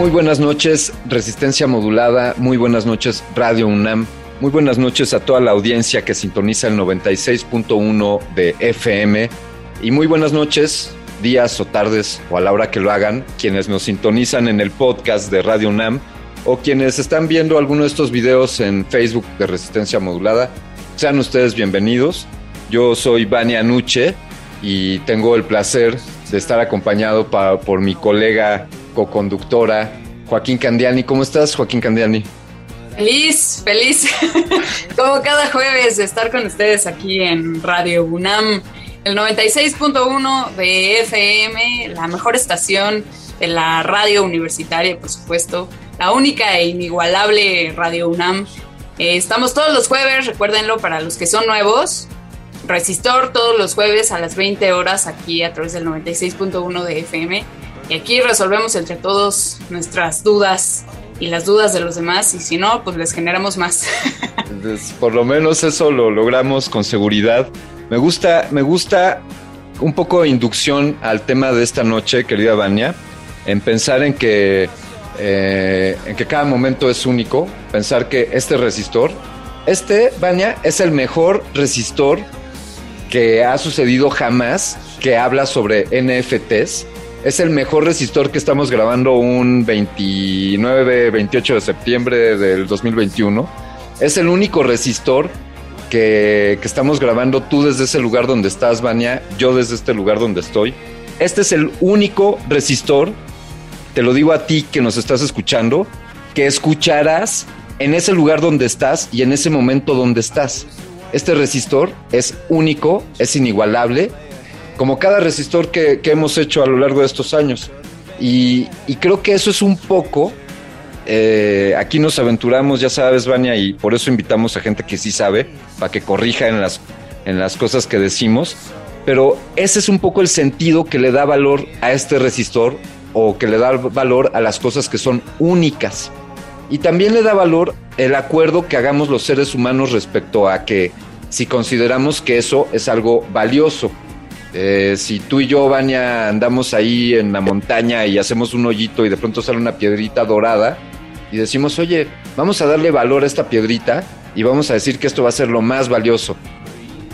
Muy buenas noches, Resistencia Modulada. Muy buenas noches, Radio UNAM. Muy buenas noches a toda la audiencia que sintoniza el 96.1 de FM. Y muy buenas noches, días o tardes o a la hora que lo hagan, quienes nos sintonizan en el podcast de Radio UNAM o quienes están viendo alguno de estos videos en Facebook de Resistencia Modulada. Sean ustedes bienvenidos. Yo soy Vania Nuche y tengo el placer de estar acompañado pa- por mi colega co-conductora Joaquín Candiani. ¿Cómo estás, Joaquín Candiani? Feliz, feliz, como cada jueves, estar con ustedes aquí en Radio UNAM, el 96.1 de FM, la mejor estación de la radio universitaria, por supuesto, la única e inigualable Radio UNAM. Eh, estamos todos los jueves, recuérdenlo para los que son nuevos. Resistor todos los jueves a las 20 horas aquí a través del 96.1 de FM. Y aquí resolvemos entre todos nuestras dudas y las dudas de los demás. Y si no, pues les generamos más. Por lo menos eso lo logramos con seguridad. Me gusta, me gusta un poco de inducción al tema de esta noche, querida Vania, en pensar en que, eh, en que cada momento es único, pensar que este resistor, este, Vania, es el mejor resistor que ha sucedido jamás que habla sobre NFTs. Es el mejor resistor que estamos grabando un 29, 28 de septiembre del 2021. Es el único resistor que, que estamos grabando tú desde ese lugar donde estás, Vania, yo desde este lugar donde estoy. Este es el único resistor, te lo digo a ti que nos estás escuchando, que escucharás en ese lugar donde estás y en ese momento donde estás. Este resistor es único, es inigualable, como cada resistor que, hemos hecho a lo largo de estos años. Y, y creo que eso es un poco, eh, aquí nos aventuramos, ya sabes, Vania, y por eso invitamos a gente que sí sabe, para que corrija en las, en las cosas que decimos. Pero ese es un poco el sentido que le da valor a este resistor o que le da valor a las cosas que son únicas. Y también le da valor el acuerdo que hagamos los seres humanos respecto a que si consideramos que eso es algo valioso. Eh, si tú y yo, Vania, andamos ahí en la montaña y hacemos un hoyito y de pronto sale una piedrita dorada y decimos, oye, vamos a darle valor a esta piedrita y vamos a decir que esto va a ser lo más valioso.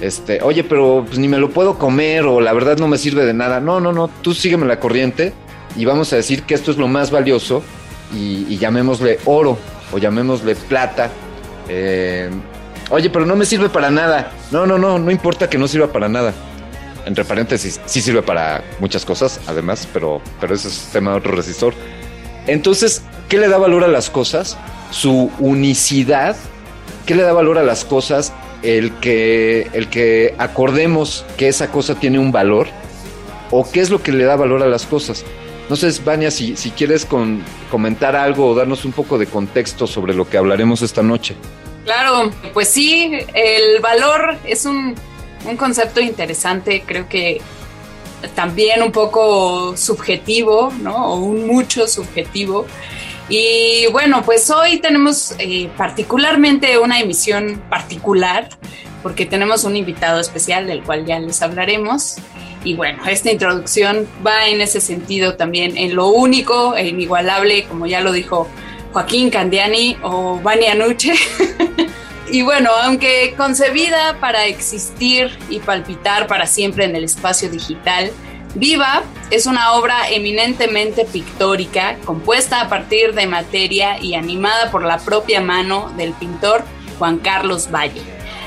Este, oye, pero pues, ni me lo puedo comer o la verdad no me sirve de nada. No, no, no, tú sígueme la corriente y vamos a decir que esto es lo más valioso y, llamémosle oro o llamémosle plata. Eh, oye, pero no me sirve para nada. No, no, no, no importa que no sirva para nada. Entre paréntesis, sí sirve para muchas cosas, además, pero, pero ese es tema de otro resistor. Entonces, ¿qué le da valor a las cosas? Su unicidad. ¿Qué le da valor a las cosas? El que, el que acordemos que esa cosa tiene un valor. ¿O qué es lo que le da valor a las cosas? No sé, Vania, si, si quieres comentar algo o darnos un poco de contexto sobre lo que hablaremos esta noche. Claro, pues sí, el valor es un, un concepto interesante. Creo que también un poco subjetivo, ¿no? O un mucho subjetivo. Y bueno, pues hoy tenemos eh, particularmente una emisión particular porque tenemos un invitado especial del cual ya les hablaremos. Y bueno, esta introducción va en ese sentido también, en lo único e inigualable, como ya lo dijo Joaquín Candiani o Vania Nuche. y bueno, aunque concebida para existir y palpitar para siempre en el espacio digital, Viva es una obra eminentemente pictórica, compuesta a partir de materia y animada por la propia mano del pintor Juan Carlos Valle.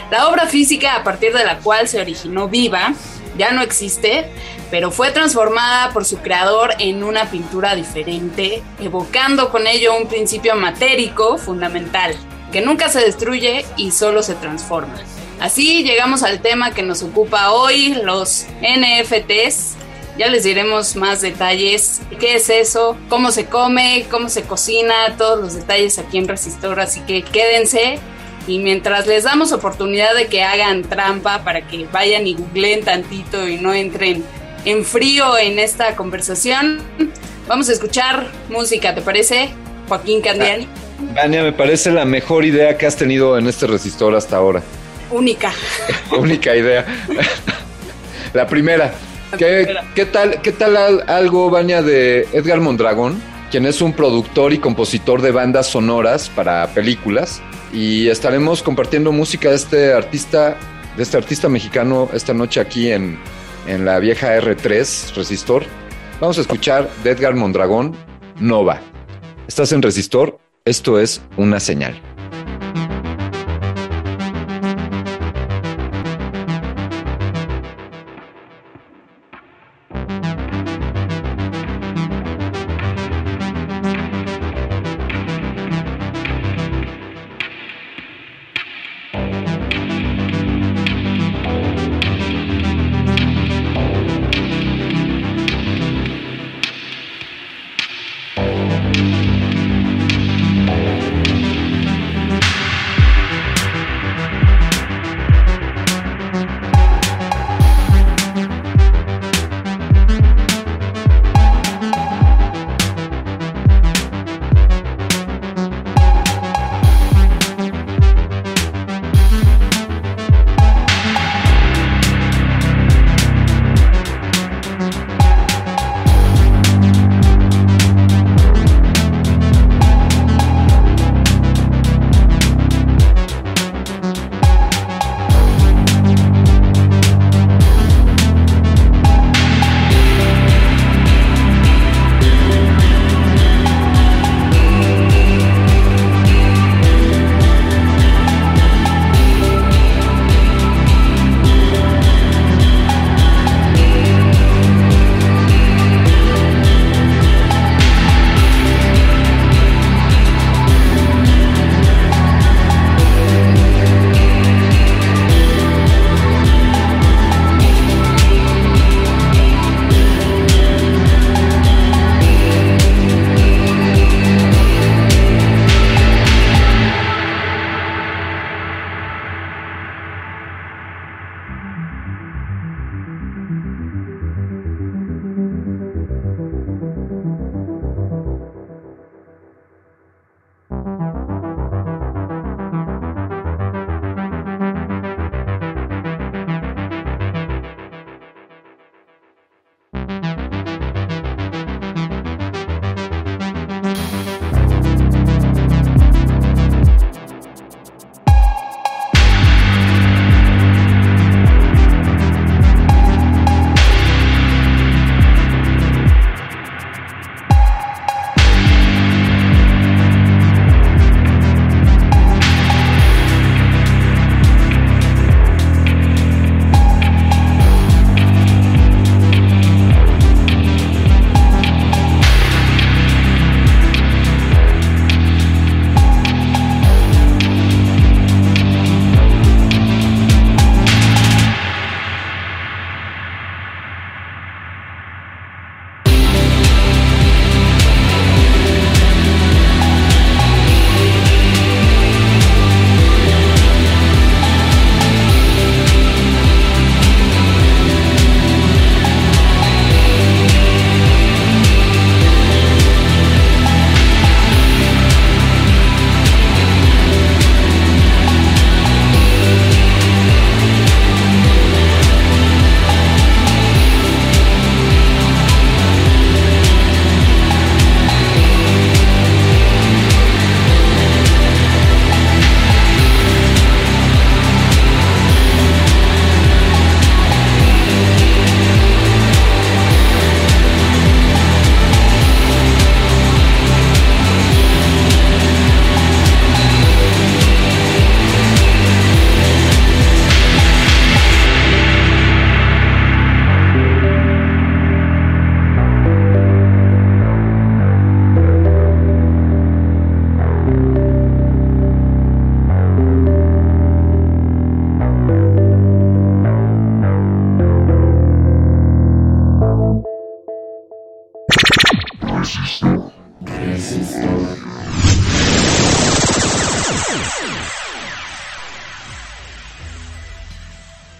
La obra física a partir de la cual se originó Viva ya no existe, pero fue transformada por su creador en una pintura diferente, evocando con ello un principio matérico fundamental, que nunca se destruye y solo se transforma. Así llegamos al tema que nos ocupa hoy, los NFTs, ya les diremos más detalles. ¿Qué es eso? ¿Cómo se come? ¿Cómo se cocina? Todos los detalles aquí en Resistor. Así que quédense. Y mientras les damos oportunidad de que hagan trampa para que vayan y googleen tantito y no entren en frío en esta conversación, vamos a escuchar música, ¿te parece? Joaquín Candiani. Vania, me parece la mejor idea que has tenido en este resistor hasta ahora. Única. Única idea. la primera. ¿Qué, tal, ¿Qué tal algo, Vania, de Edgar Mondragón, quien es un productor y compositor de bandas sonoras para películas? Y estaremos compartiendo música de este artista, de este artista mexicano esta noche aquí en, en la vieja R3 Resistor. Vamos a escuchar de Edgar Mondragón, Nova. Estás en Resistor, esto es una señal.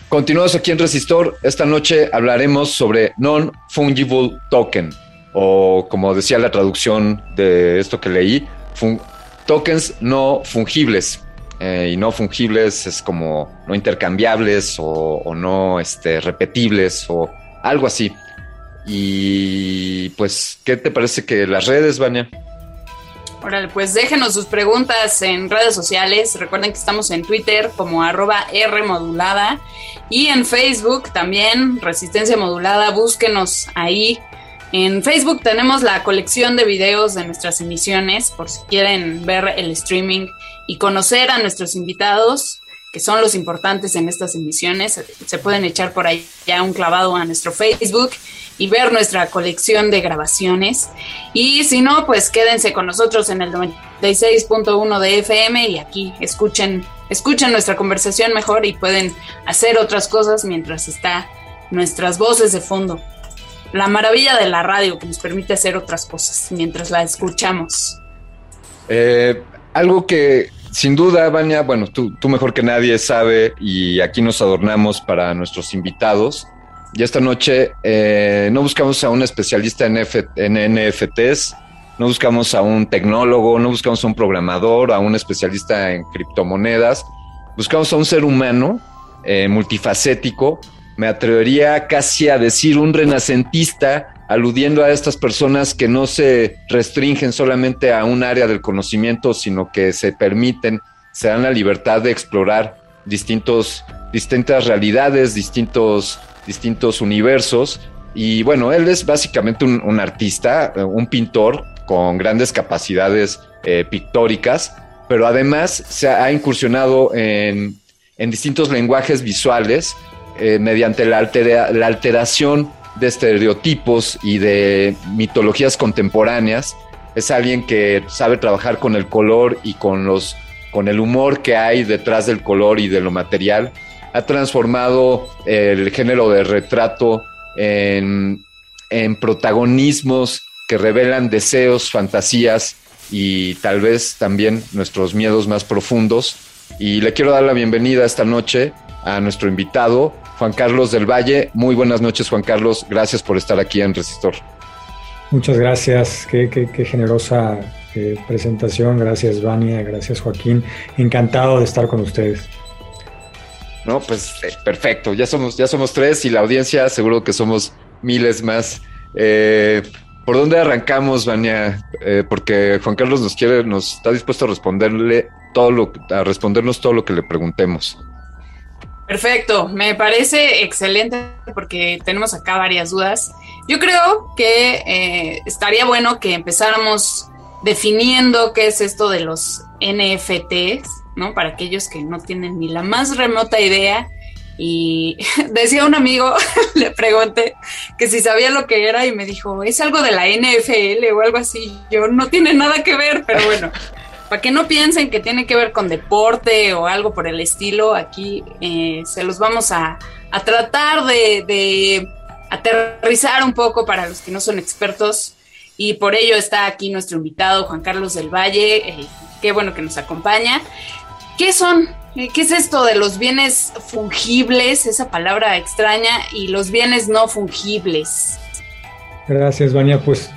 Continuamos aquí en Resistor. Esta noche hablaremos sobre Non-Fungible Token, o como decía la traducción de esto que leí, tokens no fungibles. Eh, y no fungibles es como no intercambiables o, no este, repetibles o algo así. Y pues, ¿qué te parece que las redes, Vania? Órale, pues déjenos sus preguntas en redes sociales. Recuerden que estamos en Twitter como arroba R modulada y en Facebook también, Resistencia Modulada. Búsquenos ahí. En Facebook tenemos la colección de videos de nuestras emisiones por si quieren ver el streaming y conocer a nuestros invitados que son los importantes en estas emisiones. Se pueden echar por ahí ya un clavado a nuestro Facebook y ver nuestra colección de grabaciones. Y si no, pues quédense con nosotros en el 96.1 de FM y aquí escuchen, escuchen nuestra conversación mejor y pueden hacer otras cosas mientras está nuestras voces de fondo. La maravilla de la radio que nos permite hacer otras cosas mientras la escuchamos. Eh, algo que sin duda, Vania, bueno, tú, tú mejor que nadie sabe y aquí nos adornamos para nuestros invitados. Y esta noche eh, no buscamos a un especialista en, en, NFTs, no buscamos a un tecnólogo, no buscamos a un programador, a un especialista en criptomonedas, buscamos a un ser humano eh, multifacético, me atrevería casi a decir un renacentista aludiendo a estas personas que no se restringen solamente a un área del conocimiento, sino que se permiten, se dan la libertad de explorar distintos, distintas realidades, distintos, distintos universos. Y bueno, él es básicamente un, artista, un pintor con grandes capacidades eh, pictóricas, pero además se ha incursionado en, distintos lenguajes visuales eh, mediante la, la alteración de estereotipos y de mitologías contemporáneas. Es alguien que sabe trabajar con el color y con los con el humor que hay detrás del color y de lo material. Ha transformado el género de retrato en, en protagonismos que revelan deseos, fantasías y tal vez también nuestros miedos más profundos. Y le quiero dar la bienvenida esta noche a nuestro invitado, Juan Carlos del Valle. Muy buenas noches, Juan Carlos. Gracias por estar aquí en Resistor. Muchas gracias. Qué, generosa eh, presentación. Gracias, Vania. Gracias, Joaquín. Encantado de estar con ustedes. No, pues eh, perfecto. Ya somos, ya somos tres y la audiencia seguro que somos miles más. Eh, ¿Por dónde arrancamos, Vania? porque Juan Carlos nos quiere, nos está dispuesto a responderle todo lo, a respondernos todo lo que le preguntemos. Perfecto, me parece excelente porque tenemos acá varias dudas. Yo creo que eh, estaría bueno que empezáramos definiendo qué es esto de los NFTs, ¿no? Para aquellos que no tienen ni la más remota idea. Y decía un amigo, le pregunté que si sabía lo que era y me dijo, es algo de la NFL o algo así. Yo no tiene nada que ver, pero bueno. Para que no piensen que tiene que ver con deporte o algo por el estilo, aquí eh, se los vamos a, tratar de, aterrizar un poco para los que no son expertos. Y por ello está aquí nuestro invitado, Juan Carlos del Valle. Eh, qué bueno que nos acompaña. ¿Qué son? Eh, ¿Qué es esto de los bienes fungibles, esa palabra extraña, y los bienes no fungibles? Gracias, Vania. Pues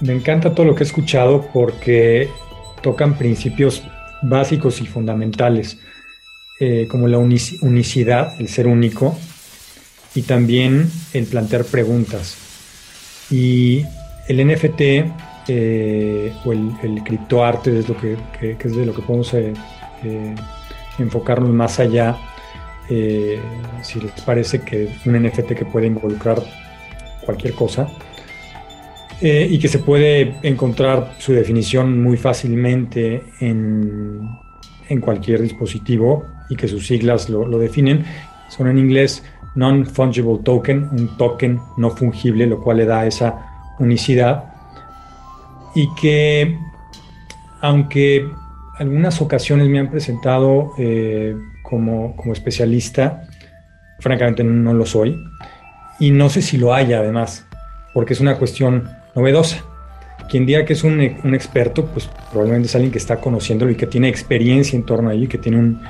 me encanta todo lo que he escuchado porque tocan principios básicos y fundamentales, eh, como la unicidad, el ser único, y también el plantear preguntas. Y el NFT eh, o el, criptoarte es, lo que, es de lo que podemos eh, enfocarnos más allá. si les parece que un NFT que puede involucrar cualquier cosa, eh, y que se puede encontrar su definición muy fácilmente en, en cualquier dispositivo y que sus siglas lo, lo definen. Son en inglés Non-Fungible Token, un token no fungible, lo cual le da esa unicidad. Y que, aunque algunas ocasiones me han presentado eh, como, como especialista, francamente no lo soy. Y no sé si lo haya además, porque es una cuestión novedosa. quien diga que es un, experto, pues probablemente es alguien que está conociéndolo y que tiene experiencia en torno a ello y que tiene un,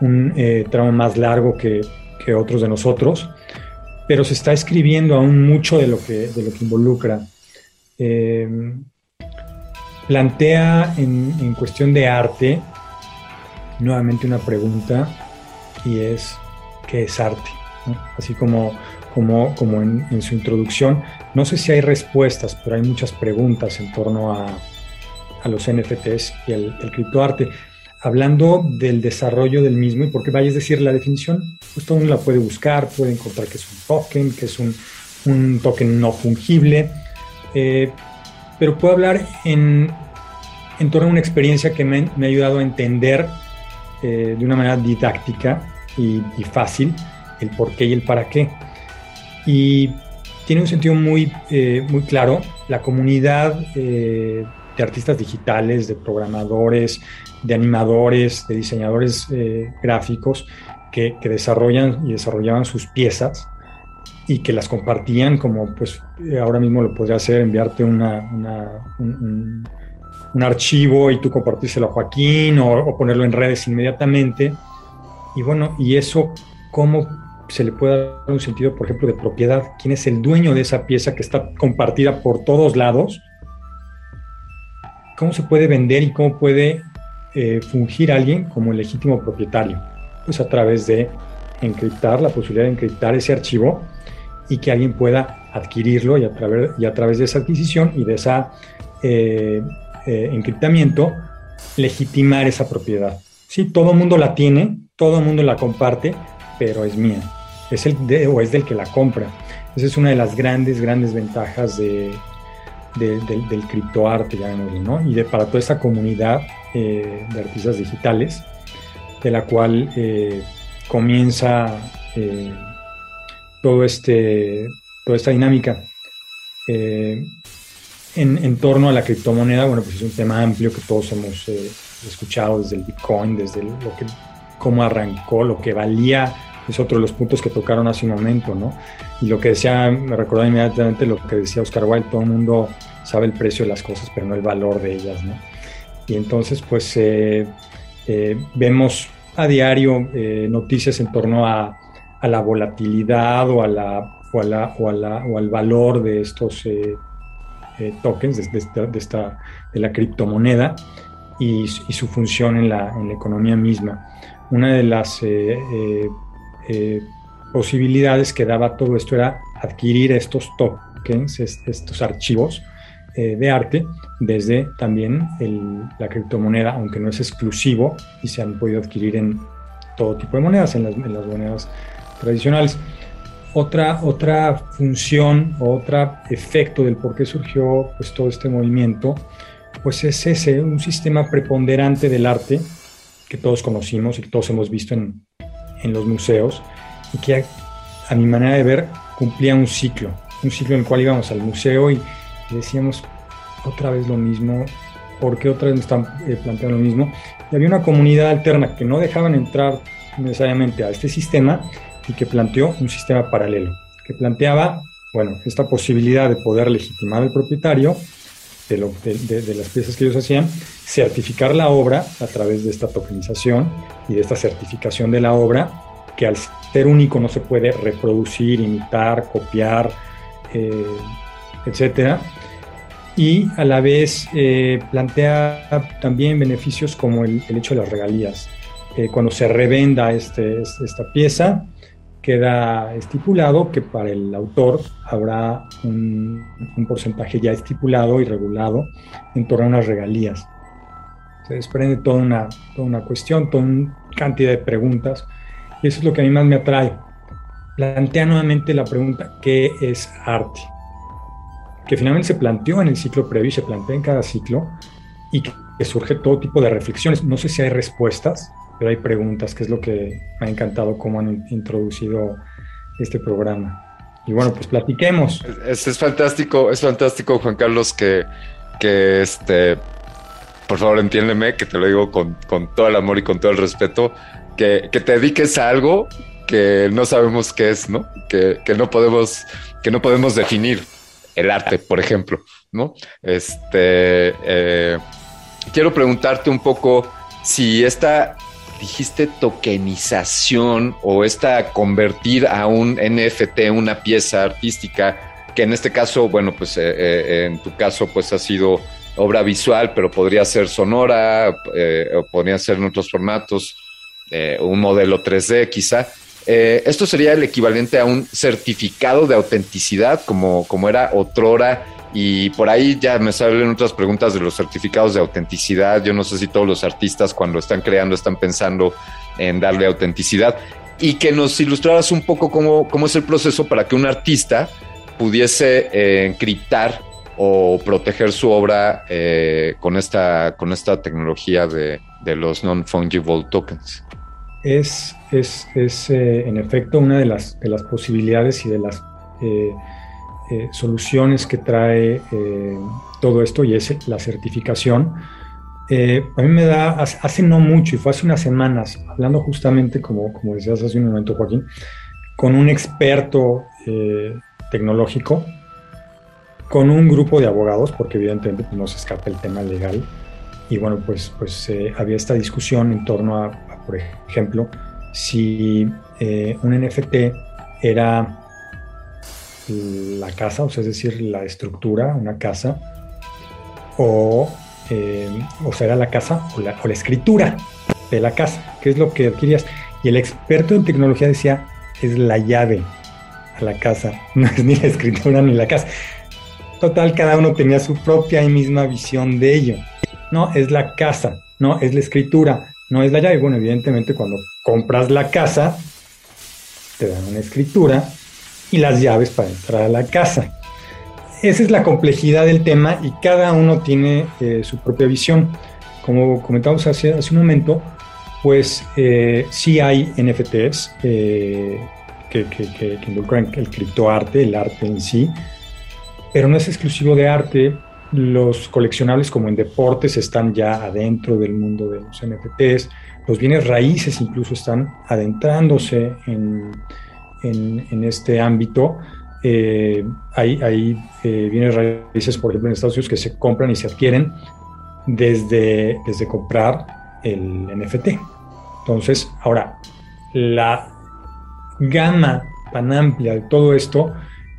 un eh, tramo más largo que, que, otros de nosotros, pero se está escribiendo aún mucho de lo que, de lo que involucra. Eh, plantea en, en, cuestión de arte nuevamente una pregunta y es, ¿qué es arte? Así como como, como en, su introducción. No sé si hay respuestas, pero hay muchas preguntas en torno a, a los NFTs y el, el, criptoarte. Hablando del desarrollo del mismo, y porque vaya a decir la definición, pues todo mundo la puede buscar, puede encontrar que es un token, que es un, un token no fungible, eh, pero puedo hablar en, en torno a una experiencia que me, me ha ayudado a entender eh, de una manera didáctica y, y fácil el por qué y el para qué y tiene un sentido muy, eh, muy claro. La comunidad eh, de artistas digitales, de programadores, de animadores, de diseñadores eh, gráficos que, desarrollan y desarrollaban sus piezas y que las compartían como pues ahora mismo lo podría hacer, enviarte una, un, archivo y tú compartírselo a Joaquín o, o ponerlo en redes inmediatamente. Y bueno, y eso, ¿cómo se le puede dar un sentido, por ejemplo, de propiedad. ¿Quién es el dueño de esa pieza que está compartida por todos lados? ¿Cómo se puede vender y cómo puede eh, fungir alguien como el legítimo propietario? Pues a través de encriptar, la posibilidad de encriptar ese archivo y que alguien pueda adquirirlo y a través, de esa adquisición y de ese eh, eh, encriptamiento legitimar esa propiedad. Sí, todo el mundo la tiene, todo el mundo la comparte, pero es mía es el de, o es del que la compra. Esa es una de las grandes, grandes ventajas de, del criptoarte, ¿no? Y de, para toda esta comunidad eh, de artistas digitales, de la cual eh, comienza eh, todo este, toda esta dinámica. En, en, torno a la criptomoneda, bueno, pues es un tema amplio que todos hemos escuchado desde el Bitcoin, desde lo que, cómo arrancó, lo que valía es otro de los puntos que tocaron hace un momento, ¿no? Y lo que decía, me recordaba inmediatamente lo que decía Oscar Wilde, todo el mundo sabe el precio de las cosas, pero no el valor de ellas, ¿no? Y entonces, pues, eh, eh, vemos a diario eh, noticias en torno a, a, la volatilidad o, a la, o, a la, o, a la, o al valor de estos tokens, de, esta, de, esta, de la criptomoneda y, y, su función en la, en la economía misma. Una de las eh, posibilidades que daba todo esto era adquirir estos tokens, estos archivos eh, de arte desde también la criptomoneda, aunque no es exclusivo y se han podido adquirir en todo tipo de monedas, en las, monedas tradicionales. Otra, otra función, otro efecto del por qué surgió pues, todo este movimiento, pues es ese, un sistema preponderante del arte que todos conocimos y que todos hemos visto en, en los museos y que a, mi manera de ver cumplía un ciclo, un ciclo en el cual íbamos al museo y, decíamos otra vez lo mismo, ¿por qué otra vez nos están eh, planteando lo mismo? Y había una comunidad alterna que no dejaban entrar necesariamente a este sistema y que planteó un sistema paralelo, que planteaba, bueno, esta posibilidad de poder legitimar al propietario de, lo, de, las piezas que ellos hacían, certificar la obra a través de esta tokenización y de esta certificación de la obra, que al ser único no se puede reproducir, imitar, copiar, eh, etcétera. Y a la vez eh, plantea también beneficios como el, hecho de las regalías. Eh, cuando se revenda este, esta pieza, queda estipulado que para el autor habrá un, porcentaje ya estipulado y regulado en torno a unas regalías. Se desprende toda una, toda una cuestión, toda una cantidad de preguntas, y eso es lo que a mí más me atrae. Plantea nuevamente la pregunta, ¿qué es arte? Que finalmente se planteó en el ciclo previo y se plantea en cada ciclo, y que surge todo tipo de reflexiones. No sé si hay respuestas, pero hay preguntas, que es lo que me ha encantado cómo han introducido este programa. Y bueno, pues platiquemos. Es, es fantástico, es fantástico, Juan Carlos, que, que este, por favor entiéndeme, que te lo digo con, con todo el amor y con todo el respeto, que, que, te dediques a algo que no sabemos qué es, ¿no? Que, que, no podemos, que no podemos definir el arte, por ejemplo. ¿no? Este, eh, quiero preguntarte un poco si esta, dijiste tokenización o esta convertir a un NFT, una pieza artística, que en este caso, bueno, pues eh, eh, en tu caso, pues ha sido obra visual, pero podría ser sonora, o podría ser en otros formatos, un modelo 3D quizá. esto sería el equivalente a un certificado de autenticidad, como, como era otrora y por ahí ya me salen otras preguntas de los certificados de autenticidad. Yo no sé si todos los artistas cuando están creando están pensando en darle autenticidad. Y que nos ilustraras un poco cómo, cómo es el proceso para que un artista pudiese eh, encriptar o proteger su obra eh, con, esta, con esta tecnología de, los non-fungible tokens. Es, es, es eh, en efecto una de las, de las posibilidades y de las eh, soluciones que trae todo esto y es la certificación. A mí me da, hace, no mucho, y fue hace unas semanas, hablando justamente, como, como decías hace un momento, Joaquín, con un experto tecnológico, con un grupo de abogados, porque evidentemente no se escapa el tema legal, y bueno, pues, pues había esta discusión en torno a, a por ejemplo, si un NFT era la casa, o sea, es decir, la estructura, una casa, o, eh, o sea, era la casa o la, escritura de la casa, que es lo que adquirías. Y el experto en tecnología decía, es la llave a la casa, no es ni la escritura ni la casa. Total, cada uno tenía su propia y misma visión de ello. No, es la casa, no, es la escritura, no es la llave. Bueno, evidentemente cuando compras la casa, te dan una escritura y las llaves para entrar a la casa. Esa es la complejidad del tema y cada uno tiene eh, su propia visión. Como comentamos hace, hace un momento, pues eh, sí hay NFTs eh, que, que, involucran el criptoarte, el arte en sí, pero no es exclusivo de arte. Los coleccionables como en deportes están ya adentro del mundo de los NFTs. Los bienes raíces incluso están adentrándose en, en, este ámbito. Eh, hay, eh, bienes raíces, por ejemplo, en Estados Unidos que se compran y se adquieren desde, desde comprar el NFT. Entonces, ahora, la gama tan amplia de todo esto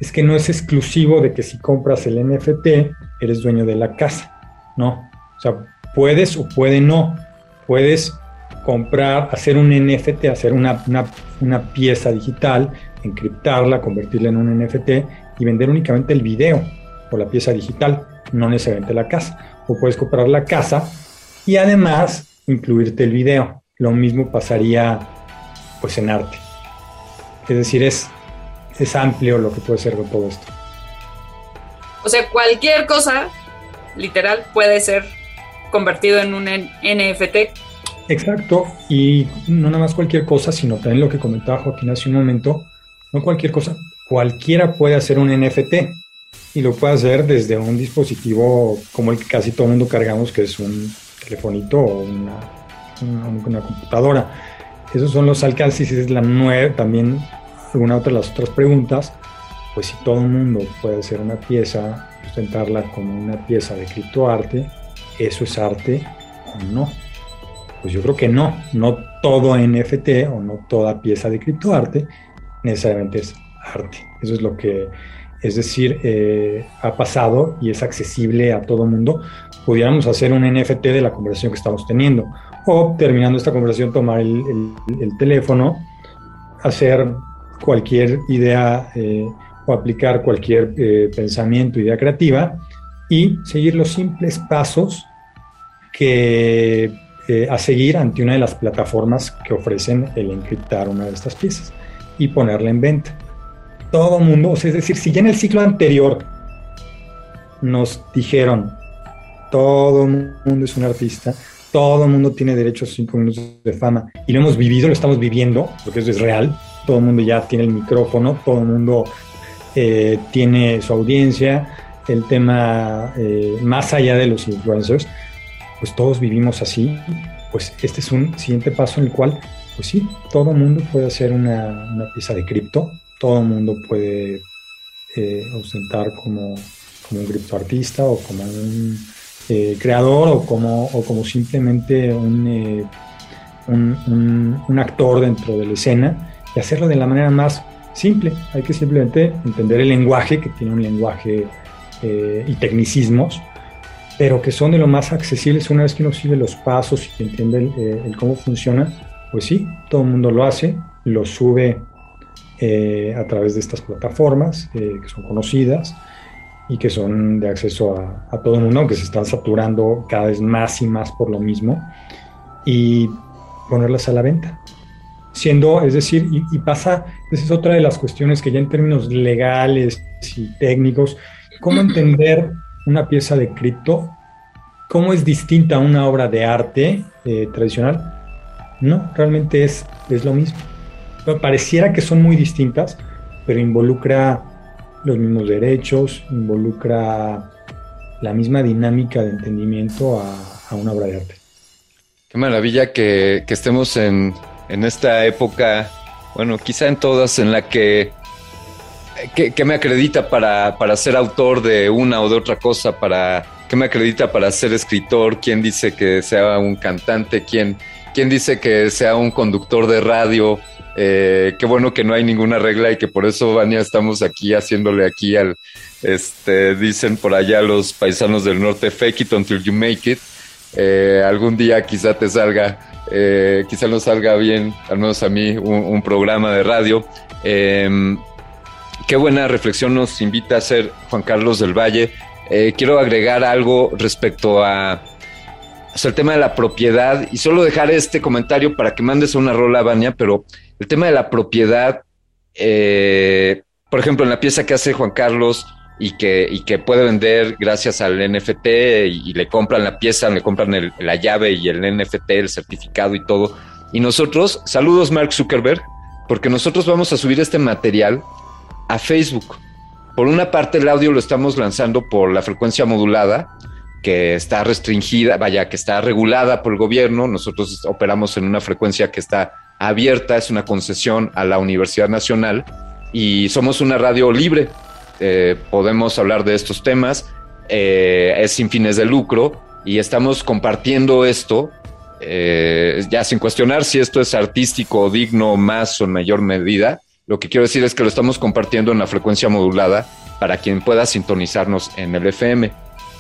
es que no es exclusivo de que si compras el NFT eres dueño de la casa, ¿no? O sea, puedes o puede no. Puedes comprar, hacer un NFT, hacer una, una, pieza digital, encriptarla, convertirla en un NFT y vender únicamente el video o la pieza digital, no necesariamente la casa. O puedes comprar la casa y además incluirte el video. Lo mismo pasaría pues en arte. Es decir, es, es amplio lo que puede ser con todo esto. O sea, cualquier cosa, literal, puede ser convertido en un NFT Exacto, y no nada más cualquier cosa, sino también lo que comentaba Joaquín hace un momento, no cualquier cosa, cualquiera puede hacer un NFT y lo puede hacer desde un dispositivo como el que casi todo el mundo cargamos, que es un telefonito o una, una, computadora. Esos son los alcances y es la nueva, también otra de las otras preguntas, pues si todo el mundo puede hacer una pieza, sustentarla como una pieza de criptoarte, ¿eso es arte o no? Pues yo creo que no, no todo NFT o no toda pieza de criptoarte necesariamente es arte. Eso es lo que, es decir, eh, ha pasado y es accesible a todo mundo. Pudiéramos hacer un NFT de la conversación que estamos teniendo o terminando esta conversación tomar el, teléfono, hacer cualquier idea eh, o aplicar cualquier eh, pensamiento, idea creativa y seguir los simples pasos que eh, a seguir ante una de las plataformas que ofrecen el encriptar una de estas piezas y ponerla en venta. Todo mundo, es decir, si ya en el ciclo anterior nos dijeron, todo mundo es un artista, todo mundo tiene derecho a cinco minutos de fama y lo hemos vivido, lo estamos viviendo, porque eso es real, todo el mundo ya tiene el micrófono, todo el mundo eh, tiene su audiencia, el tema eh, más allá de los influencers, pues todos vivimos así, pues este es un siguiente paso en el cual, pues sí, todo el mundo puede hacer una, pieza de cripto, todo el mundo puede eh, ostentar como como un criptoartista o como un eh, creador o como, o como simplemente un, un, actor dentro de la escena y hacerlo de la manera más simple. Hay que simplemente entender el lenguaje, que tiene un lenguaje eh, y tecnicismos, pero que son de lo más accesibles una vez que uno sigue los pasos y entiende el, el cómo funciona. Pues sí, todo el mundo lo hace, lo sube eh, a través de estas plataformas eh, que son conocidas y que son de acceso a, todo el mundo, aunque se están saturando cada vez más y más por lo mismo, y ponerlas a la venta. Siendo, es decir, y, pasa, esa es otra de las cuestiones que ya en términos legales y técnicos, cómo entender una pieza de cripto, cómo es distinta a una obra de arte eh, tradicional. No, realmente es, es lo mismo pareciera que son muy distintas, pero involucra los mismos derechos, involucra la misma dinámica de entendimiento a, una obra de arte. Qué maravilla que, estemos en, esta época, bueno, quizá en todas, en la que, que, me acredita para, para, ser autor de una o de otra cosa, para que me acredita para ser escritor, quién dice que sea un cantante, quién, quién dice que sea un conductor de radio, eh, qué bueno que no hay ninguna regla y que por eso, Vania, estamos aquí haciéndole aquí al, este, dicen por allá los paisanos del norte, fake it until you make it. Eh, algún día quizá te salga, eh, quizá nos salga bien, al menos a mí, un, programa de radio. Em, qué buena reflexión nos invita a hacer Juan Carlos del Valle. quiero agregar algo respecto a el tema de la propiedad y solo dejar este comentario para que mandes una rola, Vania, pero el tema de la propiedad, eh, por ejemplo, en la pieza que hace Juan Carlos y que, puede vender gracias al NFT y, le compran la pieza, le compran la llave y el NFT, el certificado y todo. Y nosotros, saludos Mark Zuckerberg, porque nosotros vamos a subir este material a Facebook. Por una parte, el audio lo estamos lanzando por la frecuencia modulada, que está restringida, vaya, que está regulada por el gobierno. Nosotros operamos en una frecuencia que está abierta, es una concesión a la Universidad Nacional y somos una radio libre. Eh, podemos hablar de estos temas, eh, es sin fines de lucro y estamos compartiendo esto, eh, ya sin cuestionar si esto es artístico o digno más o en mayor medida. Lo que quiero decir es que lo estamos compartiendo en la frecuencia modulada para quien pueda sintonizarnos en el FM.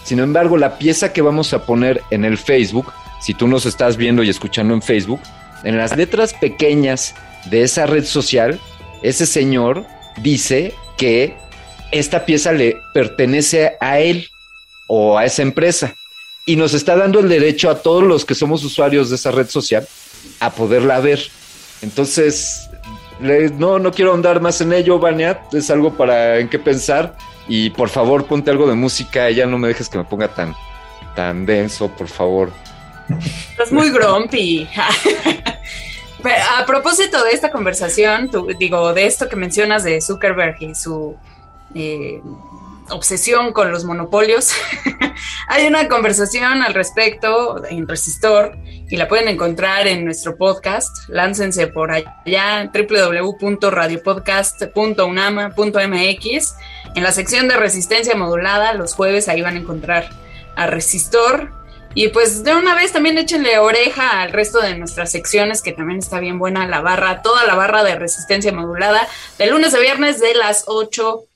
Sin embargo, la pieza que vamos a poner en el Facebook, si tú nos estás viendo y escuchando en Facebook, en las letras pequeñas de esa red social, ese señor dice que esta pieza le pertenece a él o a esa empresa y nos está dando el derecho a todos los que somos usuarios de esa red social a poderla ver. Entonces, no, no quiero andar más en ello, Vania, es algo para en qué pensar y por favor ponte algo de música, ya no me dejes que me ponga tan, tan denso, por favor. Estás muy grumpy. a propósito de esta conversación, digo, de esto que mencionas de Zuckerberg y su eh, obsesión con los monopolios, hay una conversación al respecto en Resistor y la pueden encontrar en nuestro podcast. Láncense por allá www.radiopodcast.unama.mx. En la sección de resistencia modulada, los jueves ahí van a encontrar a Resistor y pues de una vez también échenle oreja al resto de nuestras secciones, que también está bien buena la barra, toda la barra de resistencia modulada, de lunes a viernes de las 8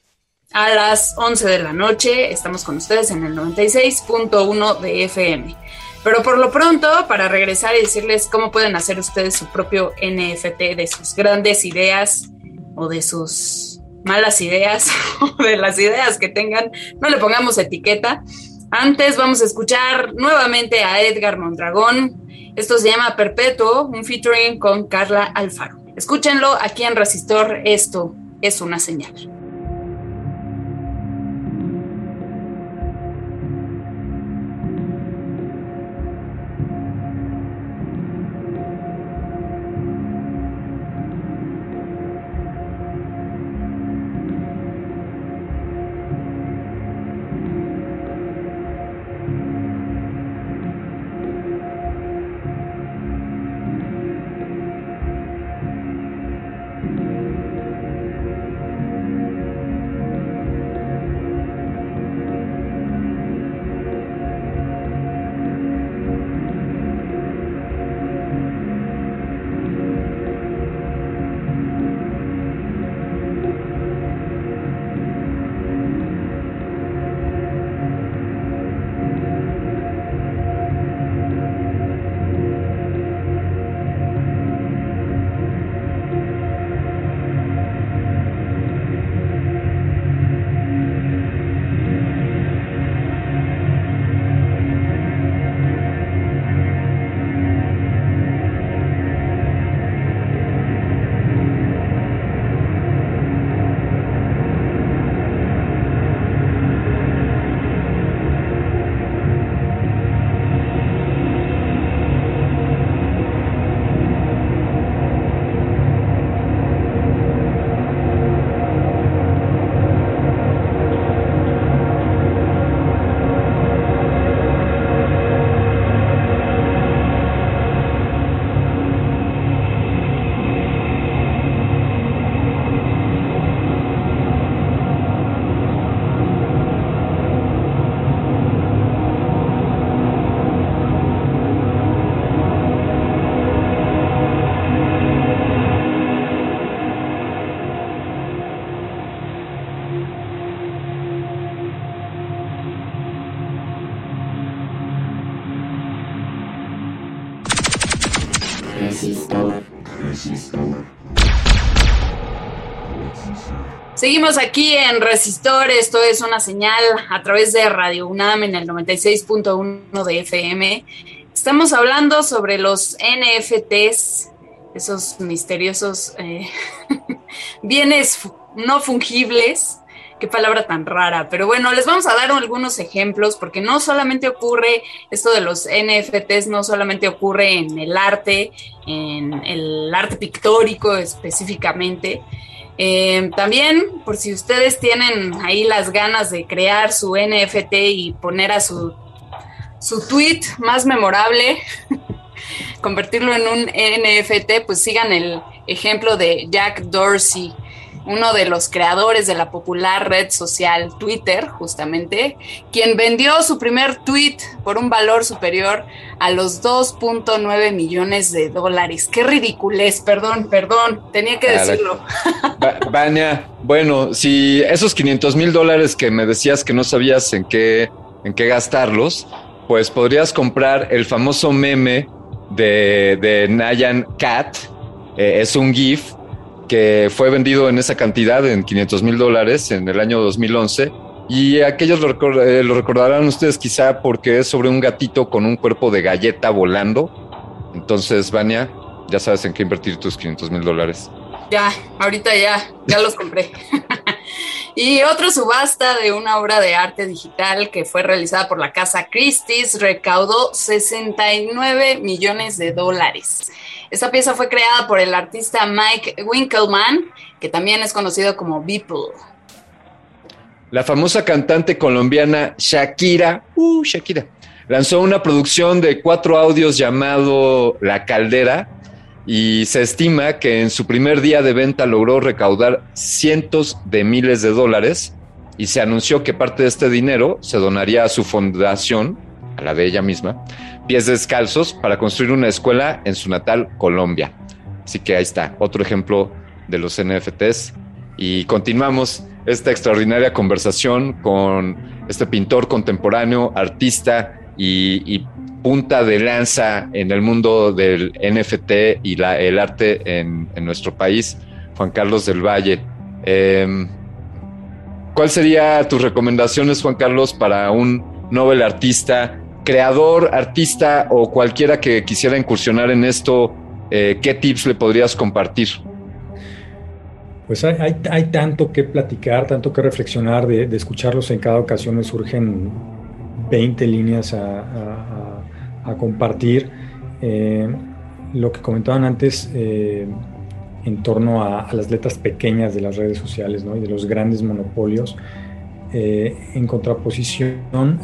a las 11 de la noche. Estamos con ustedes en el 96.1 de FM. Pero por lo pronto, para regresar y decirles cómo pueden hacer ustedes su propio NFT de sus grandes ideas o de sus malas ideas o de las ideas que tengan, no le pongamos etiqueta. Antes vamos a escuchar nuevamente a Edgar Mondragón. Esto se llama Perpetuo, un featuring con Carla Alfaro. Escúchenlo aquí en Resistor. Esto es una señal. Seguimos aquí en Resistor, esto es una señal a través de Radio UNAM en el 96.1 de FM. Estamos hablando sobre los NFTs, esos misteriosos eh, bienes no fungibles. Qué palabra tan rara, pero bueno, les vamos a dar algunos ejemplos porque no solamente ocurre esto de los NFTs, no solamente ocurre en el arte, en el arte pictórico específicamente, eh, también, por si ustedes tienen ahí las ganas de crear su NFT y poner a su, su tweet más memorable, convertirlo en un NFT, pues sigan el ejemplo de Jack Dorsey uno de los creadores de la popular red social Twitter, justamente, quien vendió su primer tweet por un valor superior a los 2.9 millones de dólares. Qué ridiculez, perdón, perdón, tenía que decirlo. Vania, bueno, si esos 500 mil dólares que me decías que no sabías en qué, en qué gastarlos, pues podrías comprar el famoso meme de, de Nayan Cat, eh, es un GIF que fue vendido en esa cantidad, en 500 mil dólares, en el año 2011. Y aquellos eh, lo, recordarán ustedes quizá porque es sobre un gatito con un cuerpo de galleta volando. Entonces, Vania, ya sabes en qué invertir tus 500 mil dólares. Ya, ahorita ya, ya los compré. y otra subasta de una obra de arte digital que fue realizada por la casa Christie's recaudó 69 millones de dólares. Esta pieza fue creada por el artista Mike Winkelman, que también es conocido como Beeple. La famosa cantante colombiana Shakira, uh, Shakira, lanzó una producción de cuatro audios llamado La Caldera y se estima que en su primer día de venta logró recaudar cientos de miles de dólares y se anunció que parte de este dinero se donaría a su fundación, a la de ella misma, pies descalzos para construir una escuela en su natal Colombia. Así que ahí está, otro ejemplo de los NFTs. Y continuamos esta extraordinaria conversación con este pintor contemporáneo, artista y, punta de lanza en el mundo del NFT y la, el arte en, nuestro país, Juan Carlos del Valle. Eh, ¿Cuál sería tus recomendaciones, Juan Carlos, para un novel artista creador, artista o cualquiera que quisiera incursionar en esto, eh, ¿qué tips le podrías compartir? Pues hay, hay, tanto que platicar, tanto que reflexionar, de, escucharlos en cada ocasión me surgen 20 líneas a, compartir. Eh, lo que comentaban antes eh, en torno a, las letras pequeñas de las redes sociales ¿no? y de los grandes monopolios. Eh, en contraposición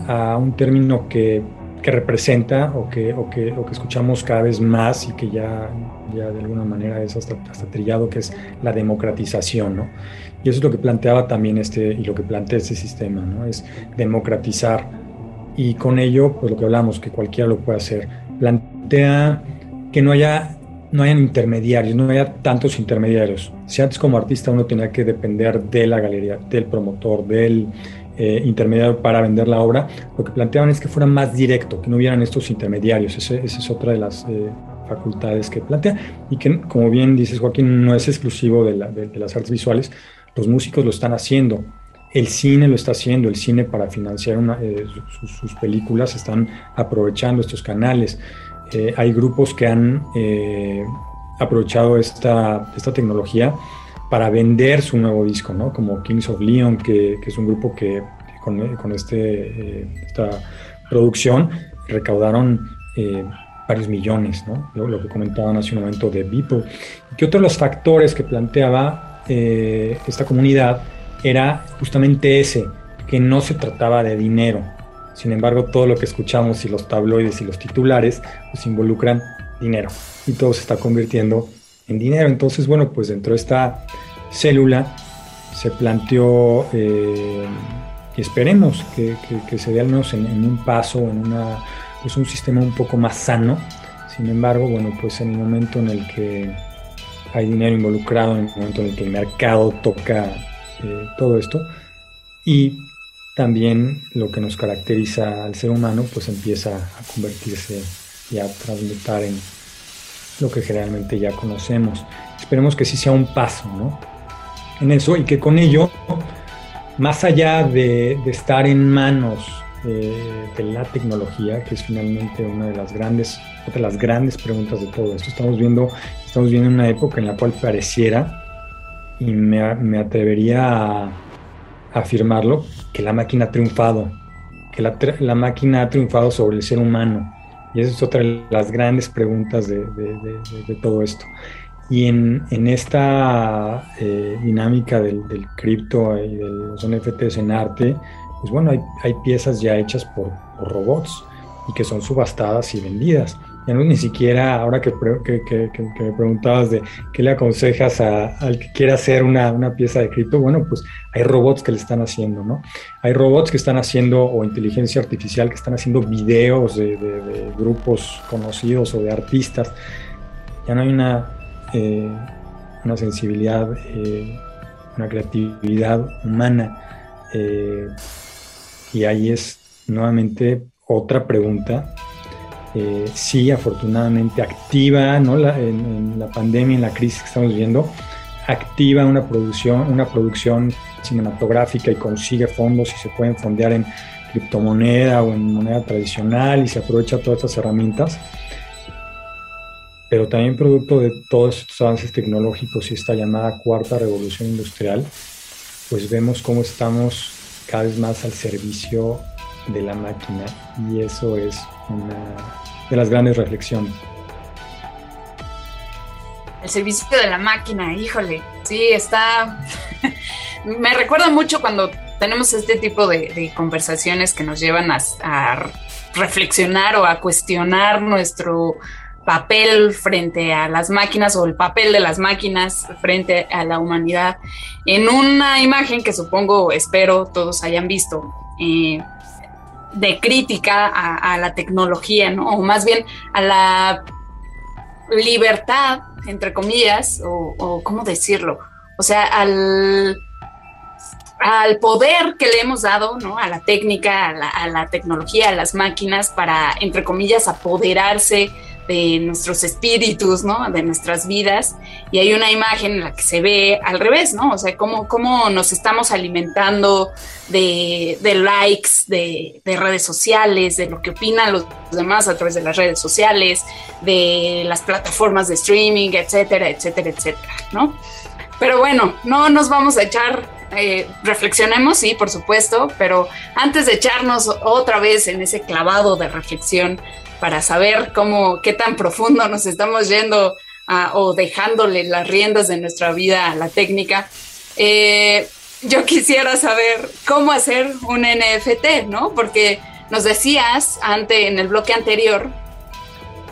a un término que, que representa o que, o que, o, que, escuchamos cada vez más y que ya, ya de alguna manera es hasta, hasta, trillado, que es la democratización. ¿no? Y eso es lo que planteaba también este, y lo que plantea este sistema, ¿no? es democratizar. Y con ello, pues lo que hablamos, que cualquiera lo puede hacer, plantea que no haya no hayan intermediarios, no haya tantos intermediarios. Si antes como artista uno tenía que depender de la galería, del promotor, del eh, intermediario para vender la obra, lo que planteaban es que fuera más directo, que no hubieran estos intermediarios. esa es otra de las eh, facultades que plantea y que, como bien dices Joaquín, no es exclusivo de, las artes visuales. Los músicos lo están haciendo, el cine lo está haciendo, el cine para financiar eh, sus, películas están aprovechando estos canales. Eh, hay grupos que han eh, aprovechado esta, esta, tecnología para vender su nuevo disco, ¿no? Como Kings of Leon, que, es un grupo que, con, con, este, eh, esta producción recaudaron varios millones, ¿no? Lo, que comentaban hace un momento de Beeple. Y otro de los factores que planteaba esta comunidad era justamente ese, que no se trataba de dinero, sin embargo, todo lo que escuchamos y los tabloides y los titulares pues involucran dinero y todo se está convirtiendo en dinero. Entonces, bueno, pues dentro de esta célula se planteó eh, y esperemos que, se dé al menos en, un paso, en una, pues un sistema un poco más sano. Sin embargo, bueno, pues en el momento en el que hay dinero involucrado, en el momento en el que el mercado toca eh, todo esto, y también lo que nos caracteriza al ser humano pues empieza a convertirse y a transmutar en, lo que generalmente ya conocemos. Esperemos que sí sea un paso, ¿no? En eso y que con ello, más allá de, estar en manos eh, de la tecnología, que es finalmente una de las grandes, otra de las grandes preguntas de todo esto, estamos viendo, estamos viendo una época en la cual pareciera, y me, me atrevería a afirmarlo, que la máquina ha triunfado, que la, la máquina ha triunfado sobre el ser humano y esa es otra de las grandes preguntas de, todo esto. Y en, esta eh, dinámica del, cripto y de los NFTs en arte, pues bueno, hay, piezas ya hechas por, robots y que son subastadas y vendidas. Ya no ni siquiera, ahora que, me preguntabas de qué le aconsejas al que quiera hacer una, una pieza de cripto, bueno, pues hay robots que le están haciendo, ¿no? Hay robots que están haciendo, o inteligencia artificial, que están haciendo videos de, grupos conocidos o de artistas. Ya no hay una, eh, una sensibilidad, eh, una creatividad humana. Eh, y ahí es nuevamente otra pregunta eh, sí, afortunadamente activa, ¿no? en, la pandemia, en la crisis que estamos viviendo, activa una producción, una producción cinematográfica y consigue fondos y se pueden fondear en criptomoneda o en moneda tradicional y se aprovecha todas estas herramientas. Pero también producto de todos estos avances tecnológicos y esta llamada cuarta revolución industrial, pues vemos cómo estamos cada vez más al servicio de la máquina y eso es una de las grandes reflexiones. El servicio de la máquina, híjole, sí, está... Me recuerda mucho cuando tenemos este tipo de, conversaciones que nos llevan a, reflexionar o a cuestionar nuestro papel frente a las máquinas o el papel de las máquinas frente a la humanidad en una imagen que supongo, espero todos hayan visto. Eh, de crítica a, la tecnología, ¿no? O más bien a la libertad, entre comillas, o, cómo decirlo, o sea, al, poder que le hemos dado, ¿no? A la técnica, a la tecnología, a las máquinas para, entre comillas, apoderarse de nuestros espíritus, ¿no? De nuestras vidas. Y hay una imagen en la que se ve al revés, ¿no? O sea, cómo, cómo nos estamos alimentando de, likes, de, redes sociales, de lo que opinan los demás a través de las redes sociales, de las plataformas de streaming, etcétera, etcétera, etcétera, ¿no? Pero bueno, no nos vamos a echar, eh, reflexionemos, sí, por supuesto, pero antes de echarnos otra vez en ese clavado de reflexión, para saber cómo, qué tan profundo nos estamos yendo o dejándole las riendas de nuestra vida a la técnica. Eh, yo quisiera saber cómo hacer un NFT, ¿no? Porque nos decías ante, en el bloque anterior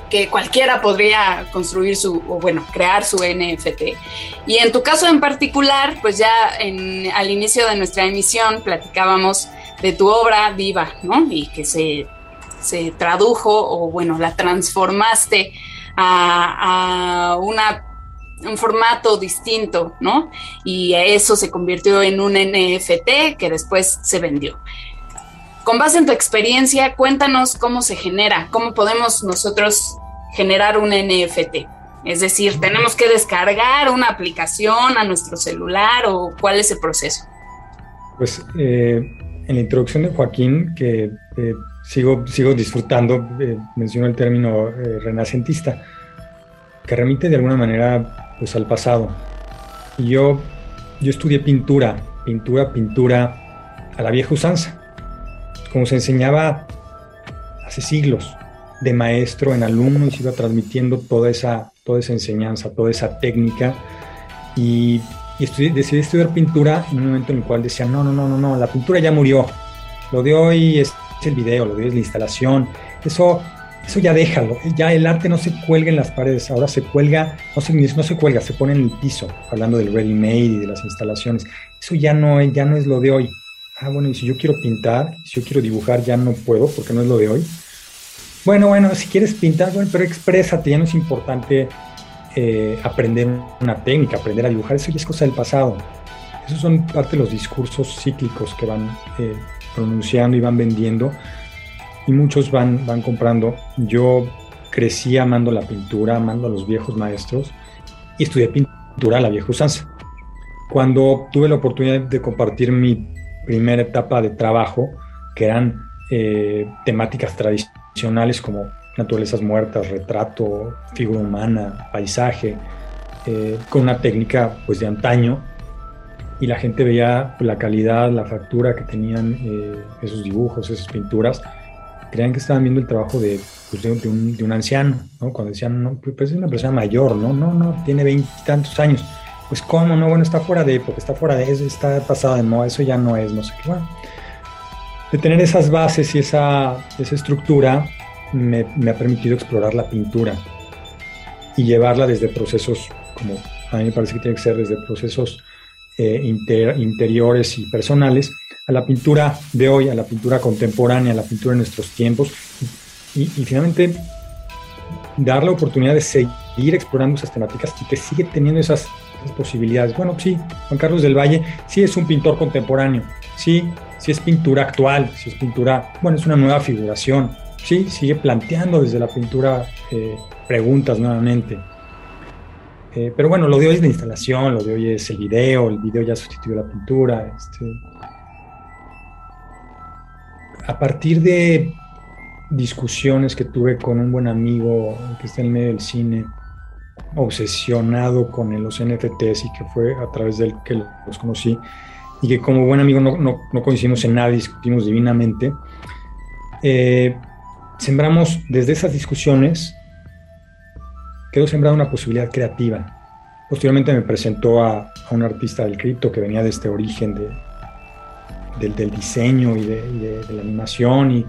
que cualquiera podría construir su, o bueno, crear su NFT. Y en tu caso en particular, pues ya al inicio de nuestra emisión platicábamos de tu obra viva, ¿no? Y que se se tradujo o bueno, la transformaste a, una un formato distinto, ¿no? Y eso se convirtió en un NFT que después se vendió. Con base en tu experiencia, cuéntanos cómo se genera, cómo podemos nosotros generar un NFT. Es decir, ¿tenemos que descargar una aplicación a nuestro celular o cuál es el proceso? Pues eh, en la introducción de Joaquín, que eh, sigo, sigo disfrutando, eh, menciono el término eh, renacentista, que remite de alguna manera pues, al pasado. Y yo, yo estudié pintura, pintura, pintura a la vieja usanza, como se enseñaba hace siglos, de maestro en alumno y se iba transmitiendo toda esa, toda esa enseñanza, toda esa técnica. Y, y decidí estudiar pintura en un momento en el cual decía, no, no, no, no, no, la pintura ya murió. Lo de hoy es el video, lo de la instalación, eso, eso ya déjalo, ya el arte no se cuelga en las paredes, ahora se cuelga, no se, no se cuelga, se pone en el piso, hablando del ready made y de las instalaciones, eso ya no, ya no es lo de hoy. Ah, bueno, y si yo quiero pintar, si yo quiero dibujar, ya no puedo porque no es lo de hoy. Bueno, bueno, si quieres pintar, bueno, pero exprésate, ya no es importante eh, aprender una técnica, aprender a dibujar, eso ya es cosa del pasado. Esos son parte de los discursos cíclicos que van eh, pronunciando y van vendiendo y muchos van, van comprando. Yo crecí amando la pintura, amando a los viejos maestros y estudié pintura a la vieja usanza. Cuando tuve la oportunidad de compartir mi primera etapa de trabajo, que eran eh, temáticas tradicionales como naturalezas muertas, retrato, figura humana, paisaje, eh, con una técnica pues de antaño y la gente veía la calidad, la factura que tenían eh, esos dibujos, esas pinturas, creían que estaban viendo el trabajo de, pues, de, un, de un, anciano, ¿no? Cuando decían, no, pues es una persona mayor, ¿no? No, no, tiene veintitantos años. Pues cómo, no, bueno, está fuera de época, está fuera de eso, está pasado de moda, eso ya no es, no sé qué. Bueno, de tener esas bases y esa, esa estructura me, me ha permitido explorar la pintura y llevarla desde procesos como a mí me parece que tiene que ser desde procesos eh, interiores y personales, a la pintura de hoy, a la pintura contemporánea, a la pintura de nuestros tiempos, y, finalmente dar la oportunidad de seguir explorando esas temáticas y que sigue teniendo esas, posibilidades. Bueno, sí, Juan Carlos del Valle sí es un pintor contemporáneo, sí, sí es pintura actual, sí es pintura, bueno, es una nueva figuración, sí, sigue planteando desde la pintura eh, preguntas nuevamente. Eh, pero bueno, lo de hoy es la instalación, lo de hoy es el video, el video ya sustituyó la pintura. Este. A partir de discusiones que tuve con un buen amigo que está en medio del cine, obsesionado con los NFTs y que fue a través de él que los conocí, y que como buen amigo no, no, coincidimos en nada, discutimos divinamente, eh, sembramos desde esas discusiones quedó sembrada una posibilidad creativa. Posteriormente me presentó a, un artista del cripto que venía de este origen de, del, diseño y de, la animación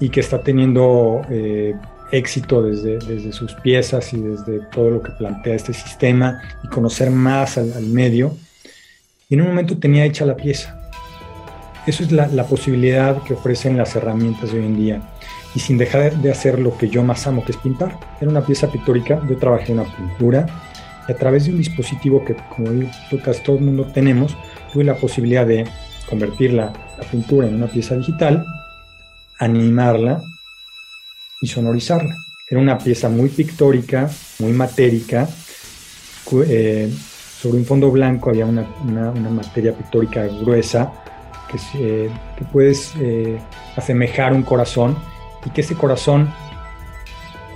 y, que está teniendo eh, éxito desde, desde, sus piezas y desde todo lo que plantea este sistema y conocer más al, medio. Y en un momento tenía hecha la pieza. Eso es la, la posibilidad que ofrecen las herramientas de hoy en día y sin dejar de hacer lo que yo más amo, que es pintar. Era una pieza pictórica, yo trabajé una pintura y a través de un dispositivo que, como casi todo el mundo tenemos, tuve la posibilidad de convertir la, pintura en una pieza digital, animarla y sonorizarla. Era una pieza muy pictórica, muy matérica. Eh, sobre un fondo blanco había una, materia pictórica gruesa que, eh, puedes eh, asemejar un corazón y que ese corazón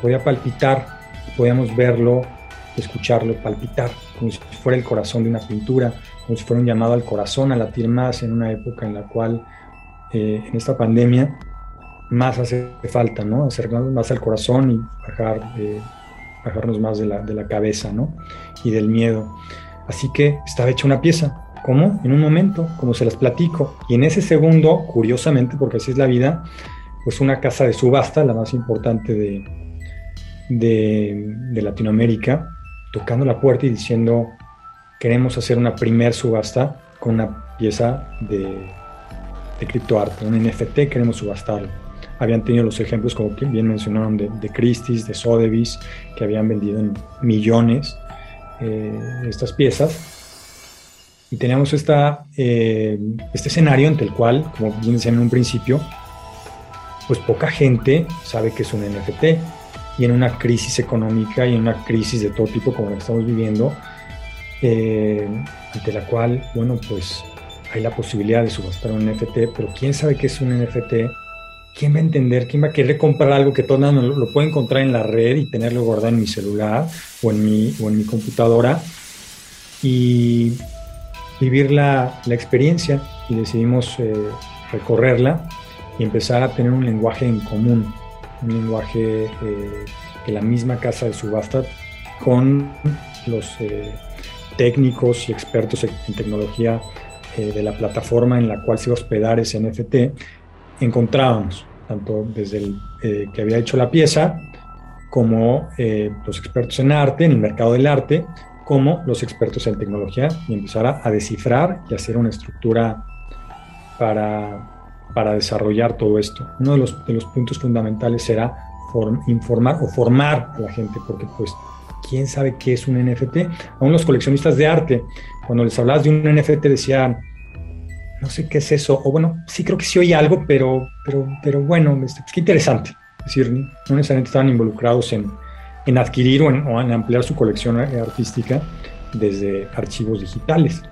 podía palpitar, podíamos verlo, escucharlo, palpitar, como si fuera el corazón de una pintura, como si fuera un llamado al corazón a latir más en una época en la cual, eh, en esta pandemia, más hace falta, ¿no? Acercarnos más al corazón y bajar, eh, bajarnos más de la, de la cabeza, ¿no? Y del miedo. Así que estaba hecha una pieza. ¿Cómo? En un momento, como se las platico. Y en ese segundo, curiosamente, porque así es la vida, pues una casa de subasta, la más importante de, de, Latinoamérica, tocando la puerta y diciendo, queremos hacer una primer subasta con una pieza de, de criptoarte, un NFT, queremos subastarlo. Habían tenido los ejemplos, como bien mencionaron, de, de Christie's, de Sotheby's, que habían vendido en millones eh, estas piezas. Y teníamos esta, eh, este escenario ante el cual, como bien decían en un principio, pues poca gente sabe que es un NFT. Y en una crisis económica y en una crisis de todo tipo como la que estamos viviendo, eh, ante la cual, bueno, pues hay la posibilidad de subastar un NFT, pero ¿quién sabe qué es un NFT? ¿Quién va a entender? ¿Quién va a querer comprar algo que todo mundo lo, puede encontrar en la red y tenerlo guardado en mi celular o en mi, o en mi computadora? Y vivir la, la experiencia y decidimos eh, recorrerla y empezar a tener un lenguaje en común, un lenguaje eh, la misma casa de subasta con los eh, técnicos y expertos en tecnología eh, de la plataforma en la cual se iba a hospedar ese NFT, encontrábamos, tanto desde el que había hecho la pieza, como los expertos en arte, en el mercado del arte, como los expertos en tecnología, y empezar a descifrar y hacer una estructura para para desarrollar todo esto. Uno de los, de los puntos fundamentales será informar o formar a la gente, porque pues, ¿quién sabe qué es un NFT? Aún los coleccionistas de arte, cuando les hablabas de un NFT decían, no sé qué es eso, o bueno, sí creo que sí oye algo, pero, pero, pero bueno, este, pues, qué interesante. es decir, no necesariamente estaban involucrados en, en adquirir o o en ampliar su colección artística desde archivos digitales.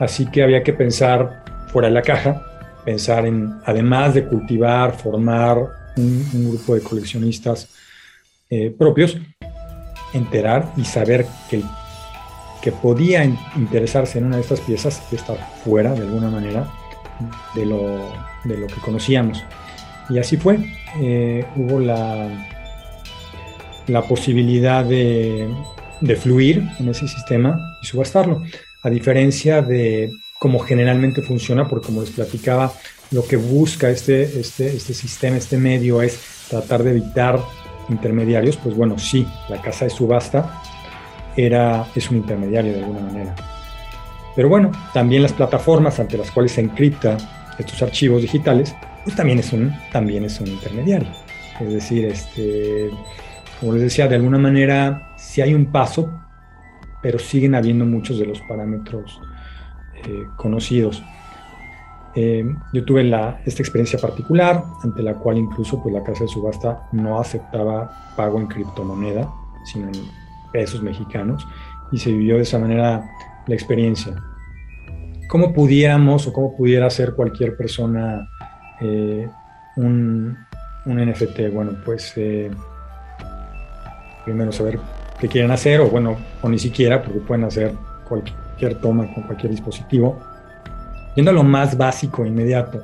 Así que había que pensar fuera de la caja, pensar en, además de cultivar, formar un, grupo de coleccionistas eh, propios, enterar y saber que, que podía interesarse en una de estas piezas y estar fuera de alguna manera de lo, de lo que conocíamos. Y así fue. Eh, hubo la, la posibilidad de, de fluir en ese sistema y subastarlo. A diferencia de cómo generalmente funciona, porque como les platicaba, lo que busca este, este, este sistema, este medio es tratar de evitar intermediarios, pues bueno, sí, la casa de subasta era, es un intermediario de alguna manera. Pero bueno, también las plataformas ante las cuales se encripta estos archivos digitales, pues también es un, también es un intermediario. Es decir, este, como les decía, de alguna manera sí hay un paso, pero siguen habiendo muchos de los parámetros eh, conocidos. Eh, yo tuve la, esta experiencia particular, ante la cual incluso pues, la casa de subasta no aceptaba pago en criptomoneda, sino en pesos mexicanos, y se vivió de esa manera la experiencia. ¿Cómo pudiéramos o cómo pudiera hacer cualquier persona eh, un, un, NFT? Bueno, pues eh, primero saber qué quieren hacer, o bueno, o ni siquiera, porque pueden hacer cualquier toma con cualquier dispositivo. Yendo a lo más básico, inmediato,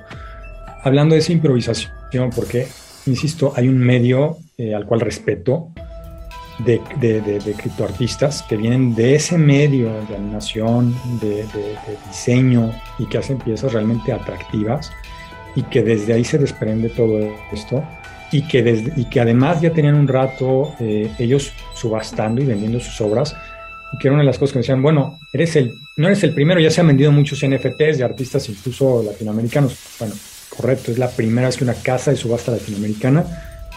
hablando de esa improvisación, porque, insisto, hay un medio eh, al cual respeto de, de, criptoartistas que vienen de ese medio de animación, de, diseño y que hacen piezas realmente atractivas y que desde ahí se desprende todo esto y que, desde, y que además ya tenían un rato eh, ellos subastando y vendiendo sus obras que era una de las cosas que me decían, bueno, eres el, no eres el primero, ya se han vendido muchos NFTs de artistas incluso latinoamericanos. Bueno, correcto, es la primera vez que una casa de subasta latinoamericana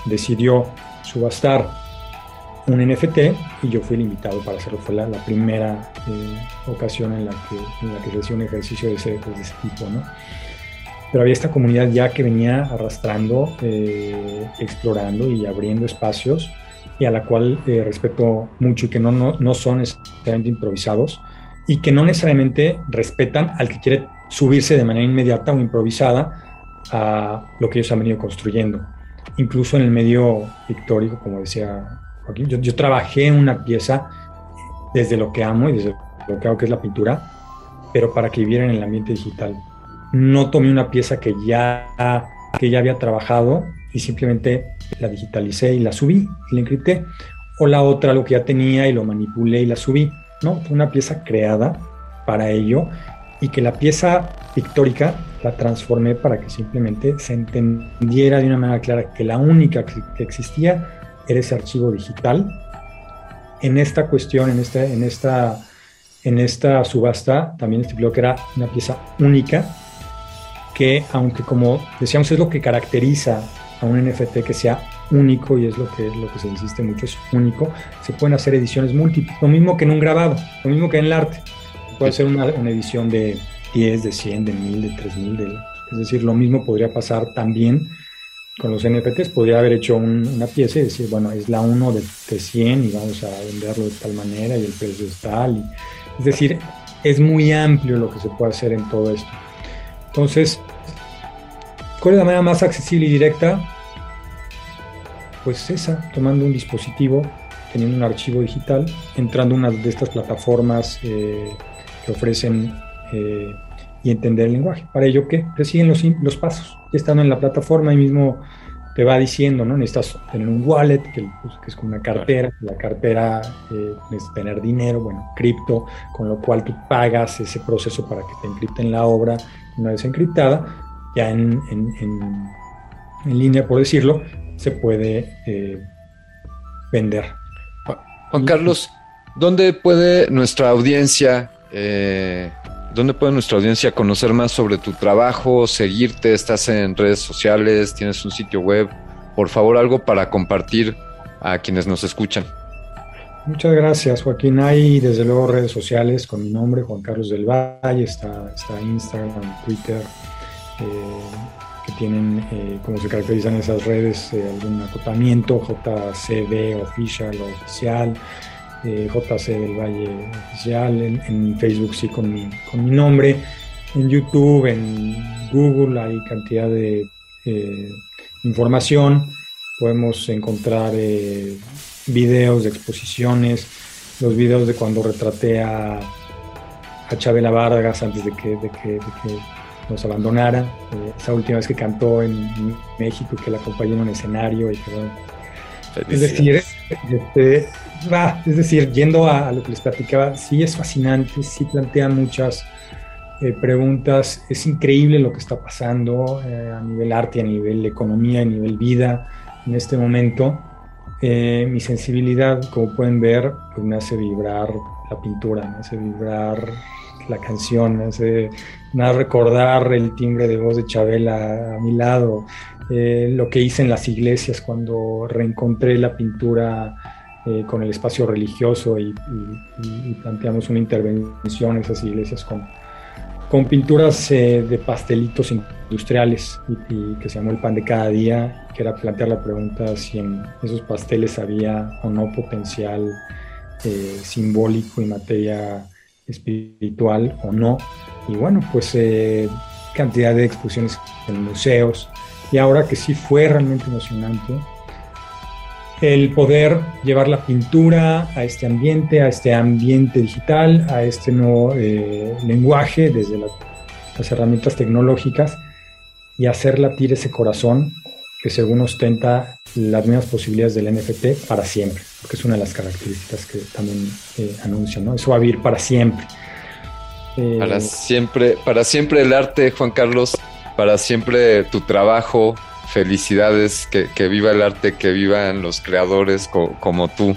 decidió subastar un NFT y yo fui el invitado para hacerlo. Fue la, primera eh, ocasión en la que, en la que se hacía un ejercicio de ese, ese tipo, ¿no? Pero había esta comunidad ya que venía arrastrando, eh, explorando y abriendo espacios y a la cual eh, respeto mucho y que no, no, no son necesariamente improvisados y que no necesariamente respetan al que quiere subirse de manera inmediata o improvisada a lo que ellos han venido construyendo. Incluso en el medio pictórico, como decía Joaquín, yo, yo trabajé una pieza desde lo que amo y desde lo que hago, que es la pintura, pero para que viviera en el ambiente digital. No tomé una pieza que ya, que ya había trabajado y simplemente la digitalicé y la subí y la encripté. O la otra, lo que ya tenía y lo manipulé y la subí. No, fue una pieza creada para ello y que la pieza pictórica la transformé para que simplemente se entendiera de una manera clara que la única que, existía era ese archivo digital. En esta cuestión, en esta, en esta, en esta subasta, también estipuló que era una pieza única, que aunque como decíamos es lo que caracteriza a un NFT que sea único, y es lo que, lo que se insiste mucho, es único, se pueden hacer ediciones múltiples, lo mismo que en un grabado, lo mismo que en el arte. Puede ser una, una edición de 10, de 100, de 1000, de 3000, de, es decir, lo mismo podría pasar también con los NFTs. Podría haber hecho una pieza y decir, bueno, es la 1 de, de, 100 y vamos a venderlo de tal manera y el precio es tal. Y, es decir, es muy amplio lo que se puede hacer en todo esto. Entonces, ¿cuál es la manera más accesible y directa? pues esa, tomando un dispositivo, teniendo un archivo digital, entrando a una de estas plataformas eh, que ofrecen eh, y entender el lenguaje. Para ello, ¿qué? Te siguen los, los pasos. Ya estando en la plataforma, ahí mismo te va diciendo, ¿no? Necesitas tener un wallet, que, pues, es como una cartera. La cartera eh, es tener dinero, bueno, cripto, con lo cual tú pagas ese proceso para que te encripten la obra. Una vez encriptada, ya en, en, en, en línea, por decirlo, se puede eh, vender. Juan Carlos, ¿dónde puede nuestra audiencia, eh, dónde puede nuestra audiencia conocer más sobre tu trabajo, seguirte? ¿Estás en redes sociales? ¿Tienes un sitio web? Por favor, algo para compartir a quienes nos escuchan. Muchas gracias, Joaquín. Hay desde luego redes sociales con mi nombre, Juan Carlos del Valle, está, está Instagram, Twitter, que tienen, eh, como se caracterizan esas redes, eh, algún acotamiento, JCD Official Oficial, eh, JC del Valle Oficial, en, Facebook sí con mi, con mi, nombre, en YouTube, en Google hay cantidad de información, podemos encontrar videos de exposiciones, los videos de cuando retraté a, a Chabela Vargas antes de que nos abandonara. Eh, esa última vez que cantó en México que la acompañó en un escenario. Y que, es decir, este, es decir, yendo a, lo que les platicaba, sí es fascinante, sí plantea muchas eh, preguntas. Es increíble lo que está pasando eh, a nivel arte, a nivel economía, a nivel vida en este momento. mi sensibilidad, como pueden ver, pues me hace vibrar la pintura, me hace vibrar la canción, me hace recordar el timbre de voz de Chabela a mi lado, eh, lo que hice en las iglesias cuando reencontré la pintura eh, con el espacio religioso y, planteamos una intervención en esas iglesias con, con pinturas eh, de pastelitos industriales y, que se llamó el pan de cada día, que era plantear la pregunta si en esos pasteles había o no potencial simbólico y materia espiritual o no. Y bueno, pues eh, cantidad de exposiciones en museos. Y ahora que sí fue realmente emocionante el poder llevar la pintura a este ambiente, a este ambiente digital, a este nuevo eh, lenguaje desde las herramientas tecnológicas y hacer latir ese corazón que según ostenta las mismas posibilidades del NFT para siempre, porque es una de las características que también eh, anuncian, ¿no? Eso va a vivir para siempre. Eh, para siempre, para siempre el arte, Juan Carlos, para siempre tu trabajo, felicidades, que, viva el arte, que vivan los creadores como tú.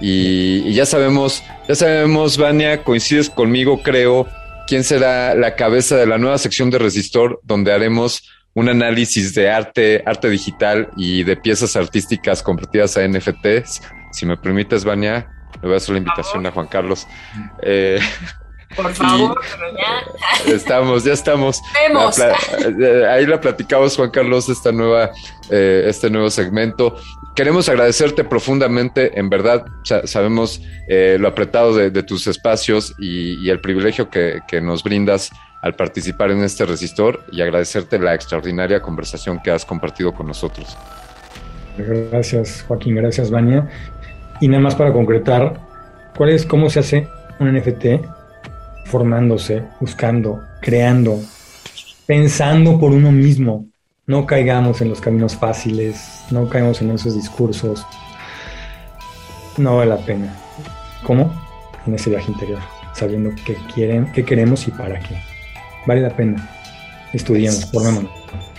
Y, y, ya sabemos, ya sabemos, Vania, coincides conmigo, creo, quién será la cabeza de la nueva sección de Resistor, donde haremos un análisis de arte, arte digital y de piezas artísticas convertidas a NFTs. Si me permites, Vania, le voy a hacer la invitación a Juan Carlos. Eh, por favor, ya. Estamos, ya estamos. Vemos. Eh, ahí la platicamos, Juan Carlos, esta nueva, eh, este nuevo segmento. Queremos agradecerte profundamente, en verdad, sabemos lo apretado de, tus espacios y, el privilegio que, que nos brindas al participar en este resistor y agradecerte la extraordinaria conversación que has compartido con nosotros. Gracias, Joaquín, gracias, Vania. Y nada más para concretar, ¿cuál es cómo se hace un NFT? Formándose, buscando, creando, pensando por uno mismo. No caigamos en los caminos fáciles, no caigamos en esos discursos. No vale la pena. ¿Cómo? En ese viaje interior, sabiendo qué quieren, qué queremos y para qué vale la pena. Estudiemos, formémonos,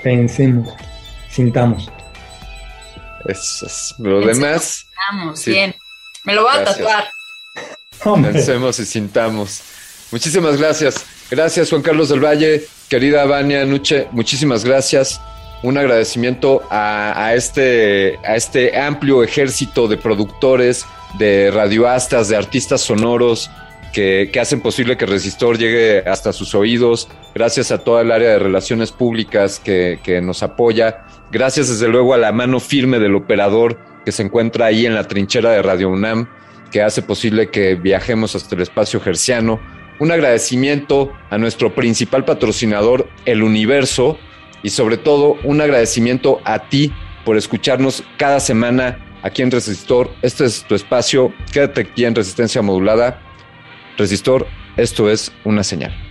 pensemos, sintamos. Eso es. Lo demás. bien. Me lo voy a tatuar. Pensemos y sintamos. Muchísimas gracias. Gracias, Juan Carlos del Valle. Querida Vania Nuche, muchísimas gracias. Un agradecimiento a, este, a este amplio ejército de productores, de radioastas, de artistas sonoros, que, hacen posible que Resistor llegue hasta sus oídos. Gracias a toda el área de relaciones públicas que, nos apoya. Gracias desde luego a la mano firme del operador que se encuentra ahí en la trinchera de Radio UNAM, que hace posible que viajemos hasta el espacio gerciano. Un agradecimiento a nuestro principal patrocinador, El Universo, y sobre todo un agradecimiento a ti por escucharnos cada semana aquí en Resistor. Este es tu espacio. Quédate aquí en Resistencia Modulada Resistor, esto es una señal.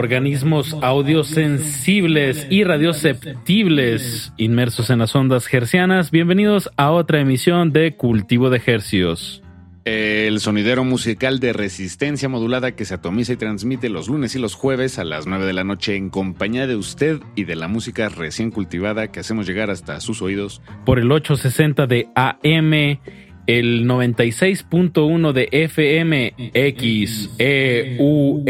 Organismos audiosensibles y radioceptibles inmersos en las ondas hercianas. Bienvenidos a otra emisión de Cultivo de Hercios. El sonidero musical de resistencia modulada que se atomiza y transmite los lunes y los jueves a las 9 de la noche en compañía de usted y de la música recién cultivada que hacemos llegar hasta sus oídos. Por el 860 de AM el 96.1 de FM XEUN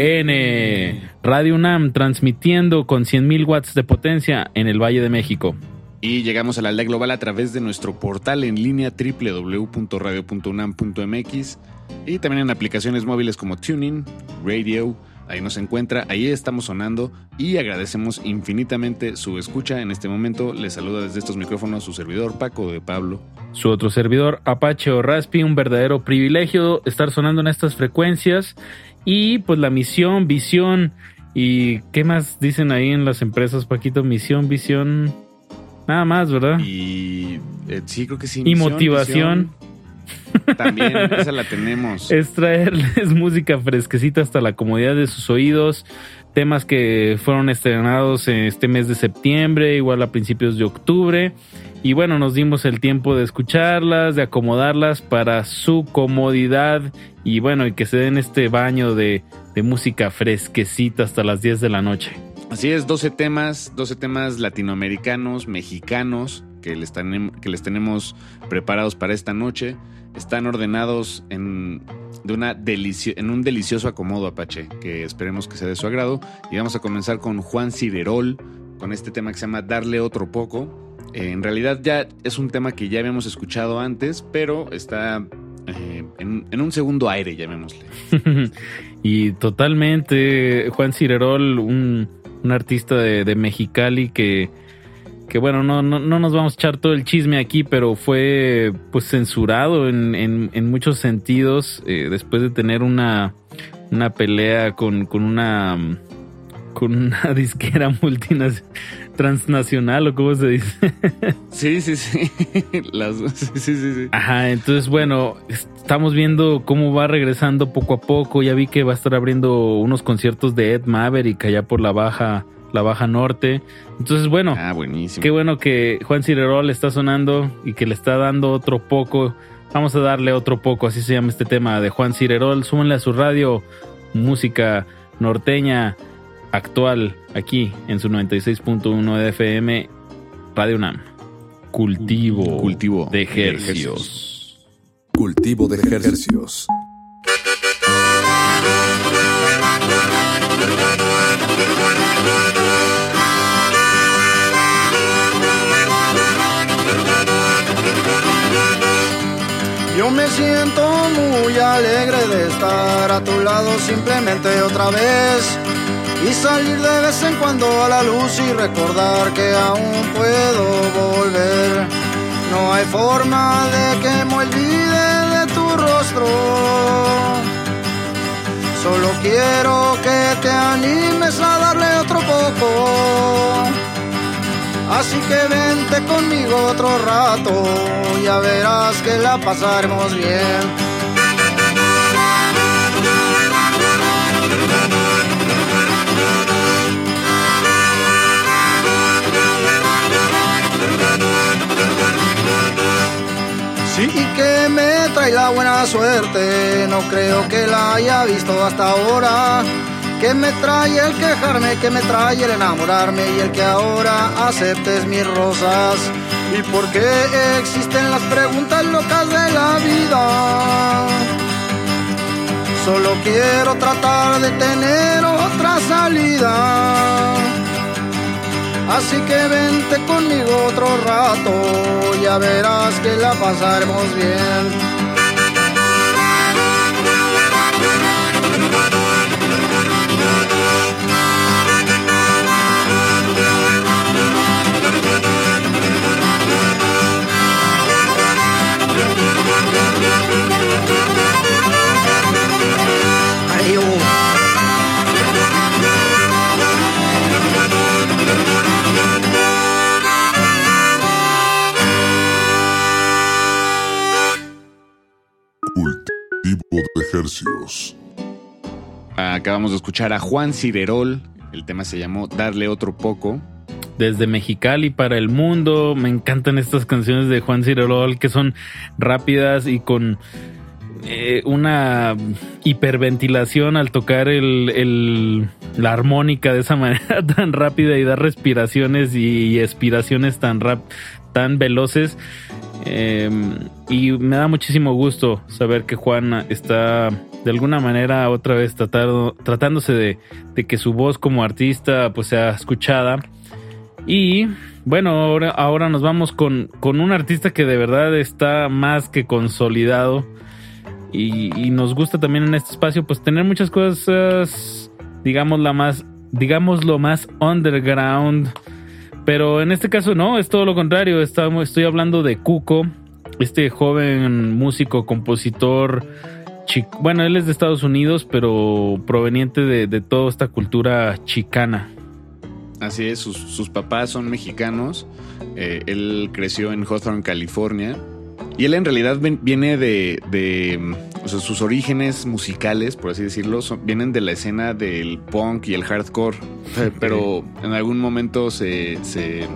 Radio UNAM transmitiendo con 100.000 watts de potencia en el Valle de México. Y llegamos a la aldea global a través de nuestro portal en línea www.radio.unam.mx y también en aplicaciones móviles como Tuning, Radio, Ahí nos encuentra, ahí estamos sonando y agradecemos infinitamente su escucha. En este momento les saluda desde estos micrófonos su servidor Paco de Pablo. Su otro servidor Apache o Raspi, un verdadero privilegio estar sonando en estas frecuencias y pues la misión, visión y qué más dicen ahí en las empresas, Paquito, misión, visión, nada más, ¿verdad? Y eh, sí, creo que sí. y motivación. visión. También, esa la tenemos. es traerles música fresquecita hasta la comodidad de sus oídos. Temas que fueron estrenados en este mes de septiembre, igual a principios de octubre. Y bueno, nos dimos el tiempo de escucharlas, de acomodarlas para su comodidad. Y bueno, y que se den este baño de, de música fresquecita hasta las 10 de la noche. Así es, 12 temas, 12 temas latinoamericanos, mexicanos, que les, que les tenemos preparados para esta noche. Están ordenados en, de una en un delicioso acomodo Apache, que esperemos que sea de su agrado. Y vamos a comenzar con Juan Ciderol, con este tema que se llama Darle Otro Poco. Eh, en realidad ya es un tema que ya habíamos escuchado antes, pero está eh, en, en un segundo aire, llamémosle. y totalmente, Juan Cirerol, un, un artista de, de Mexicali que, que bueno, no, no, no nos vamos a echar todo el chisme aquí, pero fue pues censurado en, en, en muchos sentidos eh, después de tener una, una pelea con, con una con una disquera multinacional transnacional o cómo se dice. Sí, sí, sí. Las, sí, sí, sí, sí. Ajá, entonces bueno, estamos viendo cómo va regresando poco a poco. Ya vi que va a estar abriendo unos conciertos de Ed Maverick allá por la baja, la baja norte. Entonces, bueno, Ah, buenísimo. qué bueno que Juan Cirerol está sonando y que le está dando otro poco. Vamos a darle otro poco, así se llama este tema de Juan Cirerol. Súmenle a su radio música norteña actual aquí en su 96.1 de FM Radio UNAM. Cultivo, Cultivo de de ejercicios. Cultivo de ejercicios. Yo me siento muy alegre de estar a tu lado simplemente otra vez y salir de vez en cuando a la luz y recordar que aún puedo volver. No hay forma de que me olvide de tu rostro. Solo quiero que te animes a darle otro poco. Así que vente conmigo otro rato, ya verás que la pasaremos bien. Sí, que me trae la buena suerte, no creo que la haya visto hasta ahora. Que me trae el quejarme, que me trae el enamorarme y el que ahora aceptes mis rosas. ¿Y por qué existen las preguntas locas de la vida? Solo quiero tratar de tener otra salida. Así que vente conmigo otro rato, ya verás que la pasaremos bien. Acabamos de escuchar a Juan Ciderol. El tema se llamó Darle otro poco. Desde Mexicali para el mundo. Me encantan estas canciones de Juan Ciderol que son rápidas y con eh, una hiperventilación al tocar el, la armónica de esa manera tan rápida y dar respiraciones y, expiraciones tan, rap, tan veloces. Em, y me da muchísimo gusto saber que Juan está de alguna manera otra vez tratándose de, de, que su voz como artista pues sea escuchada. Y bueno, ahora, ahora nos vamos con, con un artista que de verdad está más que consolidado. Y, y, nos gusta también en este espacio pues tener muchas cosas, digamos la más, digamos lo más underground pero en este caso no, es todo lo contrario. Estamos, estoy hablando de Cuco, este joven músico, compositor. Bueno, él es de Estados Unidos, pero proveniente de, toda esta cultura chicana. Así es, sus, papás son mexicanos. Eh, él creció en Hawthorne, California. Y él en realidad viene de, o sea, sus orígenes musicales, por así decirlo, vienen de la escena del punk y el hardcore, pero en algún momento se, se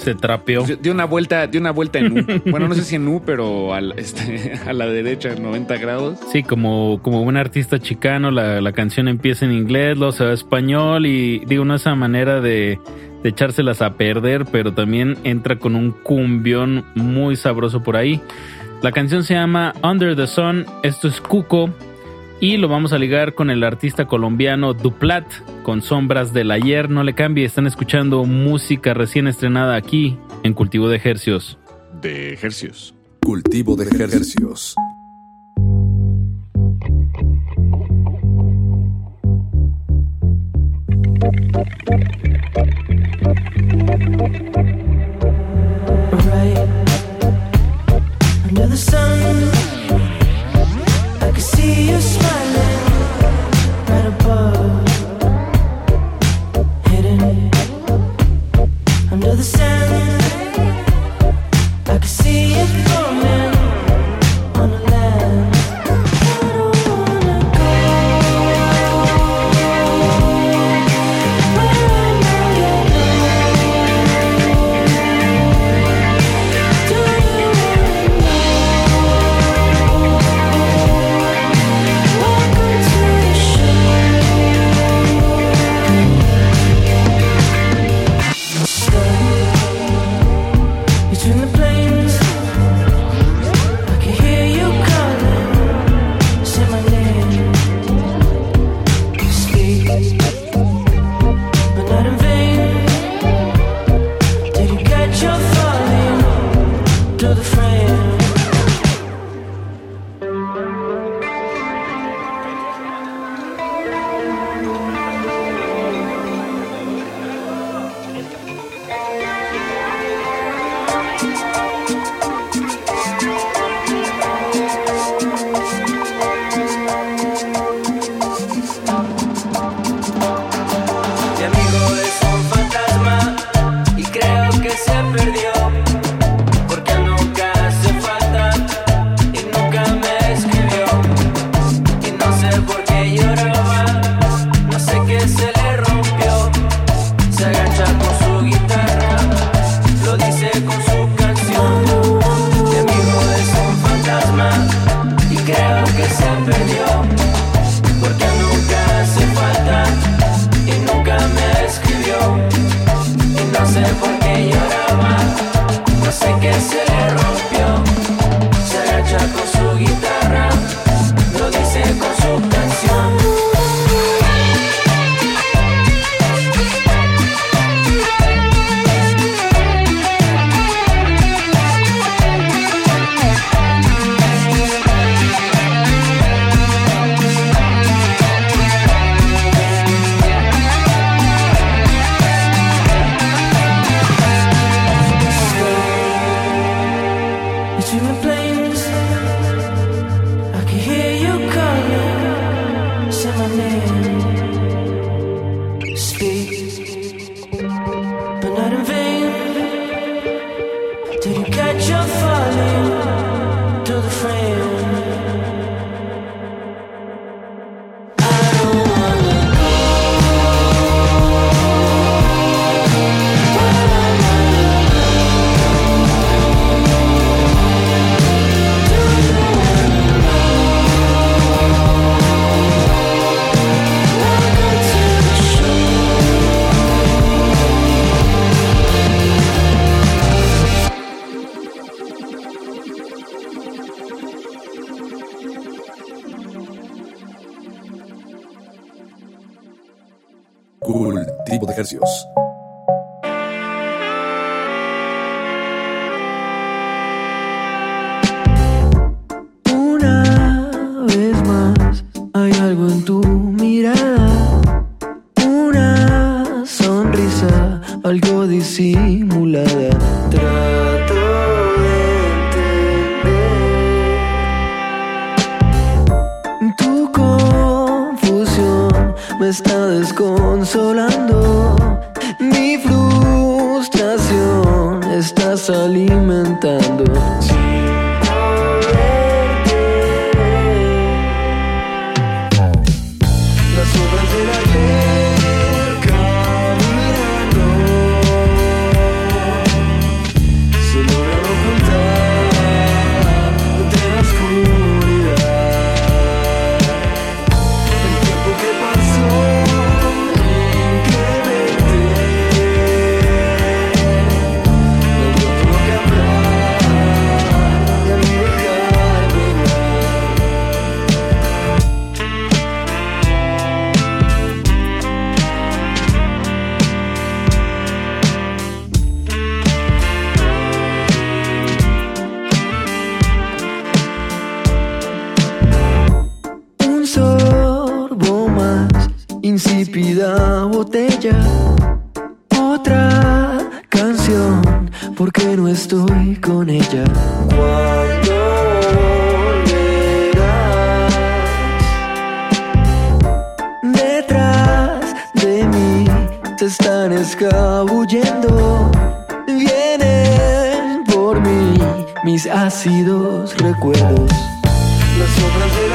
se trapeó. Dio una vuelta, dio una vuelta en U. bueno, no sé si en U, pero este, a la derecha, 90 grados. Sí, como, como un artista chicano, la, la canción empieza en inglés, luego se va a español y digo, no esa manera de, de echárselas a perder, pero también entra con un cumbión muy sabroso por ahí. La canción se llama Under the Sun, esto es Cuco y lo vamos a ligar con el artista colombiano Duplat con Sombras del Ayer. No le cambie, están escuchando música recién estrenada aquí en Cultivo de Ejercios. De Ejercios. Cultivo de Ejercios. I can see you Cultivo insípida botella. Otra canción, porque no estoy con ella. Cuando volverás, detrás de mí se están escabullendo. Vienen por mí mis ácidos recuerdos. Las obras del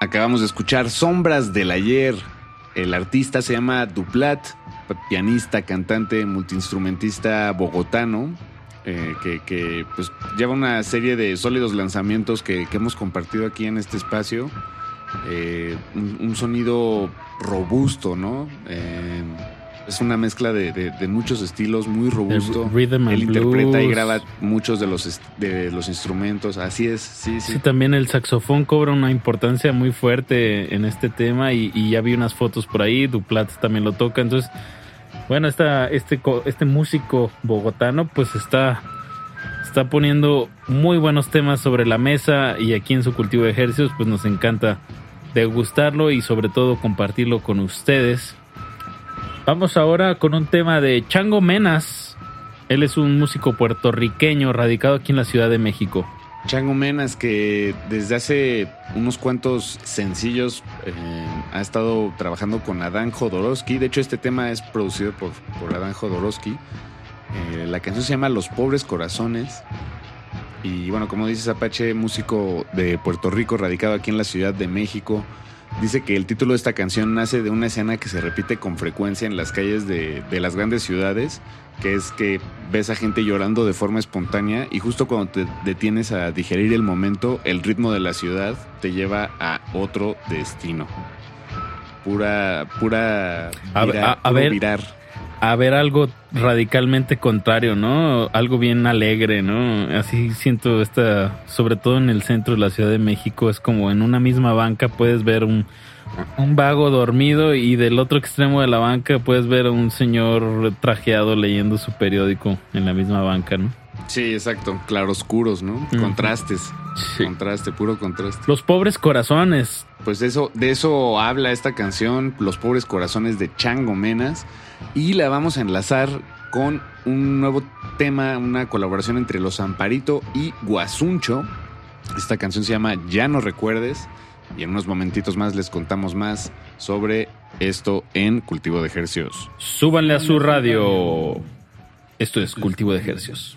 Acabamos de escuchar Sombras del Ayer. El artista se llama Duplat, pianista, cantante, multiinstrumentista bogotano, eh, que, pues, lleva una serie de sólidos lanzamientos que, hemos compartido aquí en este espacio. Eh, un sonido robusto, ¿no? Eh, es una mezcla de, de- de muchos estilos, muy robusto. El rhythm and Él interpreta y graba muchos de los, de los instrumentos. Así es, sí, sí. Sí, también el saxofón cobra una importancia muy fuerte en este tema y, y ya vi unas fotos por ahí, Duplat también lo toca, entonces, bueno, esta, este, este músico bogotano pues está, está poniendo muy buenos temas sobre la mesa y aquí en su cultivo de ejercicios pues nos encanta degustarlo y sobre todo compartirlo con ustedes. Vamos ahora con un tema de Chango Menas. Él es un músico puertorriqueño radicado aquí en la Ciudad de México. Chango Menas, que desde hace unos cuantos sencillos eh, ha estado trabajando con Adán Jodorowsky. De hecho, este tema es producido por, por Adán Jodorowsky. Eh, la canción se llama Los Pobres Corazones. Y bueno, como dices, Apache, músico de Puerto Rico, radicado aquí en la Ciudad de México, dice que el título de esta canción nace de una escena que se repite con frecuencia en las calles de, de las grandes ciudades, que es que ves a gente llorando de forma espontánea y justo cuando te detienes a digerir el momento, el ritmo de la ciudad te lleva a otro destino. Pura, pura, A- a- a ver. virar. A ver algo radicalmente contrario, ¿no? Algo bien alegre, ¿no? Así siento esta, sobre todo en el centro de la Ciudad de México, es como en una misma banca puedes ver un, un vago dormido y del otro extremo de la banca puedes ver a un señor trajeado leyendo su periódico en la misma banca, ¿no? Sí, exacto. Claroscuros, ¿no? Contrastes. Contraste, puro contraste. Los pobres corazones. Pues de eso, de eso habla esta canción, Los pobres corazones de Chango Menas. Y la vamos a enlazar con un nuevo tema, una colaboración entre Los Amparito y Guasuncho. Esta canción se llama Ya no recuerdes. Y en unos momentitos más les contamos más sobre esto en Cultivo de Ejercios. Súbanle a su radio. Esto es Cultivo de Ejercios.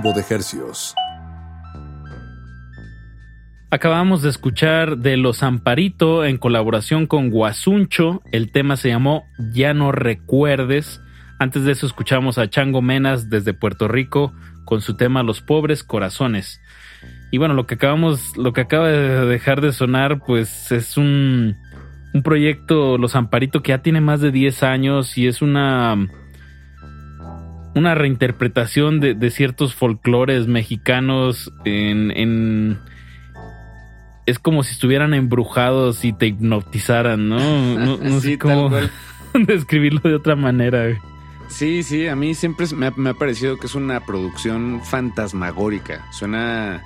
De Hercios. Acabamos de escuchar de Los Amparito en colaboración con Guasuncho. El tema se llamó Ya no recuerdes. Antes de eso escuchamos a Chango Menas desde Puerto Rico con su tema Los pobres corazones. Y bueno, lo que acabamos, lo que acaba de dejar de sonar, pues es un, un proyecto Los Amparito que ya tiene más de 10 años y es una una reinterpretación de, de ciertos folclores mexicanos en, en es como si estuvieran embrujados y te hipnotizaran, ¿no? No, no Sí, sé cómo describirlo de otra manera. güey. Sí, sí, a mí siempre me ha, me ha parecido que es una producción fantasmagórica. Suena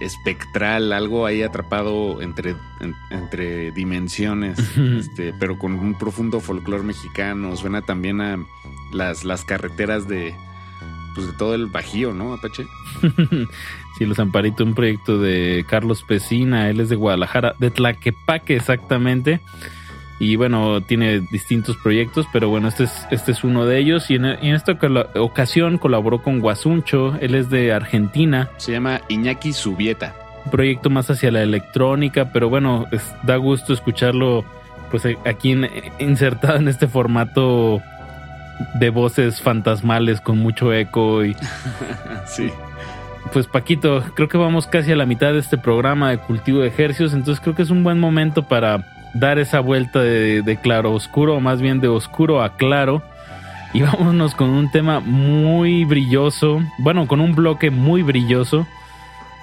espectral, algo ahí atrapado entre, en- entre dimensiones, este, pero con un profundo folclore mexicano. Suena también a las, las carreteras de, pues, de todo el Bajío, ¿no, Apache? sí, Los Amparito, un proyecto de Carlos Pesina, él es de Guadalajara, de Tlaquepaque exactamente. Y bueno, tiene distintos proyectos, pero bueno, este es, este es uno de ellos. Y en, esta oca- ocasión colaboró con Guasuncho, él es de Argentina. Se llama Iñaki Subieta. Un proyecto más hacia la electrónica, pero bueno, es- da gusto escucharlo pues eh, aquí en- insertado en este formato de voces fantasmales con mucho eco y sí. pues Paquito, creo que vamos casi a la mitad de este programa de cultivo de ejercicios, entonces creo que es un buen momento para dar esa vuelta de, claro oscuro, o más bien de oscuro a claro. Y vámonos con un tema muy brilloso, bueno, con un bloque muy brilloso.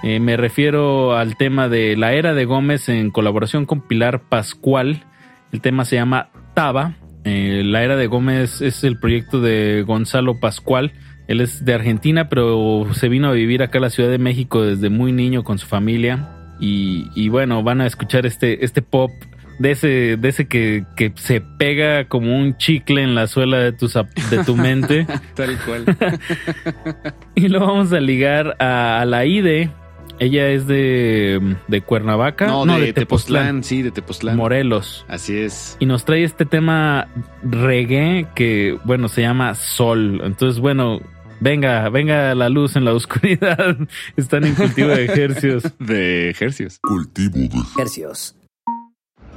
Eh, me refiero al tema de la era de Gómez en colaboración con Pilar Pascual. El tema se llama Taba. Eh, la era de Gómez es el proyecto de Gonzalo Pascual. Él es de Argentina, pero se vino a vivir acá a la Ciudad de México desde muy niño con su familia. Y, y bueno, van a escuchar este, este pop de ese, de ese que, que se pega como un chicle en la suela de tu, de tu mente. Tal cual. Y lo vamos a ligar a, a la IDE. Ella es de, de Cuernavaca. No, de, Tepoztlán, sí, de Tepoztlán. Morelos. Así es. Y nos trae este tema reggae que, bueno, se llama Sol. Entonces, bueno, venga, venga la luz en la oscuridad. Están en cultivo de ejercicios. De ejercicios. Cultivo de Hercios.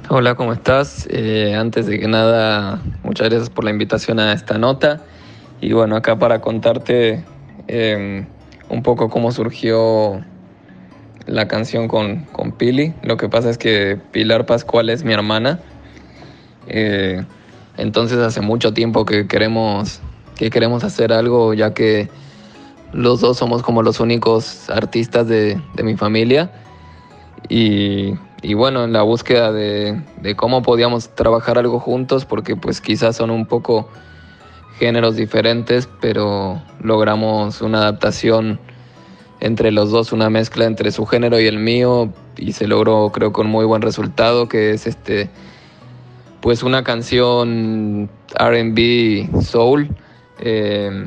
Hola, ¿cómo estás? Eh, antes de que nada, muchas gracias por la invitación a esta nota. Y bueno, acá para contarte eh, un poco cómo surgió la canción con, con Pili. Lo que pasa es que Pilar Pascual es mi hermana. Eh, entonces hace mucho tiempo que queremos, que queremos hacer algo, ya que los dos somos como los únicos artistas de, de mi familia. Y, y bueno, en la búsqueda de, de cómo podíamos trabajar algo juntos, porque pues quizás son un poco géneros diferentes, pero logramos una adaptación entre los dos, una mezcla entre su género y el mío, y se logró creo con muy buen resultado, que es este pues una canción RB soul. eh,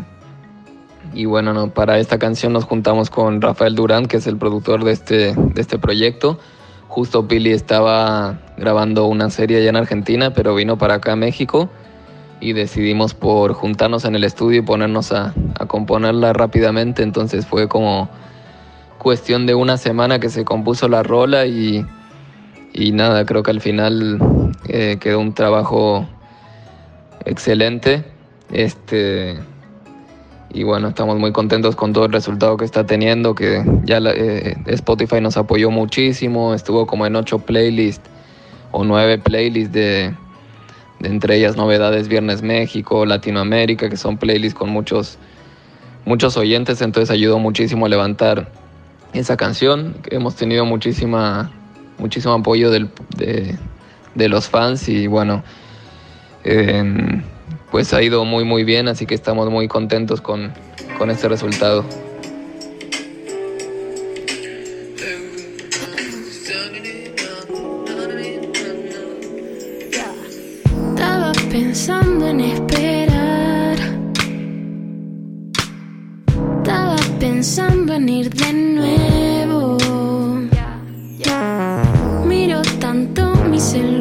y bueno, no, para esta canción nos juntamos con Rafael Durán, que es el productor de este, de este proyecto. Justo Pili estaba grabando una serie allá en Argentina, pero vino para acá a México y decidimos por juntarnos en el estudio y ponernos a, a componerla rápidamente. Entonces fue como cuestión de una semana que se compuso la rola y, y nada, creo que al final eh, quedó un trabajo excelente. Este, y bueno, estamos muy contentos con todo el resultado que está teniendo, que ya la- eh, Spotify nos apoyó muchísimo, estuvo como en ocho playlists o nueve playlists de, de entre ellas novedades Viernes México, Latinoamérica, que son playlists con muchos, muchos oyentes, entonces ayudó muchísimo a levantar esa canción. Hemos tenido muchísima, muchísimo apoyo del- de, de los fans y bueno, em, pues ha ido muy muy bien, así que estamos muy contentos con, con este resultado. Estaba pensando en esperar. Estaba pensando en ir de nuevo. Miro tanto mi celular.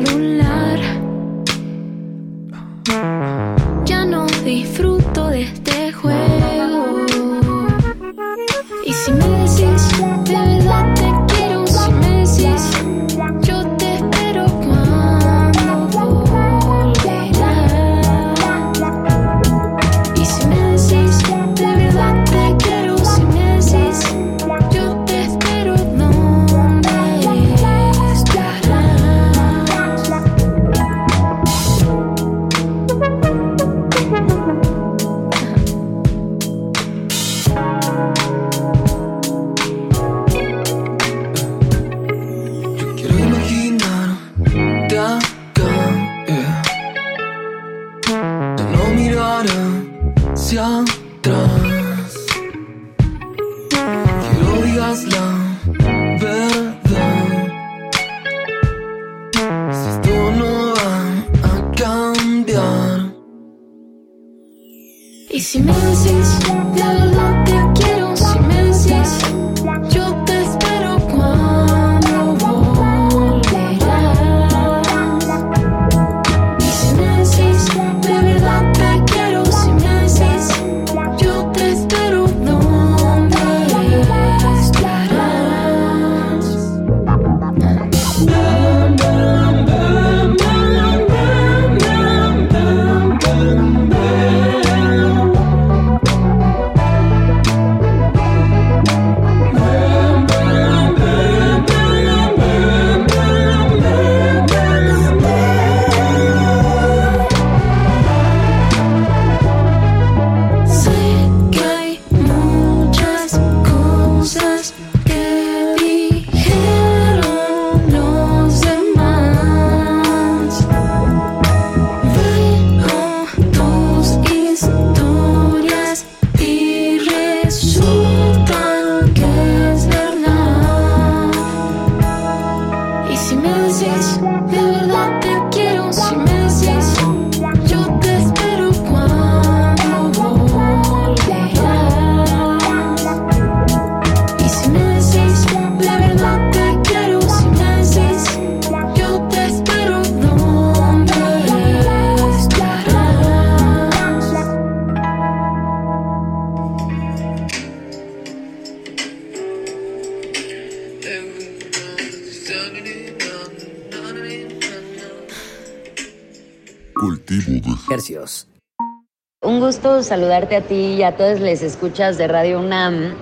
Saludarte a ti y a todos les escuchas de Radio UNAM.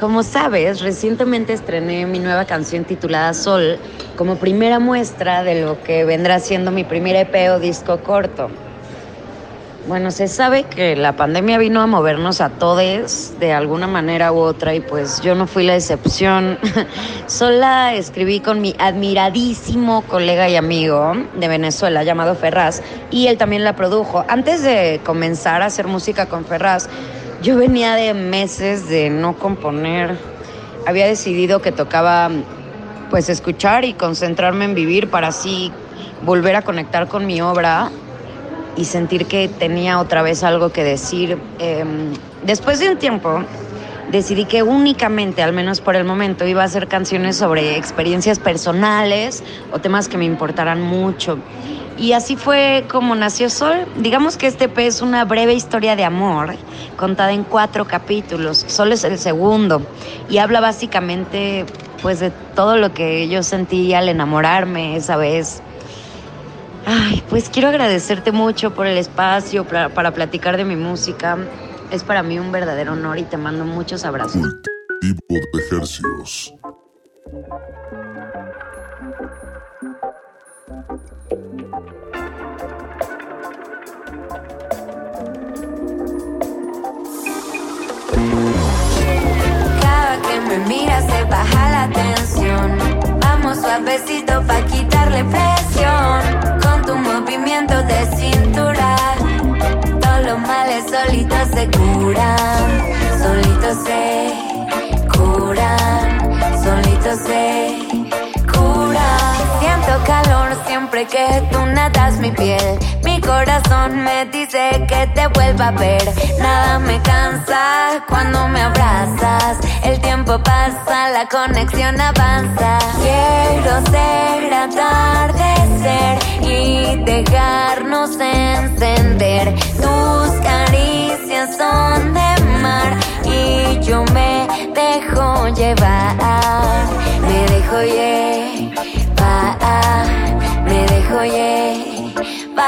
Como sabes, recientemente estrené mi nueva canción titulada Sol como primera muestra de lo que vendrá siendo mi primer EP o disco corto. Bueno, se sabe que la pandemia vino a movernos a todos de alguna manera u otra y pues yo no fui la excepción. Sola escribí con mi admiradísimo colega y amigo de Venezuela llamado Ferraz y él también la produjo. Antes de comenzar a hacer música con Ferraz, yo venía de meses de no componer. Había decidido que tocaba pues escuchar y concentrarme en vivir para así volver a conectar con mi obra y sentir que tenía otra vez algo que decir. Eh, después de un tiempo, decidí que únicamente, al menos por el momento, iba a hacer canciones sobre experiencias personales o temas que me importaran mucho. Y así fue como nació Sol. Digamos que este EP es una breve historia de amor contada en cuatro capítulos. Sol es el segundo y habla básicamente pues de todo lo que yo sentí al enamorarme esa vez. Ay, pues quiero agradecerte mucho por el espacio para, para platicar de mi música. Es para mí un verdadero honor y te mando muchos abrazos. Cultivo de ejercicios. Cada que me miras se baja la tensión. Vamos suavecito pa' quitarle presión. Movimiento de cintura. Todos los males solitos se curan. Solitos se curan. Solitos se curan. Siento calor siempre que tú nadas mi piel. Mi corazón me dice que te vuelva a ver. Nada me cansa cuando me abrazas. El tiempo pasa, la conexión avanza. Quiero ser atardecer y dejarnos encender. Tus caricias son de mar y yo me dejo llevar. Me dejo llevar, me dejo llevar.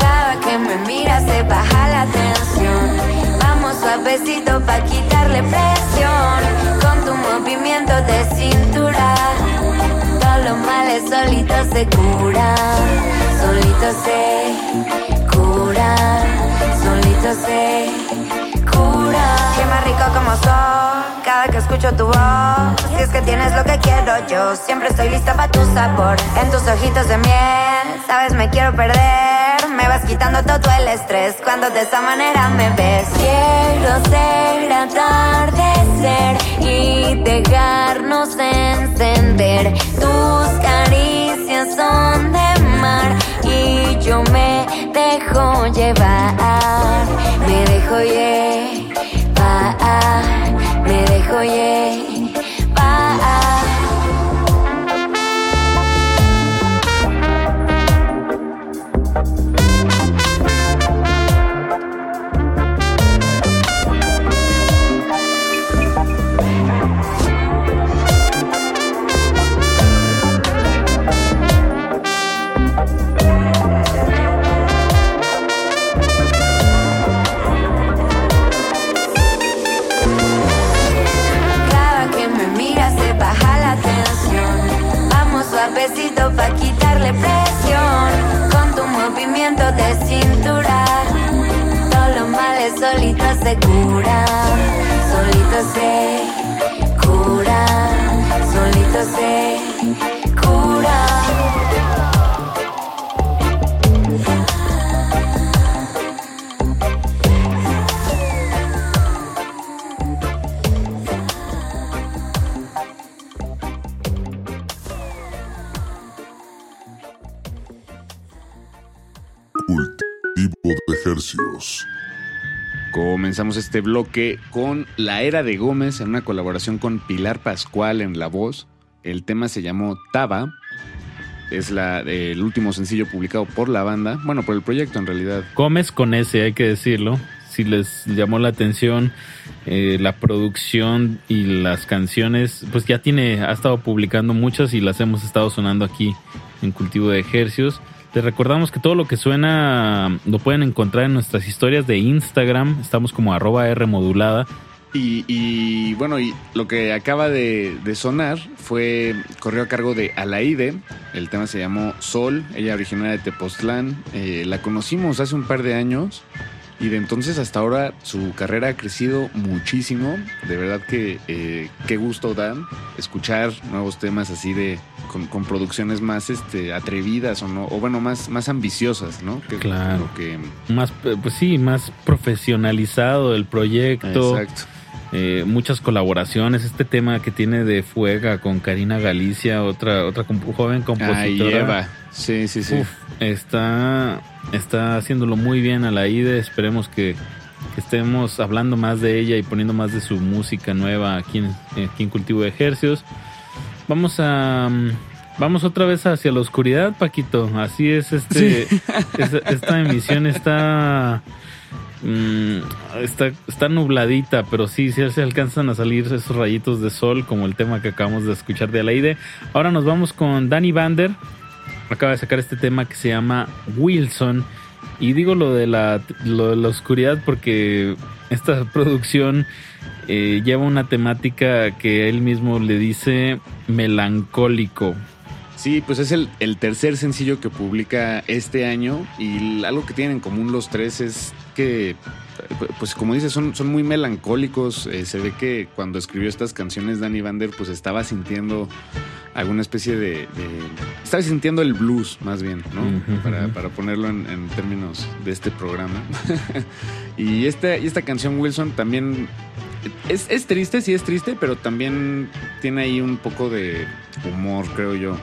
Cada que me miras se baja la tensión. Vamos suavecito pa' quitarle presión. Con tu movimiento de cintura. Todos los males solitos se curan. Solitos se curan. Solitos se curan. Qué más rico como son. Cada que escucho tu voz. Si es que tienes lo que quiero yo. Siempre estoy lista para tu sabor. En tus ojitos de miel. Sabes, me quiero perder. me vas quitando todo el estrés cuando de esa manera me ves. Quiero ser atardecer y dejarnos encender. Tus caricias son de mar y yo me dejo llevar. Me dejo llevar, me dejo llevar. Quitarle presión. Con tu movimiento de cintura. Todos los males solitos se curan. Solitos se curan. Solitos se de ejercicios. Comenzamos este bloque con La Era de Gómez en una colaboración con Pilar Pascual en la voz. El tema se llamó Taba. Es la, el último sencillo publicado por la banda. Bueno, por el proyecto en realidad. Gómez con ese, hay que decirlo. Si les llamó la atención eh, la producción y las canciones, pues ya tiene, ha estado publicando muchas y las hemos estado sonando aquí en Cultivo de Ejercios. Les recordamos que todo lo que suena lo pueden encontrar en nuestras historias de Instagram. Estamos como arroba R. Y, y, bueno, y lo que acaba de, de sonar fue, corrió a cargo de Alaide. El tema se llamó Sol, ella originaria de Tepoztlán. Eh, la conocimos hace un par de años y de entonces hasta ahora su carrera ha crecido muchísimo. De verdad que eh, qué gusto dan escuchar nuevos temas así de con, con producciones más este atrevidas o no o bueno más más ambiciosas, ¿no? Que, Claro. que Más, eh, pues sí, más profesionalizado el proyecto. Exacto. Eh, muchas colaboraciones. Este tema que tiene de Fuega con Karina Galicia, otra, otra comp- joven compositora. Ay, Eva. Sí, sí, sí. Uf, está, está haciéndolo muy bien a la IDE. Esperemos que, que estemos hablando más de ella y poniendo más de su música nueva aquí en, aquí en Cultivo de Ejercios. Vamos a. mm, Vamos otra vez hacia la oscuridad, Paquito. Así es, este, esta, esta emisión está, mm, está, está nubladita, pero sí, sí se alcanzan a salir esos rayitos de sol, como el tema que acabamos de escuchar de Alaide. Ahora nos vamos con Danny Bander. Acaba de sacar este tema que se llama Wilson. Y digo lo de la, lo de la oscuridad porque esta producción eh, lleva una temática que él mismo le dice melancólico. Sí, pues es el, el tercer sencillo que publica este año y algo que tienen en común los tres es que, pues como dices, son, son muy melancólicos. Eh, se ve que cuando escribió estas canciones Danny Vander pues estaba sintiendo alguna especie de... de- estaba sintiendo el blues más bien, ¿no? Para, ponerlo en, en términos de este programa. y, esta, y esta canción Wilson también es, es triste, sí es triste, pero también tiene ahí un poco de humor, creo yo,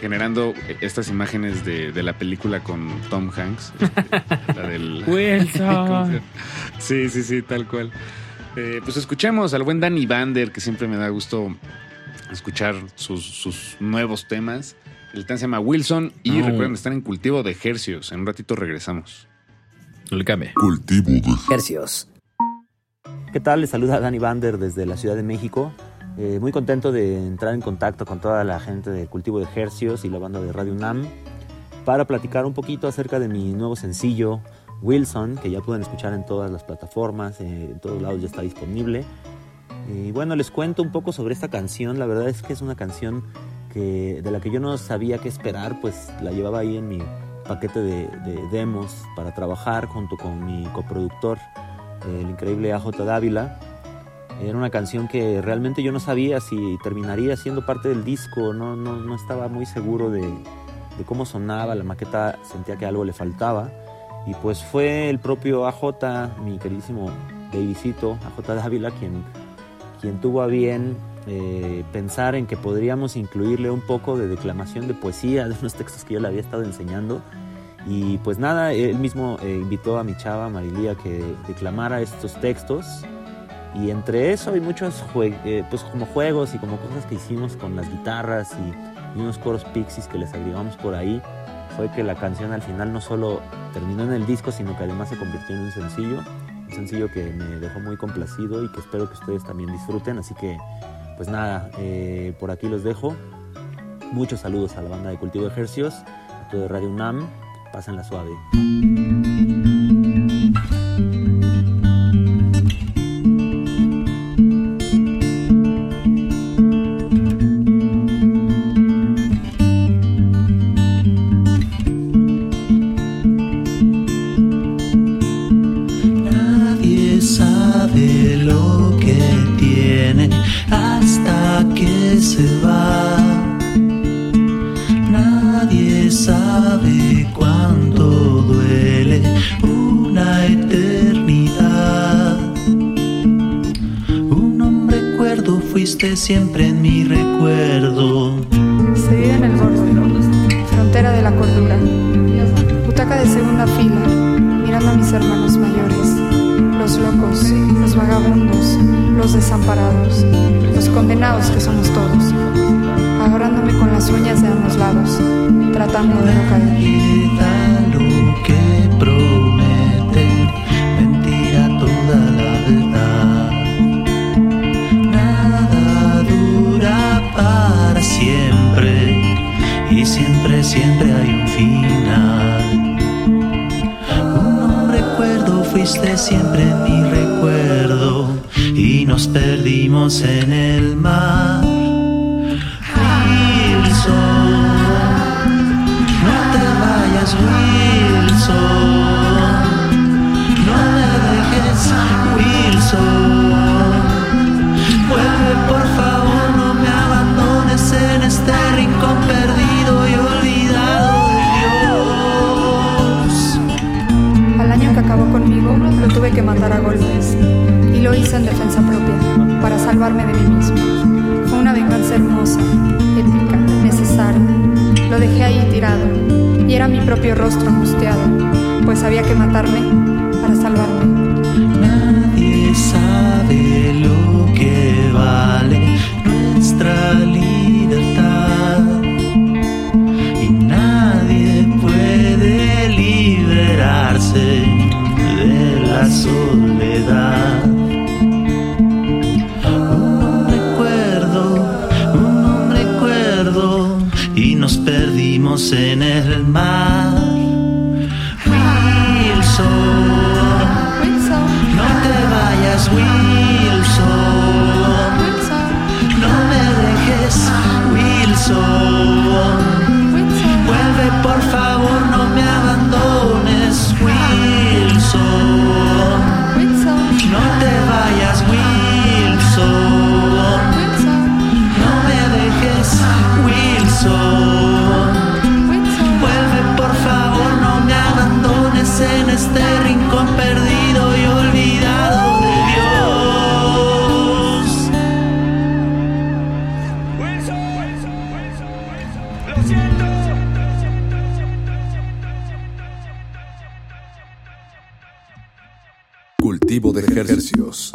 generando estas imágenes de, de la película con Tom Hanks. este, la del... Wilson. Sí, sí, sí, tal cual. Eh, pues escuchemos al buen Danny Bander, que siempre me da gusto escuchar sus, sus nuevos temas. El tema se llama Wilson y recuerden estar en cultivo de ejercios. En un ratito regresamos. No le cambie. Cultivo de Hercios. ¿Qué tal? Les saluda Dani Bander desde la Ciudad de México. Eh, muy contento de entrar en contacto con toda la gente de Cultivo de Hercios y la banda de Radio UNAM para platicar un poquito acerca de mi nuevo sencillo, Wilson, que ya pueden escuchar en todas las plataformas, eh, en todos lados ya está disponible. Y bueno, les cuento un poco sobre esta canción. La verdad es que es una canción que, de la que yo no sabía qué esperar, pues la llevaba ahí en mi paquete de, de demos para trabajar junto con mi coproductor, el increíble AJ Dávila. Era una canción que realmente yo no sabía si terminaría siendo parte del disco, no, no, no estaba muy seguro de, de cómo sonaba la maqueta, sentía que algo le faltaba. Y pues fue el propio AJ, mi queridísimo Davidcito, AJ Dávila, quien, quien tuvo a bien eh, pensar en que podríamos incluirle un poco de declamación de poesía de unos textos que yo le había estado enseñando. Y pues nada, él mismo eh, invitó a mi chava Marilía que declamara estos textos. Y entre eso hay muchos eh, pues como juegos y como cosas que hicimos con las guitarras y, y unos coros pixies que les agregamos por ahí. Fue que la canción al final no solo terminó en el disco, sino que además se convirtió en un sencillo. Un sencillo que me dejó muy complacido y que espero que ustedes también disfruten. Así que, pues nada, eh, por aquí los dejo. Muchos saludos a la banda de Cultivo de Ejercios, a todo de Radio UNAM. Pásenla suave. Siempre en mi recuerdo. Se vive en el borde, frontera de la cordura. Butaca de segunda fila, mirando a mis hermanos mayores. Los locos, los vagabundos, los desamparados, los condenados que somos todos. Agarrándome con las uñas de ambos lados, tratando de no caer. En el mar. De ejercicios.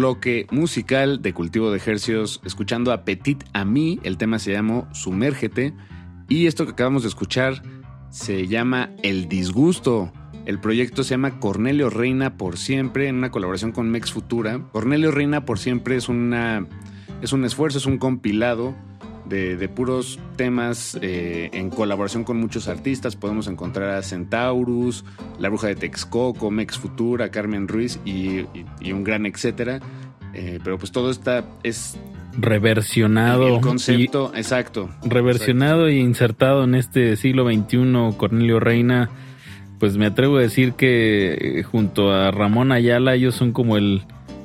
Bloque musical de cultivo de ejercicios escuchando a Petit a mí. El tema se llama Sumérgete. Y esto que acabamos de escuchar se llama El Disgusto. El proyecto se llama Cornelio Reina por siempre en una colaboración con Mex Futura. Cornelio Reina por siempre es una es un esfuerzo, es un compilado de, de puros temas eh, en colaboración con muchos artistas. Podemos encontrar a Centaurus, La Bruja de Texcoco, Mex Futura, Carmen Ruiz y, y- y un gran etcétera. Eh, pero pues todo está es Reversionado. el concepto, exacto. reversionado e insertado en este siglo XXI, Cornelio Reina, pues me atrevo a decir que eh, junto a Ramón Ayala ellos son como el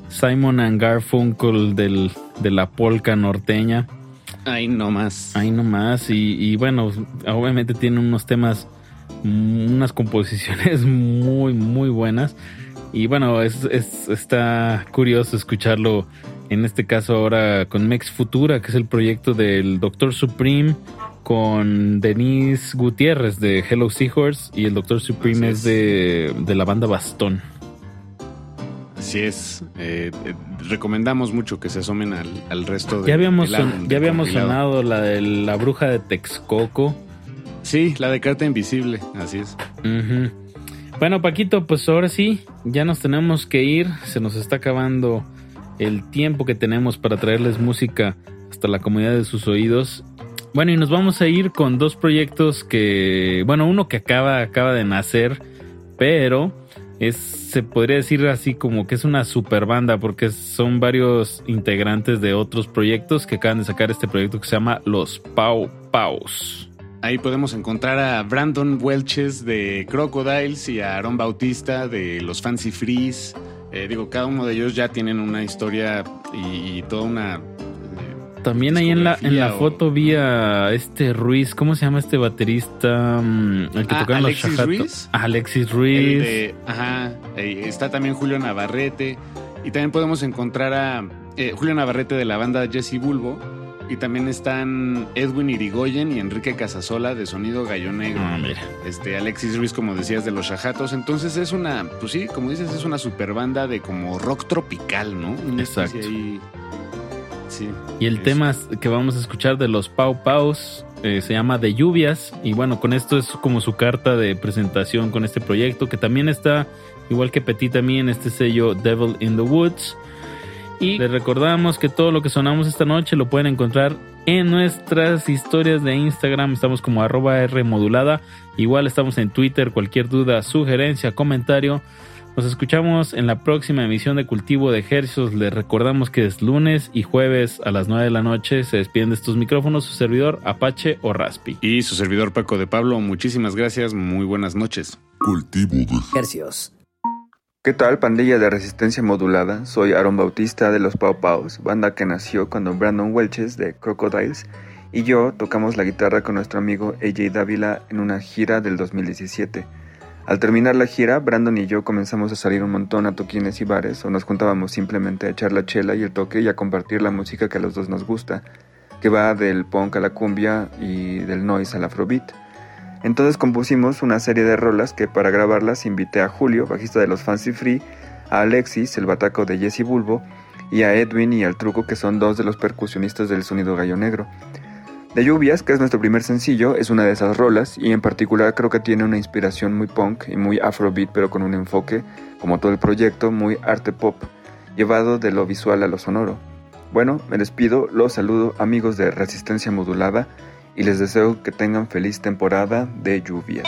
Simon and Garfunkel del, de la polca norteña. Ahí nomás. Ahí nomás. Y, y bueno, obviamente tiene unos temas, unas composiciones muy, muy buenas. Y bueno, es, es- está curioso escucharlo en este caso ahora con Mex Futura, que es el proyecto del Doctor Supreme con Denise Gutiérrez de Hello Seahorse y el Doctor Supreme es, de, de la banda Bastón. Así es. Eh, eh, recomendamos mucho que se asomen al, al resto de Ya habíamos, son- ya habíamos compilado. sonado la de la bruja de Texcoco. Sí, la de Carta Invisible, así es. Bueno, Paquito, pues ahora sí, ya nos tenemos que ir. Se nos está acabando el tiempo que tenemos para traerles música hasta la comunidad de sus oídos. Bueno, y nos vamos a ir con dos proyectos que, bueno, uno que acaba, acaba de nacer, pero es, se podría decir así como que es una super banda, porque son varios integrantes de otros proyectos que acaban de sacar este proyecto que se llama Los Pau Paus. Ahí podemos encontrar a Brandon Welches de Crocodiles y a Aaron Bautista de los Fancy Freeze. Eh, digo, cada uno de ellos ya tienen una historia y, y toda una... También ahí en la, en la o- foto vi a este Ruiz, ¿cómo se llama este baterista? Mm, El que Ah, los Alexis Shahato. Ruiz. Ah, Alexis Ruiz. de- ajá, eh, está también Julio Navarrete. Y también podemos encontrar a eh, Julio Navarrete de la banda Jesse Bulbo. Y también están Edwin Irigoyen y Enrique Casasola de Sonido Gallo Negro. Ah, mira. Este, Alexis Ruiz, como decías, de los Shahatos. Entonces es una, pues sí, como dices, es una super banda de como rock tropical, ¿no? Una Exacto. ahí- Sí. Y el tema que vamos a escuchar de los Pau Paus eh, se llama De Lluvias. Y bueno, con esto es como su carta de presentación con este proyecto, que también está, igual que Petit también, este sello Devil in the Woods. Y les recordamos que todo lo que sonamos esta noche lo pueden encontrar en nuestras historias de Instagram. Estamos como arroba R modulada. Igual estamos en Twitter. Cualquier duda, sugerencia, comentario. Nos escuchamos en la próxima emisión de Cultivo de Ejercicios. Les recordamos que es lunes y jueves a las 9 de la noche. Se despiden de estos micrófonos su servidor Apache o Raspi. Y su servidor Paco de Pablo, muchísimas gracias, muy buenas noches. Cultivo de Ejercicios. ¿Qué tal, pandilla de resistencia modulada? Soy Aaron Bautista de los Pau Paus, banda que nació cuando Brandon Welches de Crocodiles y yo tocamos la guitarra con nuestro amigo AJ Dávila en una gira del 2017. Al terminar la gira, Brandon y yo comenzamos a salir un montón a toquines y bares o nos juntábamos simplemente a echar la chela y el toque y a compartir la música que a los dos nos gusta, que va del punk a la cumbia y del noise al afrobeat. Entonces compusimos una serie de rolas que para grabarlas invité a Julio, bajista de los Fancy Free, a Alexis, el bataco de Jesse Bulbo, y a Edwin y al Truco, que son dos de los percusionistas del sonido gallo negro. De Lluvias, que es nuestro primer sencillo, es una de esas rolas y en particular creo que tiene una inspiración muy punk y muy afrobeat, pero con un enfoque, como todo el proyecto, muy arte pop, llevado de lo visual a lo sonoro. Bueno, me despido, los saludo amigos de Resistencia Modulada y les deseo que tengan feliz temporada de lluvias.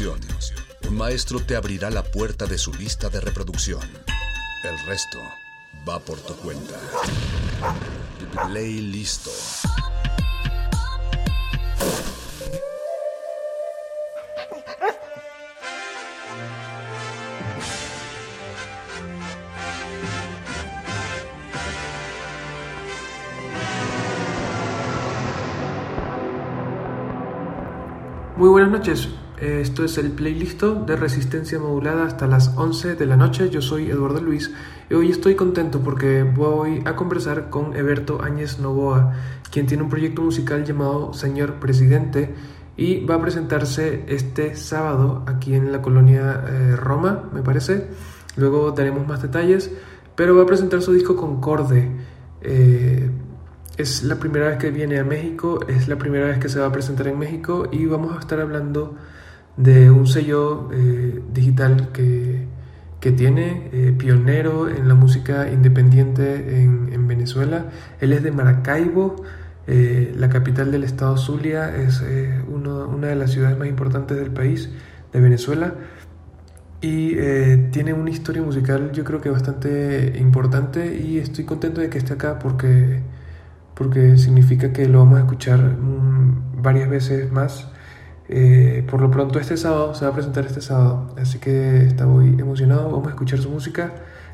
Un maestro te abrirá la puerta de su lista de reproducción. El resto va por tu cuenta. Play listo. Muy buenas noches. Eh, Esto es el playlist de resistencia modulada hasta las 11 de la noche. Yo soy Eduardo Luis y hoy estoy contento porque voy a conversar con Eberto Áñez Novoa, quien tiene un proyecto musical llamado Señor Presidente y va a presentarse este sábado aquí en la colonia eh, Roma, me parece. Luego daremos más detalles, pero va a presentar su disco Concorde. Eh, es la primera vez que viene a México, es la primera vez que se va a presentar en México y vamos a estar hablando de un sello eh, digital que, que tiene, eh, pionero en la música independiente en, en Venezuela. Él es de Maracaibo, eh, la capital del estado Zulia, es uno- una de las ciudades más importantes del país, de Venezuela. Y tiene una historia musical yo creo que bastante importante y estoy contento de que esté acá porque porque significa que lo vamos a escuchar mm, varias veces más. Eh, por lo pronto este sábado se va a presentar este sábado, así que estoy emocionado. Vamos a escuchar su música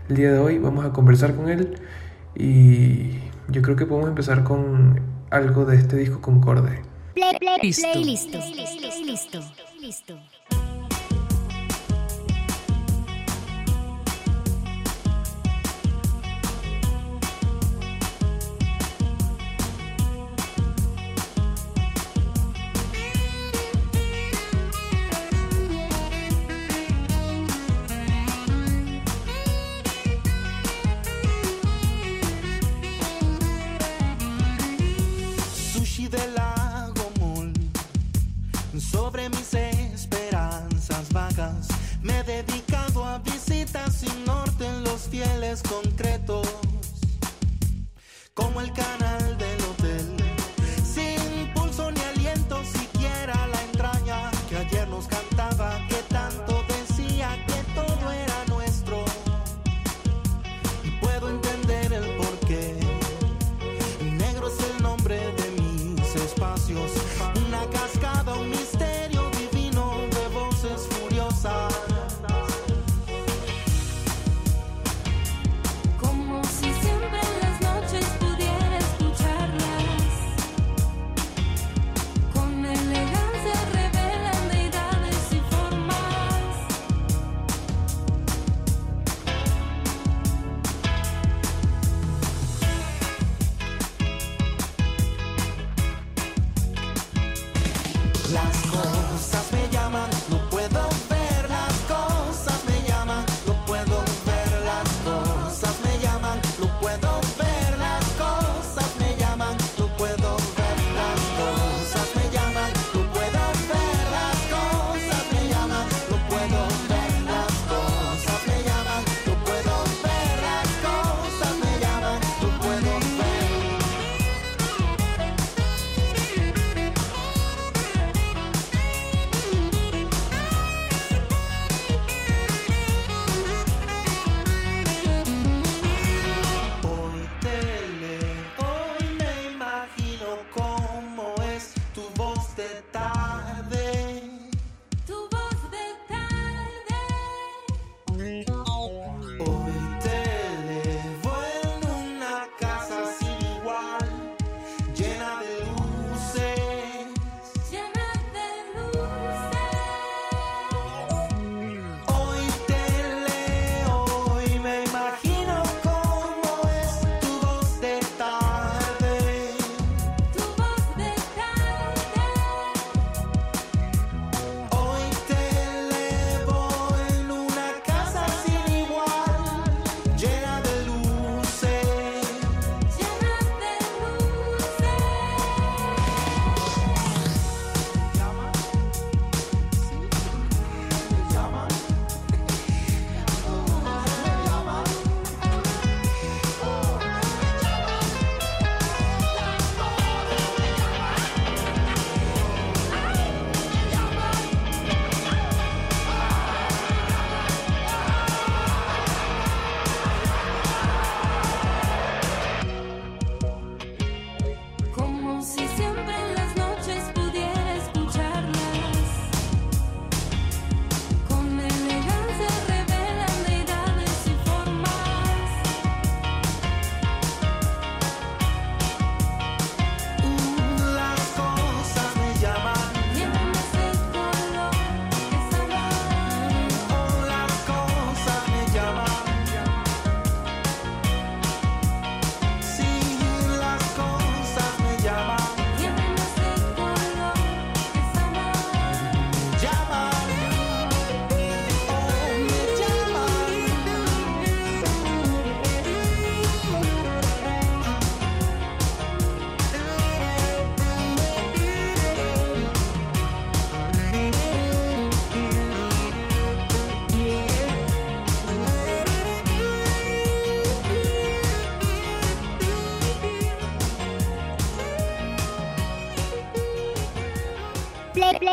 el día de hoy, vamos a conversar con él y yo creo que podemos empezar con algo de este disco Concorde. Play, play, playlist. Listo. Listo.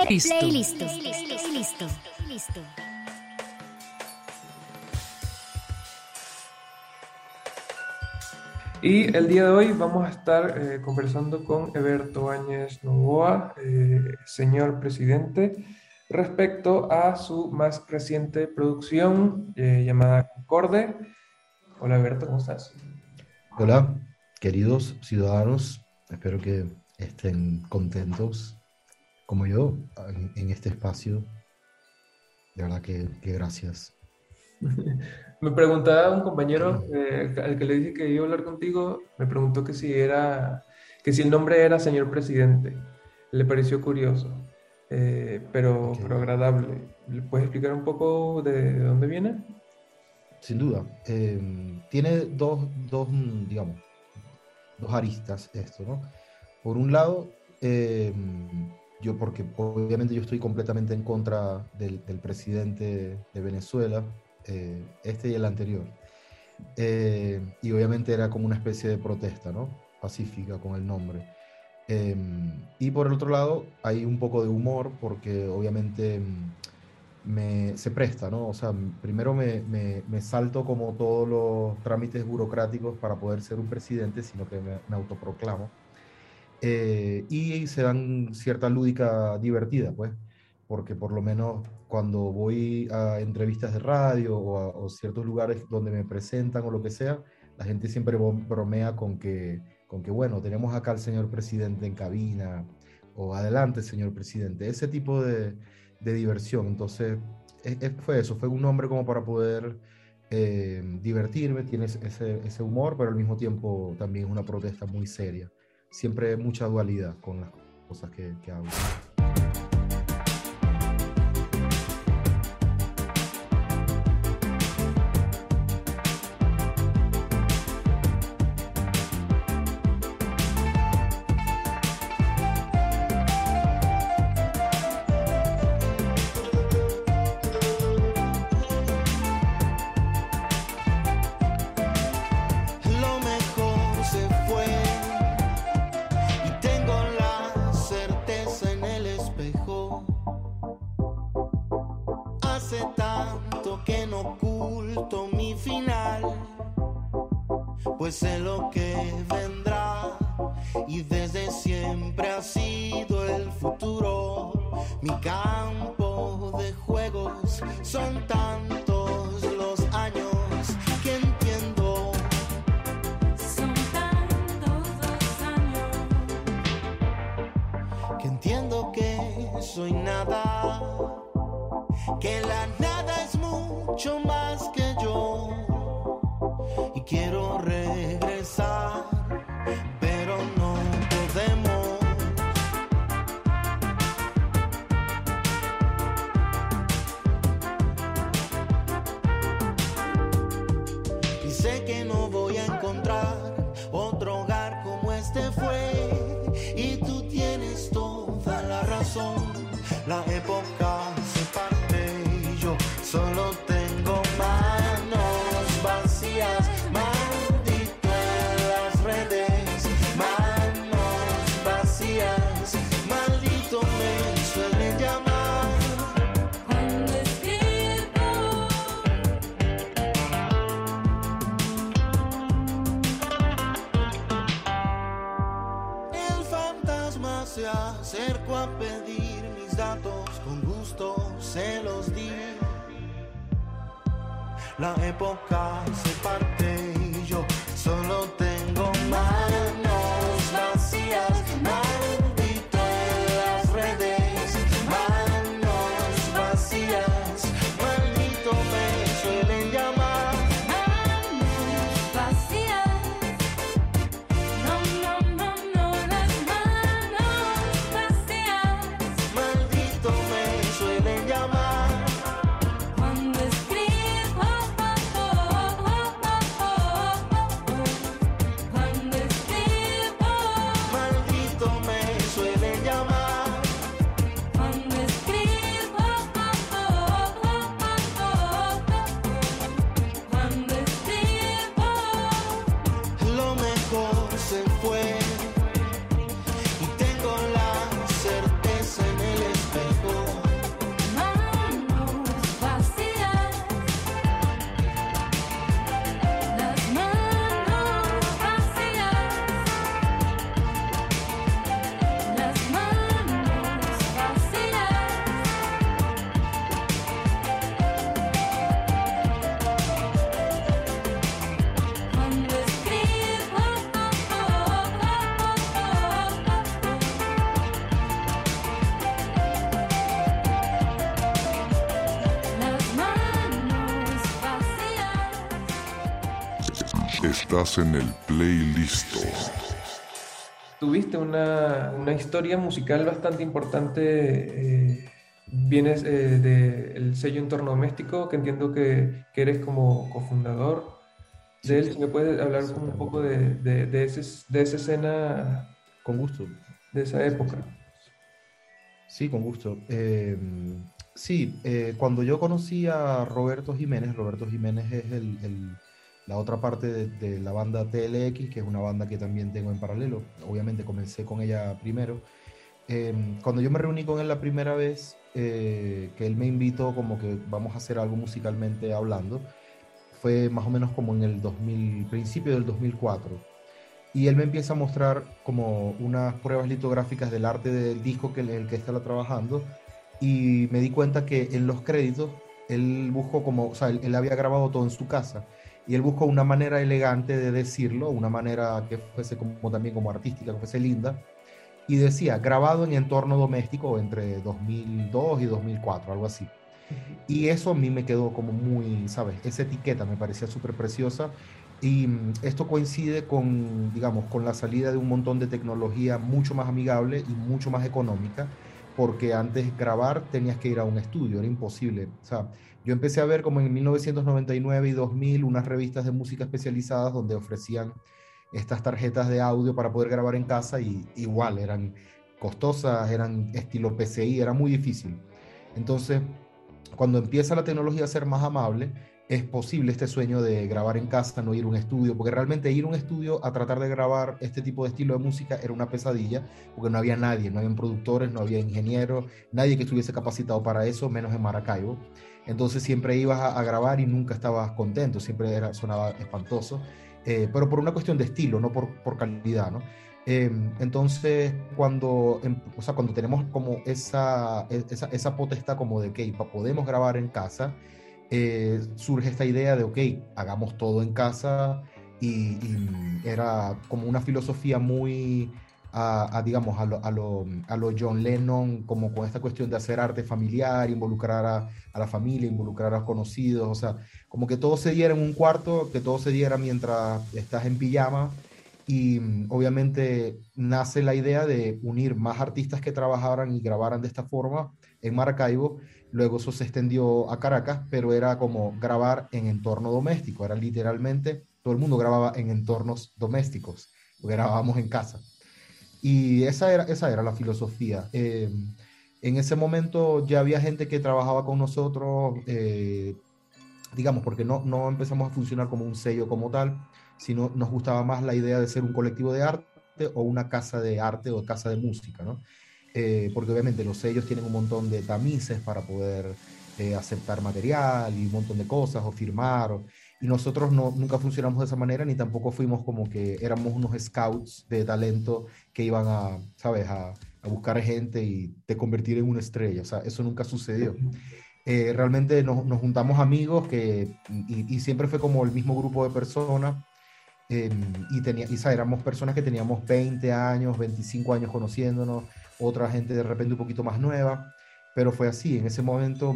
Listo. playlist. Listo. Listo. Y el día de hoy vamos a estar eh, conversando con Eberto Áñez Novoa, eh, señor presidente, respecto a su más reciente producción eh, llamada Concorde. Hola Eberto, ¿cómo estás? Hola, queridos ciudadanos, espero que estén contentos como yo en, en este espacio. De verdad que, que gracias. Me preguntaba un compañero eh, al que le dije que iba a hablar contigo, me preguntó que si era, que si el nombre era señor presidente. Le pareció curioso, eh, pero, pero agradable. ¿Le puedes explicar un poco de, de dónde viene? Sin duda. Eh, tiene dos, dos, digamos, dos aristas esto, ¿no? Por un lado, eh, yo porque obviamente yo estoy completamente en contra del, del presidente de Venezuela, eh, este y el anterior. Eh, y obviamente era como una especie de protesta, ¿no? Pacífica con el nombre. Eh, y por el otro lado, hay un poco de humor porque obviamente mm, me, se presta, ¿no? O sea, primero me, me- me salto como todos los trámites burocráticos para poder ser un presidente, sino que me autoproclamo. Eh, y se dan cierta lúdica divertida, pues, porque por lo menos cuando voy a entrevistas de radio o a o ciertos lugares donde me presentan o lo que sea, la gente siempre bromea con que, con que, bueno, tenemos acá al señor presidente en cabina, o adelante, señor presidente, ese tipo de, de diversión. Entonces, e- e- fue eso, fue un nombre como para poder eh, divertirme, tiene ese- ese humor, pero al mismo tiempo también es una protesta muy seria. Siempre mucha dualidad con las cosas que, que hago. Hace tanto que no oculto mi final, pues sé lo que vendrá y desde siempre ha sido el futuro. La época Estás en el playlist. Tuviste una, una historia musical bastante importante. eh, vienes eh, del sello Entorno Doméstico, que entiendo que, que eres como cofundador de él. Si me puedes hablar un poco de, de, de, ese- de esa escena. Con gusto. De esa época. Sí, con gusto. Eh, sí, eh, cuando yo conocí a Roberto Jiménez, Roberto Jiménez es el, el- la otra parte de, de la banda TLX, que es una banda que también tengo en paralelo. Obviamente comencé con ella primero. Eh, cuando yo me reuní con él la primera vez, eh, que él me invitó como que vamos a hacer algo musicalmente hablando, fue más o menos como en el 2000, principio del 2004 y él me empieza a mostrar como unas pruebas litográficas del arte del disco que, en el que estaba trabajando y me di cuenta que en los créditos él buscó como, o sea, él, él había grabado todo en su casa y él buscó una manera elegante de decirlo, una manera que fuese como también como artística, que fuese linda y decía grabado en entorno doméstico entre 2002 y 2004, algo así. Y eso a mí me quedó como muy, ¿sabes? Esa etiqueta me parecía súper preciosa y mm, esto coincide con, digamos, con la salida de un montón de tecnología mucho más amigable y mucho más económica, porque antes grabar tenías que ir a un estudio, era imposible. O sea, yo empecé a ver como en 1999 y 2000 unas revistas de música especializadas donde ofrecían estas tarjetas de audio para poder grabar en casa y igual eran costosas, eran estilo PCI, era muy difícil. Entonces, cuando empieza la tecnología a ser más amable, es posible este sueño de grabar en casa, no ir a un estudio, porque realmente ir a un estudio a tratar de grabar este tipo de estilo de música era una pesadilla, porque no había nadie, no habían productores, no había ingenieros, nadie que estuviese capacitado para eso, menos en Maracaibo. Entonces siempre ibas a, a grabar y nunca estabas contento, siempre era, sonaba espantoso, eh, pero por una cuestión de estilo, no por, por calidad, ¿no? Eh, entonces, cuando, em- o sea, cuando tenemos como esa, e- esa, esa potestad como de que podemos grabar en casa, eh, surge esta idea de, ok, hagamos todo en casa y, y era como una filosofía muy, a, digamos, a lo, a, lo, a lo John Lennon, como con esta cuestión de hacer arte familiar, involucrar a, a la familia, involucrar a los conocidos, o sea, como que todo se diera en un cuarto, que todo se diera mientras estás en pijama y mm, obviamente nace la idea de unir más artistas que trabajaran y grabaran de esta forma en Maracaibo. Luego eso se extendió a Caracas, pero era como grabar en entorno doméstico. Era literalmente, todo el mundo grababa en entornos domésticos, grabábamos en casa. Y esa era, esa era la filosofía. Eh, en ese momento ya había gente que trabajaba con nosotros, eh, digamos, porque no, no empezamos a funcionar como un sello como tal, sino nos gustaba más la idea de ser un colectivo de arte o una casa de arte o casa de música, ¿no? Eh, porque obviamente los sellos tienen un montón de tamices para poder eh, aceptar material y un montón de cosas o firmar. o- y nosotros no, nunca funcionamos de esa manera ni tampoco fuimos como que éramos unos scouts de talento que iban a, ¿sabes?, a, a buscar gente y te convertir en una estrella. O sea, eso nunca sucedió. Eh, realmente nos, nos juntamos amigos que, y, y siempre fue como el mismo grupo de personas. eh, y, tenía, y ¿sabes? éramos personas que teníamos 20 años, 25 años conociéndonos, otra gente de repente un poquito más nueva, pero fue así. En ese momento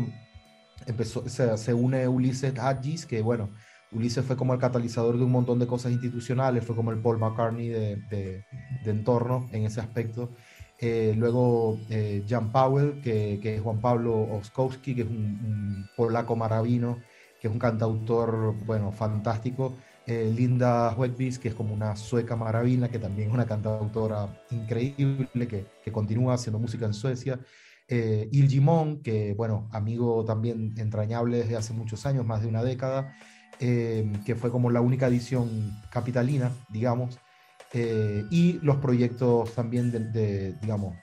empezó, se, se une Ulises Hadjis, que bueno, Ulises fue como el catalizador de un montón de cosas institucionales, fue como el Paul McCartney de, entorno en ese aspecto. Eh, luego eh, Jan Powell, que, es Juan Pablo Oskowski, que es un, polaco maravino, que es un cantautor, bueno, fantástico. Eh, Linda Huetbis, que es como una sueca maravilla, que también es una cantautora increíble, que, que continúa haciendo música en Suecia. Eh, Il Gimón, que, bueno, amigo también entrañable desde hace muchos años, más de una década, eh, que fue como la única edición capitalina, digamos. Eh, y los proyectos también de, digamos,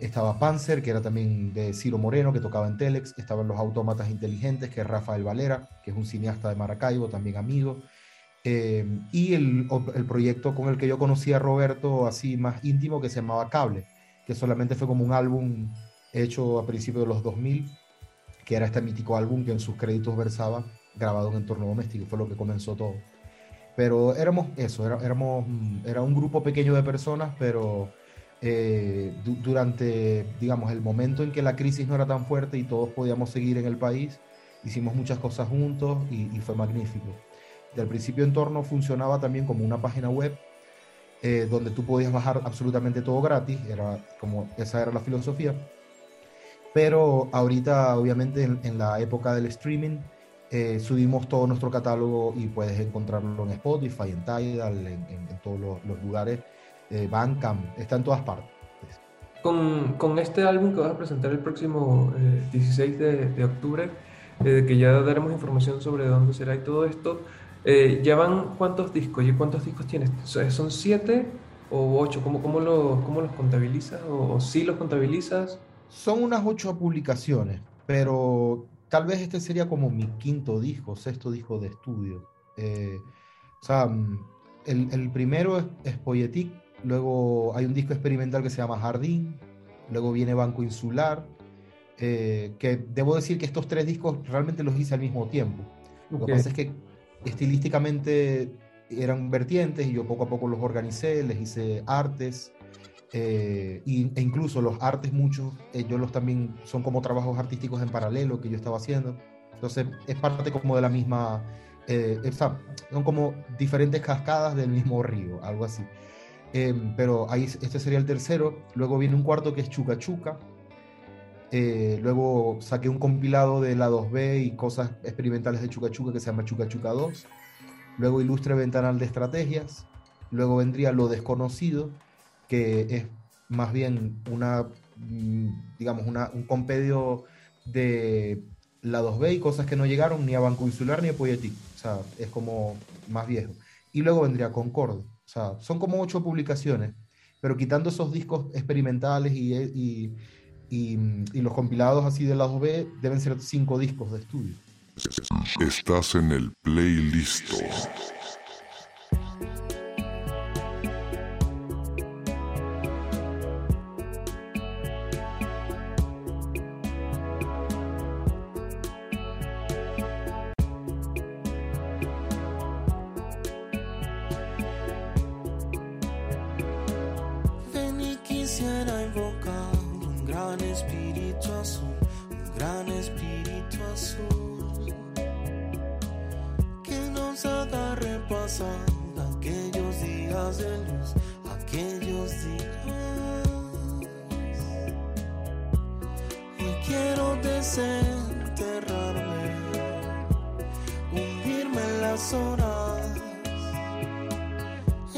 estaba Panzer, que era también de Ciro Moreno, que tocaba en Telex, estaban los Autómatas Inteligentes, que es Rafael Valera, que es un cineasta de Maracaibo, también amigo, Eh, y el, el proyecto con el que yo conocí a Roberto así más íntimo, que se llamaba Cable, que solamente fue como un álbum hecho a principios de los 2000, que era este mítico álbum que en sus créditos versaba grabado en entorno doméstico, fue lo que comenzó todo. Pero éramos eso, era, éramos, mm, era un grupo pequeño de personas, pero eh, du- durante, digamos, el momento en que la crisis no era tan fuerte y todos podíamos seguir en el país, hicimos muchas cosas juntos y, y fue magnífico. De al principio Entorno funcionaba también como una página web eh, donde tú podías bajar absolutamente todo gratis, era como esa era la filosofía. Pero ahorita, obviamente, en, en la época del streaming, eh, subimos todo nuestro catálogo y puedes encontrarlo en Spotify, en Tidal, en, en- en todos los, los lugares, eh, Bandcamp, está en todas partes. Con, con este álbum que vas a presentar el próximo eh, 16 de, de octubre, eh, que ya daremos información sobre dónde será y todo esto, eh, ¿ya van cuántos discos? ¿Y cuántos discos tienes? ¿Son siete o ocho? ¿Cómo, cómo, lo- cómo los contabilizas? ¿O, o si los contabilizas? Son unas ocho publicaciones, pero tal vez este sería como mi quinto disco, sexto disco de estudio. Eh, o sea, mm, el, el primero es, es luego hay un disco experimental que se llama Jardín, luego viene Banco Insular, eh, que debo decir que estos tres discos realmente los hice al mismo tiempo. Lo que pasa es que estilísticamente eran vertientes y yo poco a poco los organicé, les hice artes. Eh, e incluso los artes muchos, yo los también son como trabajos artísticos en paralelo que yo estaba haciendo. Entonces es parte como de la misma, eh, son como diferentes cascadas del mismo río, algo así. Eh, pero ahí este sería el tercero. Luego viene un cuarto que es Chuca Chuca. Eh, luego saqué un compilado de la 2B y cosas experimentales de Chuca Chuca que se llama Chuca Chuca 2. Luego Ilustre Ventanal de Estrategias. Luego vendría Lo Desconocido, que es más bien una, mm, digamos, una, un compendio de la 2B y cosas que no llegaron ni a Banco Insular ni a Poietic. O sea, es como más viejo. Y luego vendría Concord. O sea, son como ocho publicaciones, pero quitando esos discos experimentales y, y, y, y los compilados así de la 2B, deben ser cinco discos de estudio. Estás en el playlist.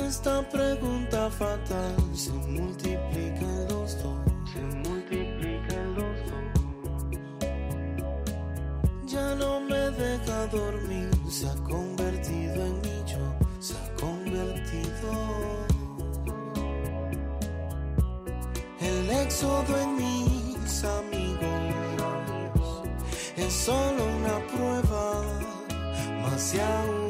Esta pregunta fatal se multiplica en los dos, se multiplica en los dos. Ya no me deja dormir, se ha convertido en mi yo, se ha convertido. El éxodo en mis amigos es solo una prueba, más aún,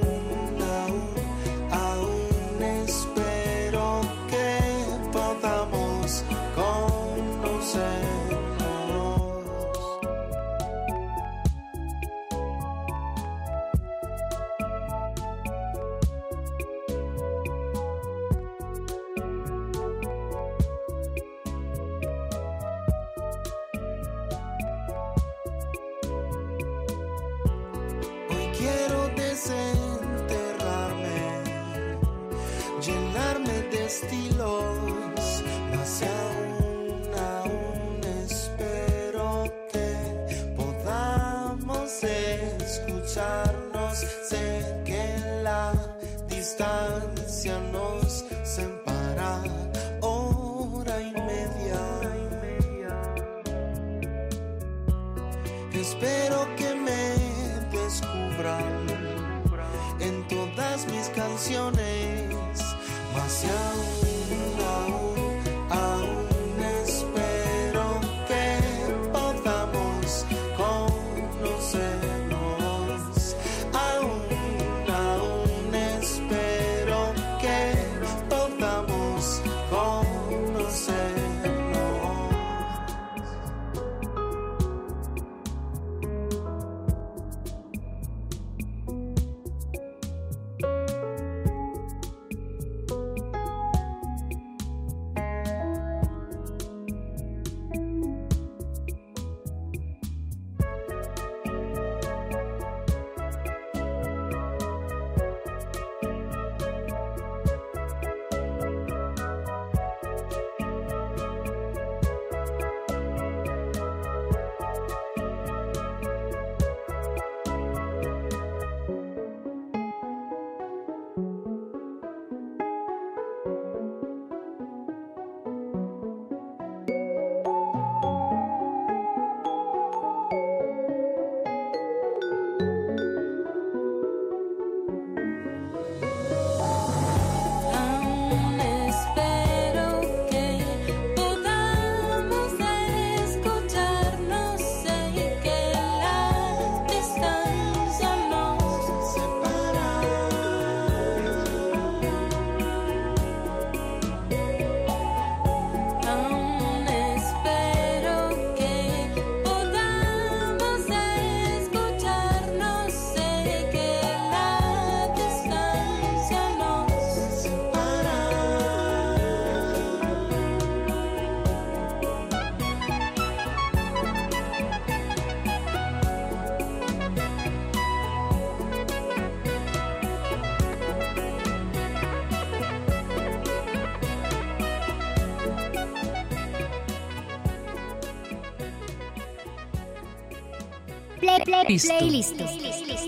Play, play, playlist.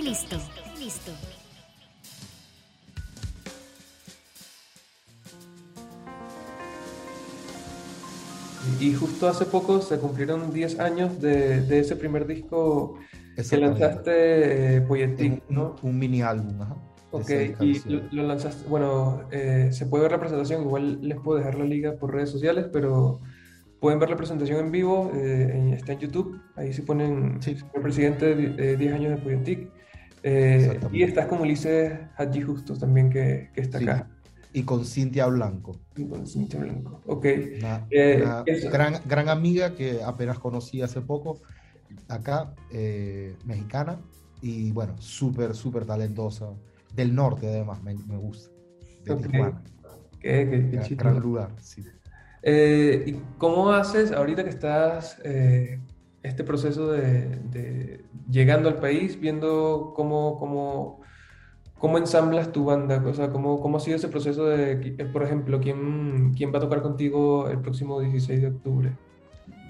Listo. Listo. Y justo hace poco se cumplieron 10 años de, de ese primer disco que lanzaste, eh, ¿no? Un mini álbum, ajá. Ok, y lo, lo lanzaste, bueno, eh, se puede ver la presentación, igual les puedo dejar la liga por redes sociales, pero pueden ver la presentación en vivo, eh, está en YouTube, ahí se ponen el presidente de eh, 10 años de Poietic, eh, y estás con Ulises Hadji Justos también que, que está Sí. acá. Y con Cintia Blanco. Y con Cintia Blanco, ok. Una, Eh, una gran, gran amiga que apenas conocí hace poco, acá, eh, mexicana, y bueno, súper, súper talentosa. Del norte, además, me, me gusta. De Ok. Tijuana. Qué, qué- qué Gran- gran lugar, sí. Eh, ¿y cómo haces ahorita que estás eh, este proceso de, de llegando al país, viendo cómo, cómo, cómo ensamblas tu banda? O sea, cómo, cómo ha sido ese proceso de, eh, por ejemplo, quién, quién va a tocar contigo el próximo 16 de octubre?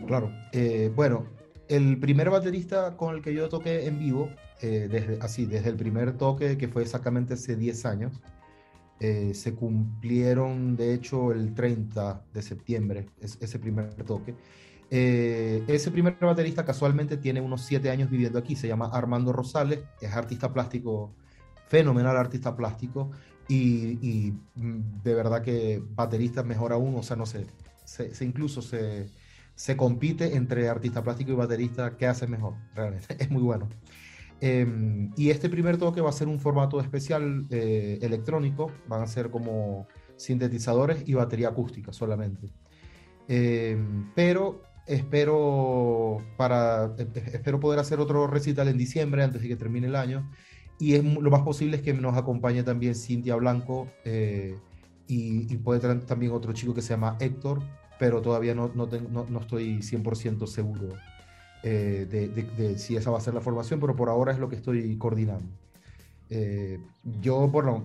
Claro. Eh, bueno, el primer baterista con el que yo toqué en vivo, eh, desde, así, desde el primer toque, que fue exactamente hace 10 años, eh, se cumplieron, de hecho, el 30 de septiembre, es- ese primer toque. Eh, ese primer baterista casualmente tiene unos 7 años viviendo aquí, se llama Armando Rosales, es artista plástico, fenomenal artista plástico, y, y, mm, de verdad que baterista mejor aún, o sea, no sé, se, se incluso se, se compite entre artista plástico y baterista, ¿qué hace mejor? Realmente, es muy bueno. Eh, y este primer toque va a ser un formato especial eh, electrónico, van a ser como sintetizadores y batería acústica solamente. Eh, pero espero, para, espero poder hacer otro recital en diciembre antes de que termine el año. Y es, lo más posible es que nos acompañe también Cintia Blanco eh, y, y puede traer también otro chico que se llama Héctor, pero todavía no, no, tengo- no, no estoy 100% seguro eh, de, de- de si esa va a ser la formación, pero por ahora es lo que estoy coordinando. Eh, yo, bueno,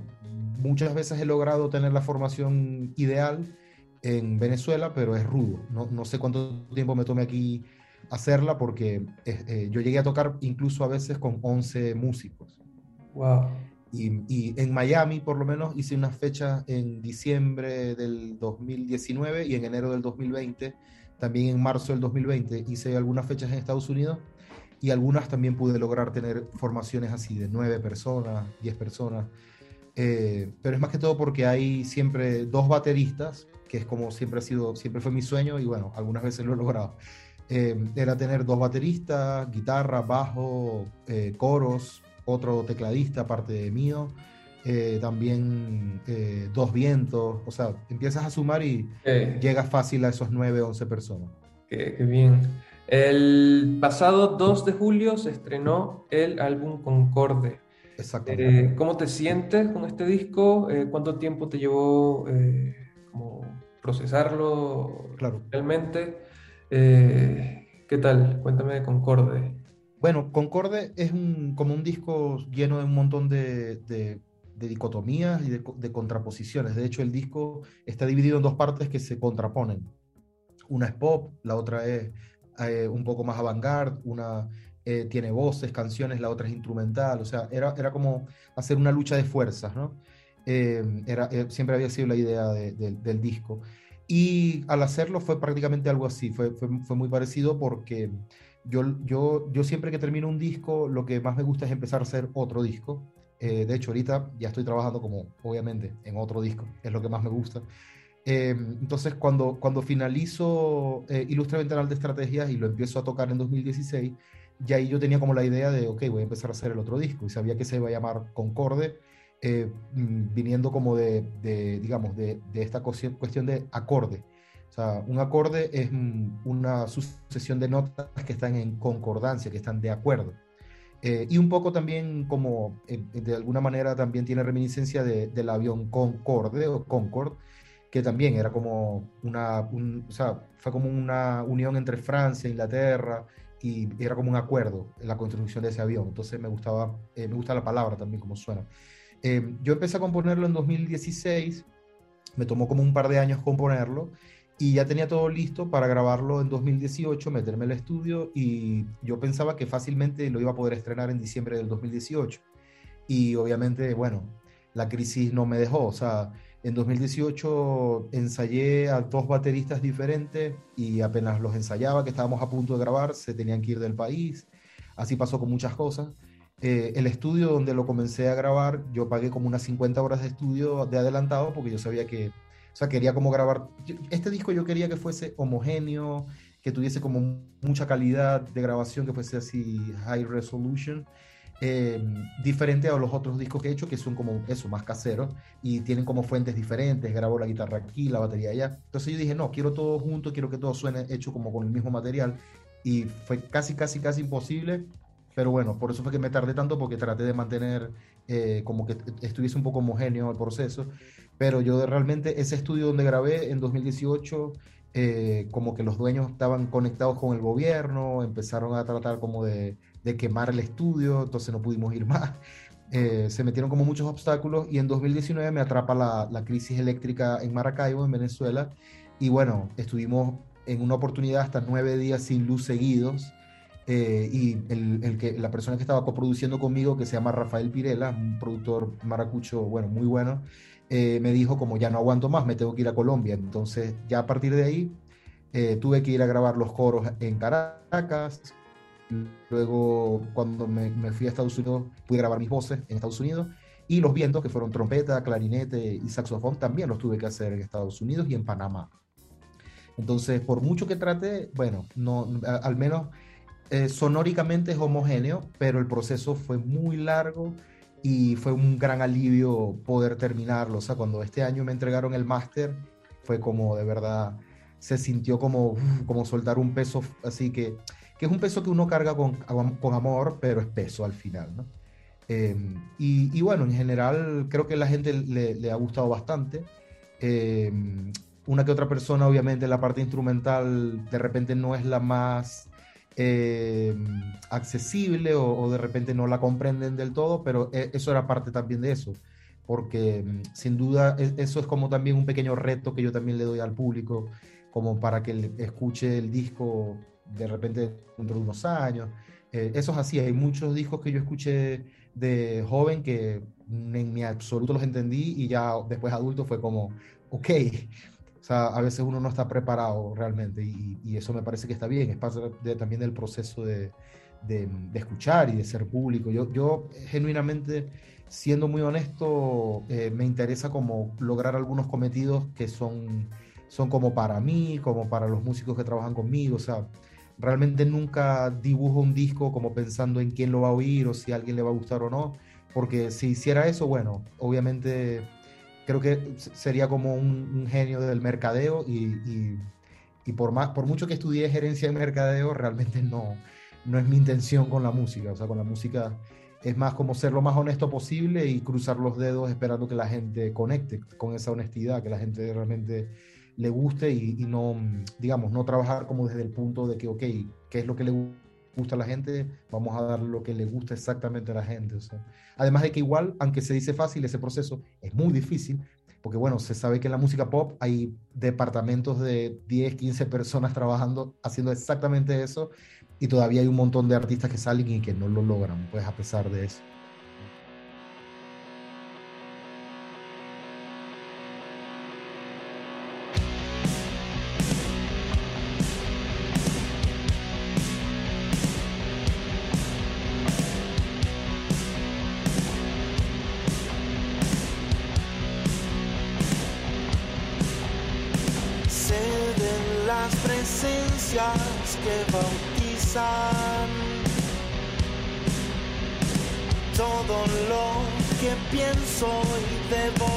muchas veces he logrado tener la formación ideal en Venezuela, pero es rudo. No, no sé cuánto tiempo me tome aquí hacerla porque eh, eh, yo llegué a tocar incluso a veces con 11 músicos. Wow. Y, y en Miami, por lo menos, hice unas fechas en diciembre del 2019 y en enero del 2020. También en marzo del 2020 hice algunas fechas en Estados Unidos y algunas también pude lograr tener formaciones así de nueve personas, 10 personas. Eh, pero es más que todo porque hay siempre dos bateristas, que es como siempre ha sido, siempre fue mi sueño y bueno, algunas veces lo he logrado. Eh, era tener dos bateristas, guitarra, bajo, eh, coros, otro tecladista aparte de mío, eh, también eh, dos vientos, o sea, empiezas a sumar y Eh. llegas fácil a esos 9, 11 personas. Qué, qué bien. El pasado 2 de julio se estrenó el álbum Concorde. Exactamente. Eh, ¿cómo te sientes con este disco? ¿cuánto tiempo te llevó como procesarlo Claro. realmente? ¿qué tal? Cuéntame de Concorde. Bueno, Concorde es un, como un disco lleno de un montón de, de- de dicotomías y de, co- de contraposiciones. De hecho, el disco está dividido en dos partes que se contraponen. Una es pop, la otra es eh, un poco más avant-garde, una eh, tiene voces, canciones, la otra es instrumental. O sea, era, era como hacer una lucha de fuerzas, ¿no? Eh, era, siempre había sido la idea de- de- del disco. Y al hacerlo fue prácticamente algo así, fue, fue, fue muy parecido porque yo, yo, yo siempre que termino un disco, lo que más me gusta es empezar a hacer otro disco. Eh, de hecho, ahorita ya estoy trabajando como, obviamente, en otro disco, es lo que más me gusta. Eh, entonces, cuando, cuando finalizo eh, Ilustre Ventanal de Estrategias y lo empiezo a tocar en 2016, ya ahí yo tenía como la idea de, ok, voy a empezar a hacer el otro disco y sabía que se iba a llamar Concorde, eh, mm, viniendo como de, digamos, de, de esta cuestión cuestión de acorde. O sea, un acorde es mm, una sucesión de notas que están en concordancia, que están de acuerdo. Eh, y un poco también como, eh, de alguna manera también tiene reminiscencia de- del avión Concorde o Concorde, que también era como una, un- o sea, fue como una unión entre Francia, Inglaterra, y era como un acuerdo en la construcción de ese avión. Entonces me gustaba, eh, me gusta la palabra también, como suena. Eh, yo empecé a componerlo en 2016, me tomó como un par de años componerlo, y ya tenía todo listo para grabarlo en 2018, meterme al estudio y yo pensaba que fácilmente lo iba a poder estrenar en diciembre del 2018. Y obviamente, bueno, la crisis no me dejó, o sea, en 2018 ensayé a dos bateristas diferentes y apenas los ensayaba, que estábamos a punto de grabar, se tenían que ir del país. Así pasó con muchas cosas. Eh, el estudio donde lo comencé a grabar, yo pagué como unas 50 horas de estudio de adelantado porque yo sabía que, o sea, quería como grabar. Este disco yo quería que fuese homogéneo, que tuviese como mucha calidad de grabación, que fuese así high resolution. eh, diferente a los otros discos que he hecho, que son como eso, más caseros, y tienen como fuentes diferentes, grabo la guitarra aquí, la batería allá. Entonces yo dije, no, quiero todo junto, quiero que todo suene hecho como con el mismo material, y fue casi, casi, casi imposible, pero bueno, por eso fue que me tardé tanto, porque traté de mantener eh, como que estuviese un poco homogéneo el proceso, pero yo realmente ese estudio donde grabé en 2018, eh, como que los dueños estaban conectados con el gobierno, empezaron a tratar como de, de quemar el estudio, entonces no pudimos ir más. Eh, se metieron como muchos obstáculos y en 2019 me atrapa la, la crisis eléctrica en Maracaibo, en Venezuela, y bueno, estuvimos en una oportunidad hasta nueve días sin luz seguidos. eh, y el, el que, la persona que estaba coproduciendo conmigo, que se llama Rafael Pirela, un productor maracucho, bueno, muy bueno, eh, me dijo como ya no aguanto más, me tengo que ir a Colombia. Entonces ya a partir de ahí eh, tuve que ir a grabar los coros en Caracas. Luego cuando me, fui a Estados Unidos pude grabar mis voces en Estados Unidos. Y los vientos, que fueron trompeta, clarinete y saxofón, también los tuve que hacer en Estados Unidos y en Panamá. Entonces, por mucho que trate, bueno, no, al menos eh, sonóricamente es homogéneo, pero el proceso fue muy largo y fue un gran alivio poder terminarlo. O sea, cuando este año me entregaron el máster, fue como de verdad, se sintió como, como soltar un peso, así que, que es un peso que uno carga con, con amor, pero es peso al final, ¿no? Eh, y, y bueno, en general creo que a la gente le, le ha gustado bastante. Eh, una que otra persona, obviamente, la parte instrumental de repente no es la más eh, accesible o, o de repente no la comprenden del todo, pero eh, eso era parte también de eso, porque mm, sin duda e- eso es como también un pequeño reto que yo también le doy al público, como para que escuche el disco de repente dentro de unos años. Eh, eso es así, hay muchos discos que yo escuché de joven que en mi absoluto los entendí y ya después adulto fue como, ok, o sea, a veces uno no está preparado realmente y, y eso me parece que está bien, es parte de- también del proceso de, de- de escuchar y de ser público. Yo, yo genuinamente, siendo muy honesto, eh, me interesa como lograr algunos cometidos que son, son como para mí, como para los músicos que trabajan conmigo, o sea, realmente nunca dibujo un disco como pensando en quién lo va a oír o si a alguien le va a gustar o no, porque si hiciera eso, bueno, obviamente creo que sería como un, genio del mercadeo y, y- y por, más, por mucho que estudié gerencia de mercadeo, realmente no, no es mi intención con la música. O sea, con la música es más como ser lo más honesto posible y cruzar los dedos esperando que la gente conecte con esa honestidad, que la gente realmente le guste y, y no, digamos, no trabajar como desde el punto de que, ok, ¿qué es lo que le gusta a la gente? Vamos a dar lo que le gusta exactamente a la gente. Además de que igual, aunque se dice fácil, ese proceso es muy difícil, porque bueno, se sabe que en la música pop hay departamentos de 10, 15 personas trabajando, haciendo exactamente eso, y todavía hay un montón de artistas que salen y que no lo logran, pues a pesar de eso. Todo lo que pienso y debo.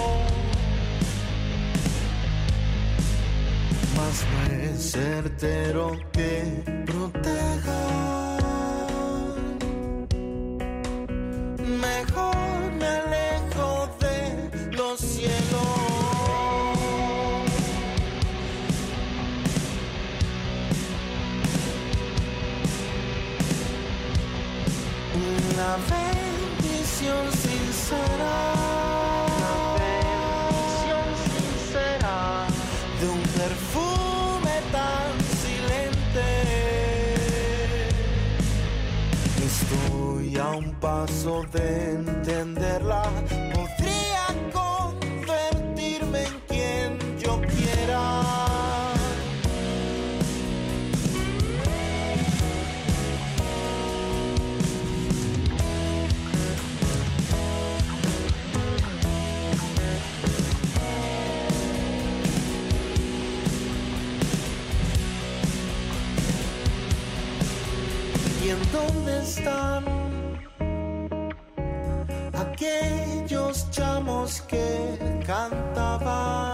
Más no es certero que proteja. Mejor Una bendición sincera. Una bendición sincera. De un perfume tan silente. Estoy a un paso de entenderla aquellos chamos que cantaban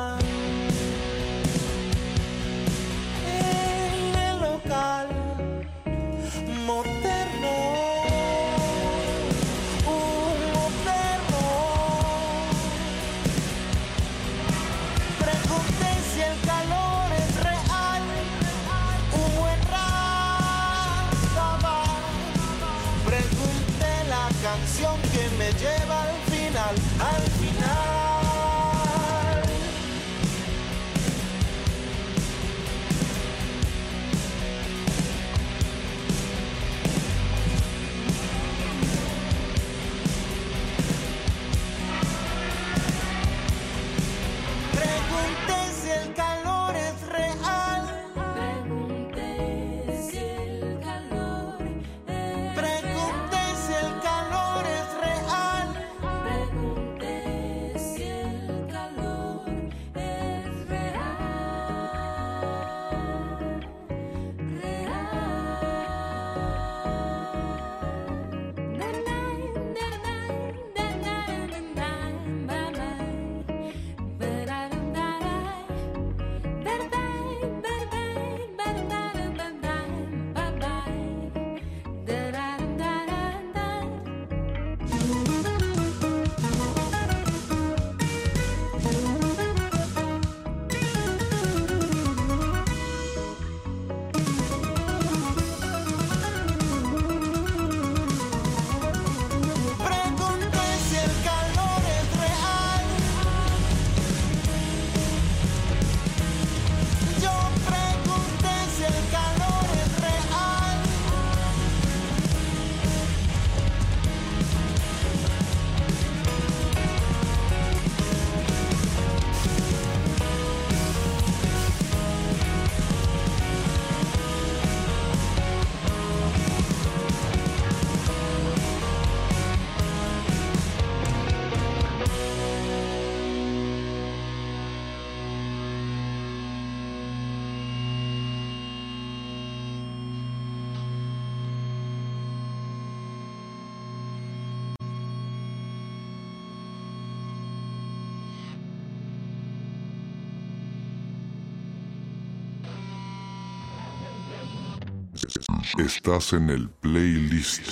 Estás en el playlist.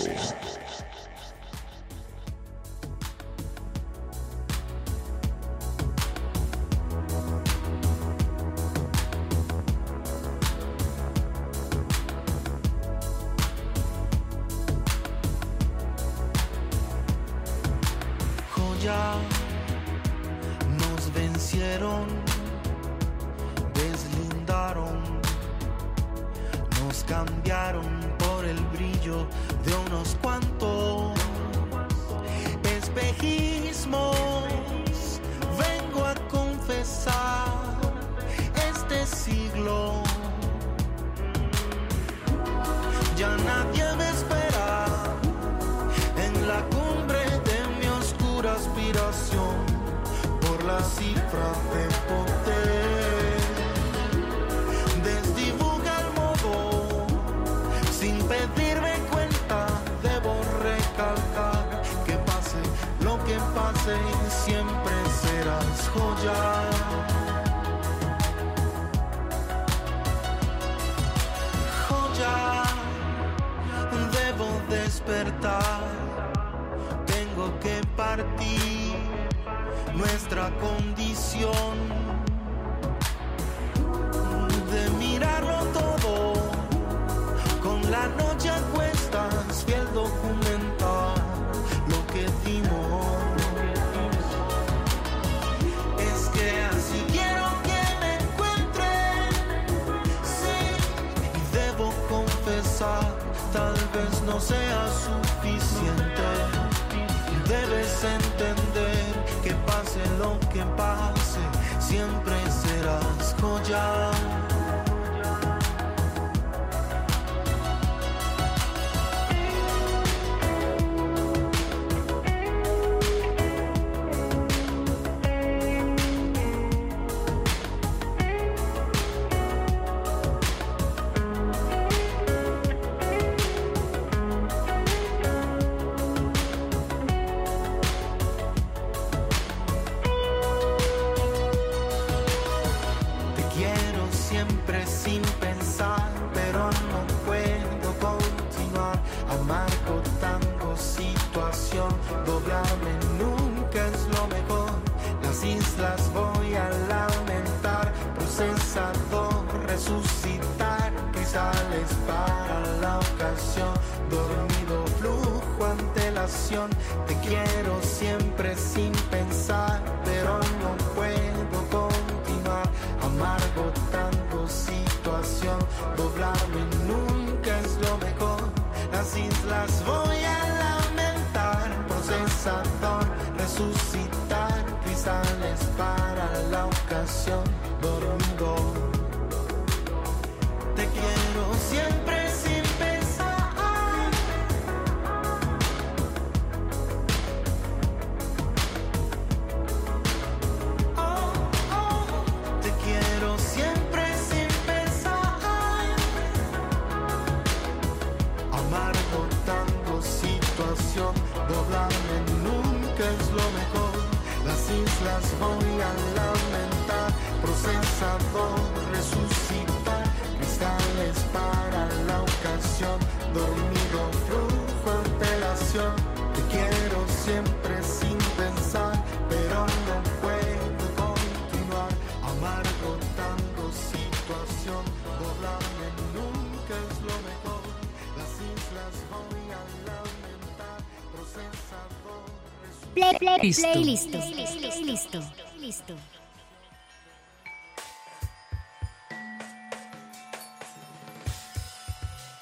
Play, Listo. play, listo. Listo. Listo.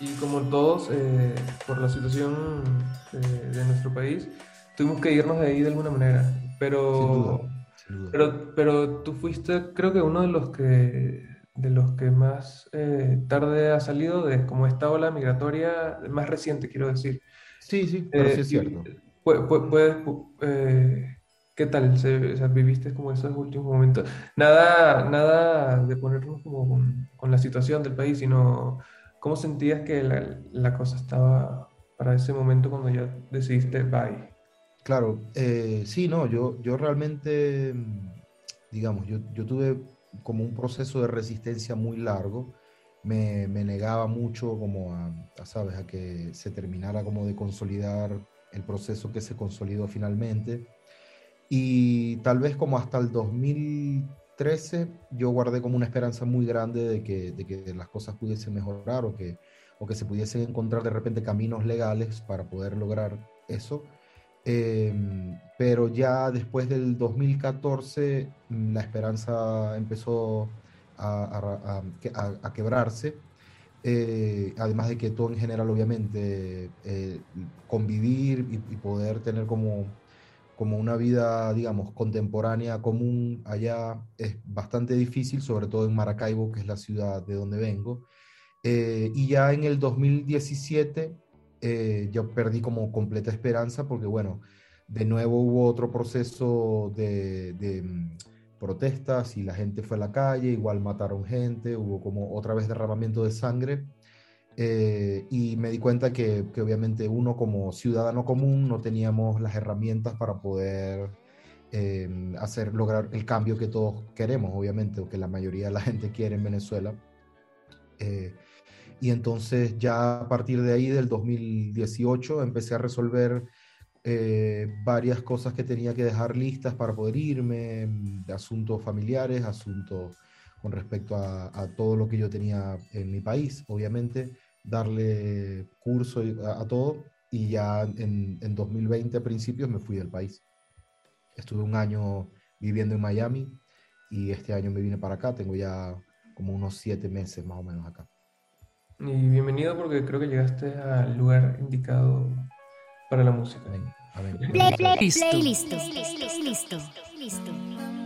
Y como todos, eh, por la situación eh, de nuestro país, tuvimos que irnos de ahí de alguna manera. Pero, pero, pero tú fuiste, creo que uno de los que, de los que más eh, tarde ha salido de como esta ola migratoria más reciente, quiero decir. Sí, sí, pero sí es cierto. Puedes, pu- eh, ¿qué tal? Se- o sea, ¿viviste como esos últimos momentos? Nada, nada de ponernos como con, con la situación del país, sino cómo sentías que la, la cosa estaba para ese momento cuando ya decidiste bye. Claro, eh, sí, no, yo, yo realmente, mm, digamos, yo, yo tuve como un proceso de resistencia muy largo, me, me negaba mucho como a, a, ¿sabes?, a que se terminara como de consolidar el proceso que se consolidó finalmente. Y tal vez como hasta el 2013 yo guardé como una esperanza muy grande de que, de que las cosas pudiesen mejorar o que, o que se pudiesen encontrar de repente caminos legales para poder lograr eso. Eh, pero ya después del 2014 mm, la esperanza empezó a quebrarse. Eh, además de que todo en general, obviamente, eh, convivir y, y poder tener como, como una vida, digamos, contemporánea común allá es bastante difícil, sobre todo en Maracaibo, que es la ciudad de donde vengo. Eh, y ya en el 2017 eh, yo perdí como completa esperanza porque, bueno, de nuevo hubo otro proceso de, de, mm, protestas y la gente fue a la calle, igual mataron gente, hubo como otra vez derramamiento de sangre. eh, y me di cuenta que, que obviamente uno como ciudadano común no teníamos las herramientas para poder eh, hacer, lograr el cambio que todos queremos, obviamente, o que la mayoría de la gente quiere en Venezuela. Eh, y entonces ya a partir de ahí, del 2018, empecé a resolver eh, varias cosas que tenía que dejar listas para poder irme, mm, asuntos familiares, asuntos con respecto a, todo lo que yo tenía en mi país, obviamente, darle curso a todo. Y ya en, en 2020 a principios me fui del país. Estuve un año viviendo en Miami y este año me vine para acá. Tengo ya como unos siete meses más o menos acá. Y bienvenido porque creo que llegaste al lugar indicado para la música. Amén. Play, play, Listo. listo. Listo.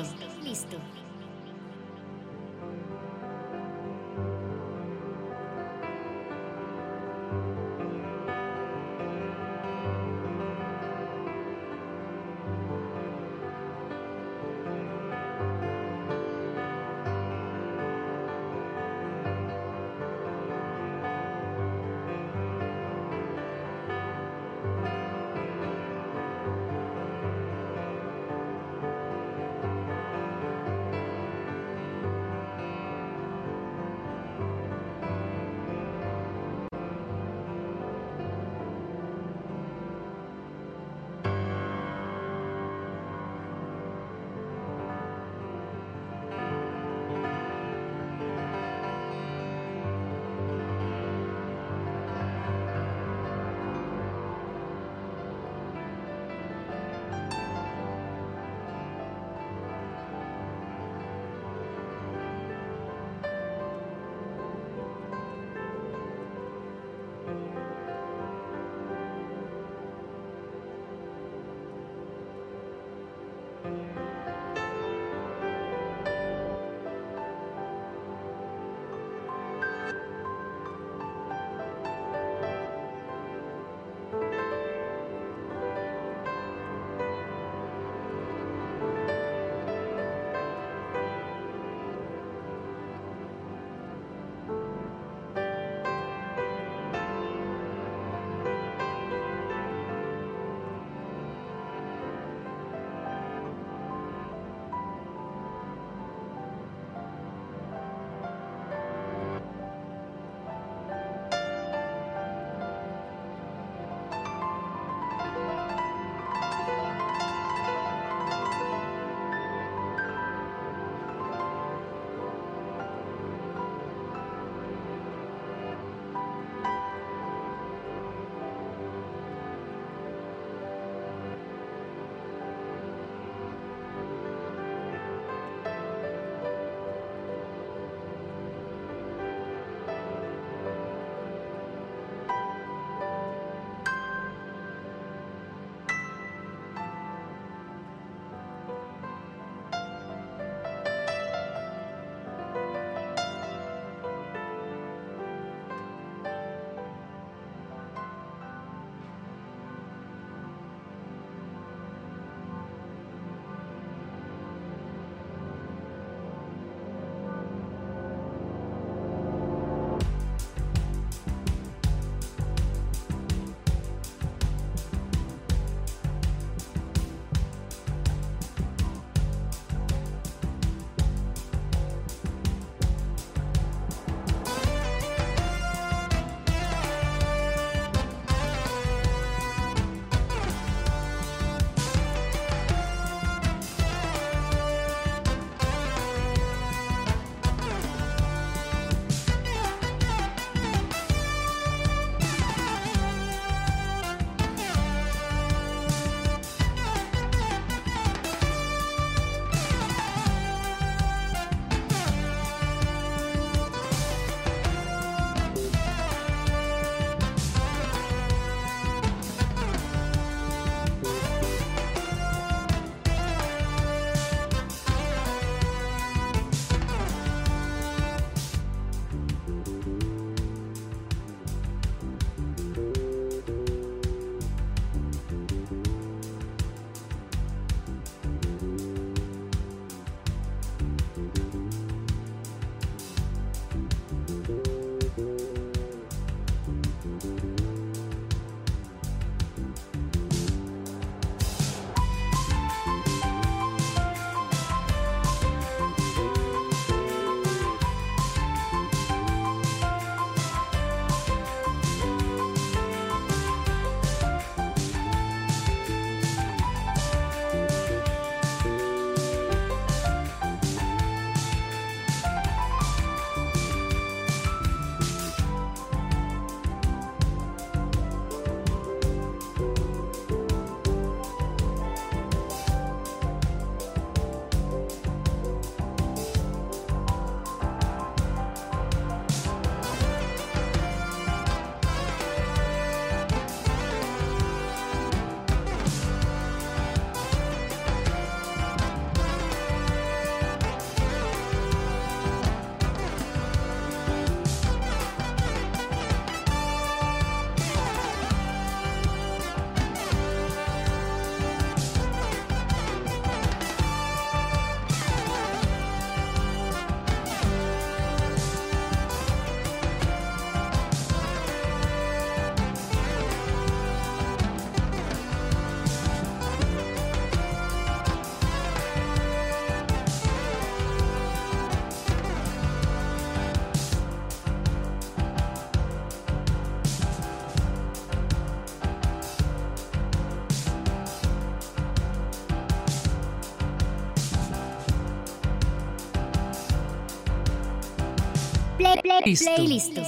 Listo. Listo.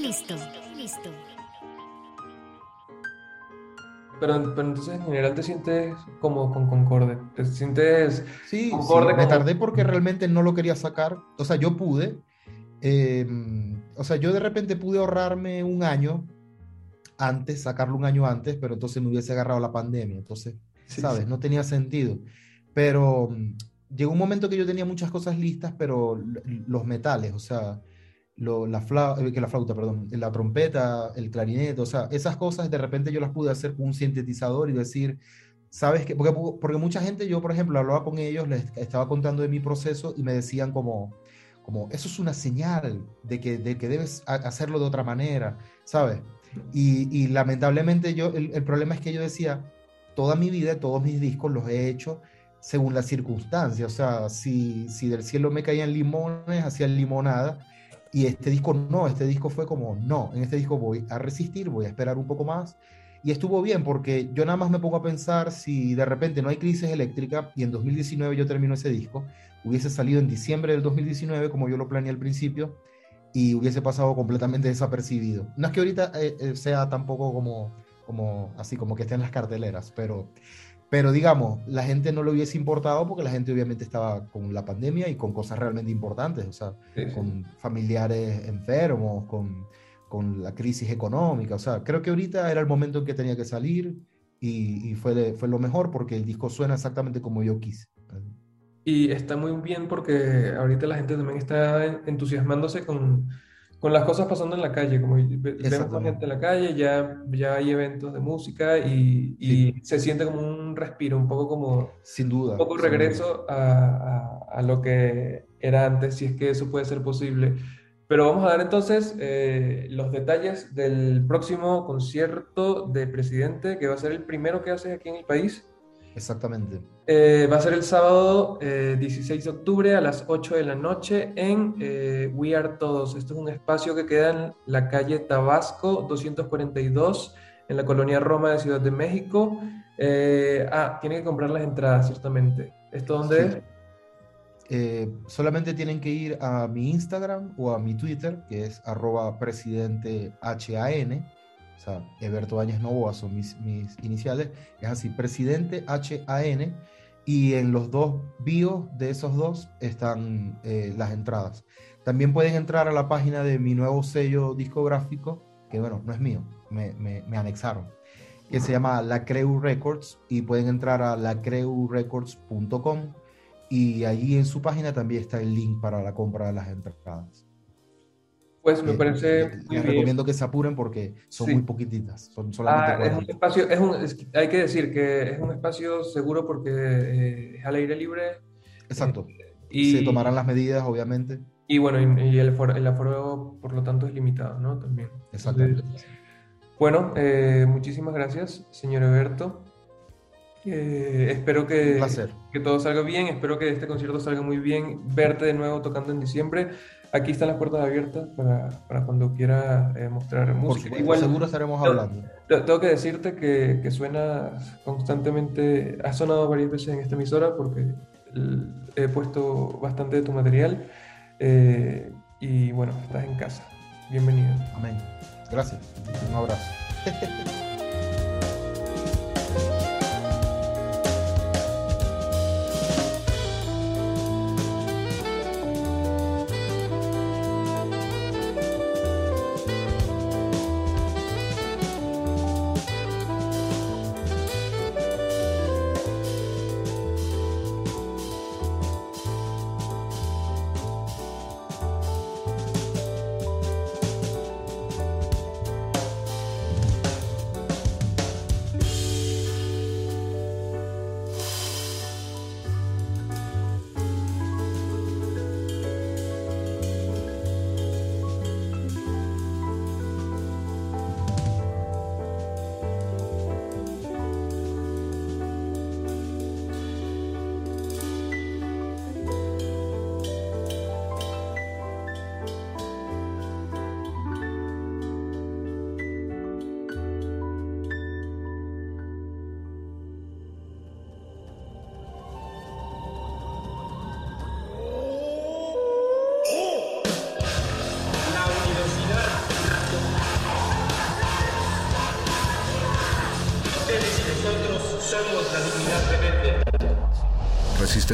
Listo. Listo. Pero, pero entonces en general te sientes como con Concorde. Te sientes Sí, sí, Concorde me como- tardé porque realmente no lo quería sacar. O sea, yo pude. eh, o sea, yo de repente pude ahorrarme un año antes, sacarlo un año antes, pero entonces me hubiese agarrado la pandemia. Entonces, Sí, ¿sabes? sí. No tenía sentido. Pero mm, llegó un momento que yo tenía muchas cosas listas, pero los metales, o sea, lo- la, fla- eh, que la flauta, perdón, la trompeta, el clarinete, o sea, esas cosas de repente yo las pude hacer con un sintetizador y decir, ¿sabes qué? Porque, porque mucha gente, yo por ejemplo, hablaba con ellos, les estaba contando de mi proceso y me decían como, como eso es una señal de que, de que debes ha- hacerlo de otra manera, ¿sabes? Y, y lamentablemente yo, el, el problema es que yo decía, toda mi vida, todos mis discos los he hecho según las circunstancias, o sea, si, si del cielo me caían limones, hacía limonada, y este disco no, este disco fue como, no, en este disco voy a resistir, voy a esperar un poco más, y estuvo bien porque yo nada más me pongo a pensar si de repente no hay crisis eléctrica y en 2019 yo termino ese disco, hubiese salido en diciembre del 2019 como yo lo planeé al principio y hubiese pasado completamente desapercibido. No es que ahorita eh, eh, sea tampoco como, como así como que esté en las carteleras, pero, pero digamos, la gente no lo hubiese importado porque la gente obviamente estaba con la pandemia y con cosas realmente importantes, o sea, Sí, sí. con familiares enfermos, con, con la crisis económica, o sea, creo que ahorita era el momento en que tenía que salir y, y fue, de- fue lo mejor porque el disco suena exactamente como yo quise. Y está muy bien porque ahorita la gente también está en- entusiasmándose con, con las cosas pasando en la calle. Como ve- vemos más gente en la calle, ya, ya hay eventos de música y, y se siente como un respiro, un poco como Sin duda. un poco regreso a, a- a lo que era antes, si es que eso puede ser posible. Pero vamos a dar entonces eh, los detalles del próximo concierto de Presidente, que va a ser el primero que haces aquí en el país. Exactamente. Eh, va a ser el sábado eh, 16 de octubre a las 8 de la noche en eh, We Are Todos. Esto es un espacio que queda en la calle Tabasco 242 en la colonia Roma de Ciudad de México. Eh, ah, tienen que comprar las entradas, ciertamente. ¿Esto dónde Sí. es? Eh, solamente tienen que ir a mi Instagram o a mi Twitter, que es arroba presidente HAN, o sea, Eberto Áñez Novoa son mis, mis iniciales, es así, presidente HAN, y en los dos bios de esos dos están eh, las entradas. También pueden entrar a la página de mi nuevo sello discográfico, que bueno, no es mío, me, anexaron, que se llama La Creu Records, y pueden entrar a lacreurecords.com y allí en su página también está el link para la compra de las entradas. Pues me Eh, parece les muy les bien. recomiendo que se apuren porque son Sí. muy poquititas, son solamente Ah, es un 40. espacio, es un, es hay que decir que es un espacio seguro porque eh, es al aire libre. Exacto. y- Se tomarán las medidas, obviamente. Y bueno, y, y el, aforo, el aforo, por lo tanto, es limitado, ¿no? También. Exactamente. Entonces, bueno, eh, muchísimas gracias, señor Eberto. Eh, espero que, que todo salga bien, espero que este concierto salga muy bien, verte de nuevo tocando en diciembre. Aquí están las puertas abiertas para, para cuando quiera eh, mostrar Por música. supuesto, seguro estaremos hablando. te- Tengo que decirte que, que suenas constantemente, has sonado varias veces en esta emisora porque he puesto bastante de tu material eh, y bueno, estás en casa. Bienvenido. Amén. Gracias. Un abrazo.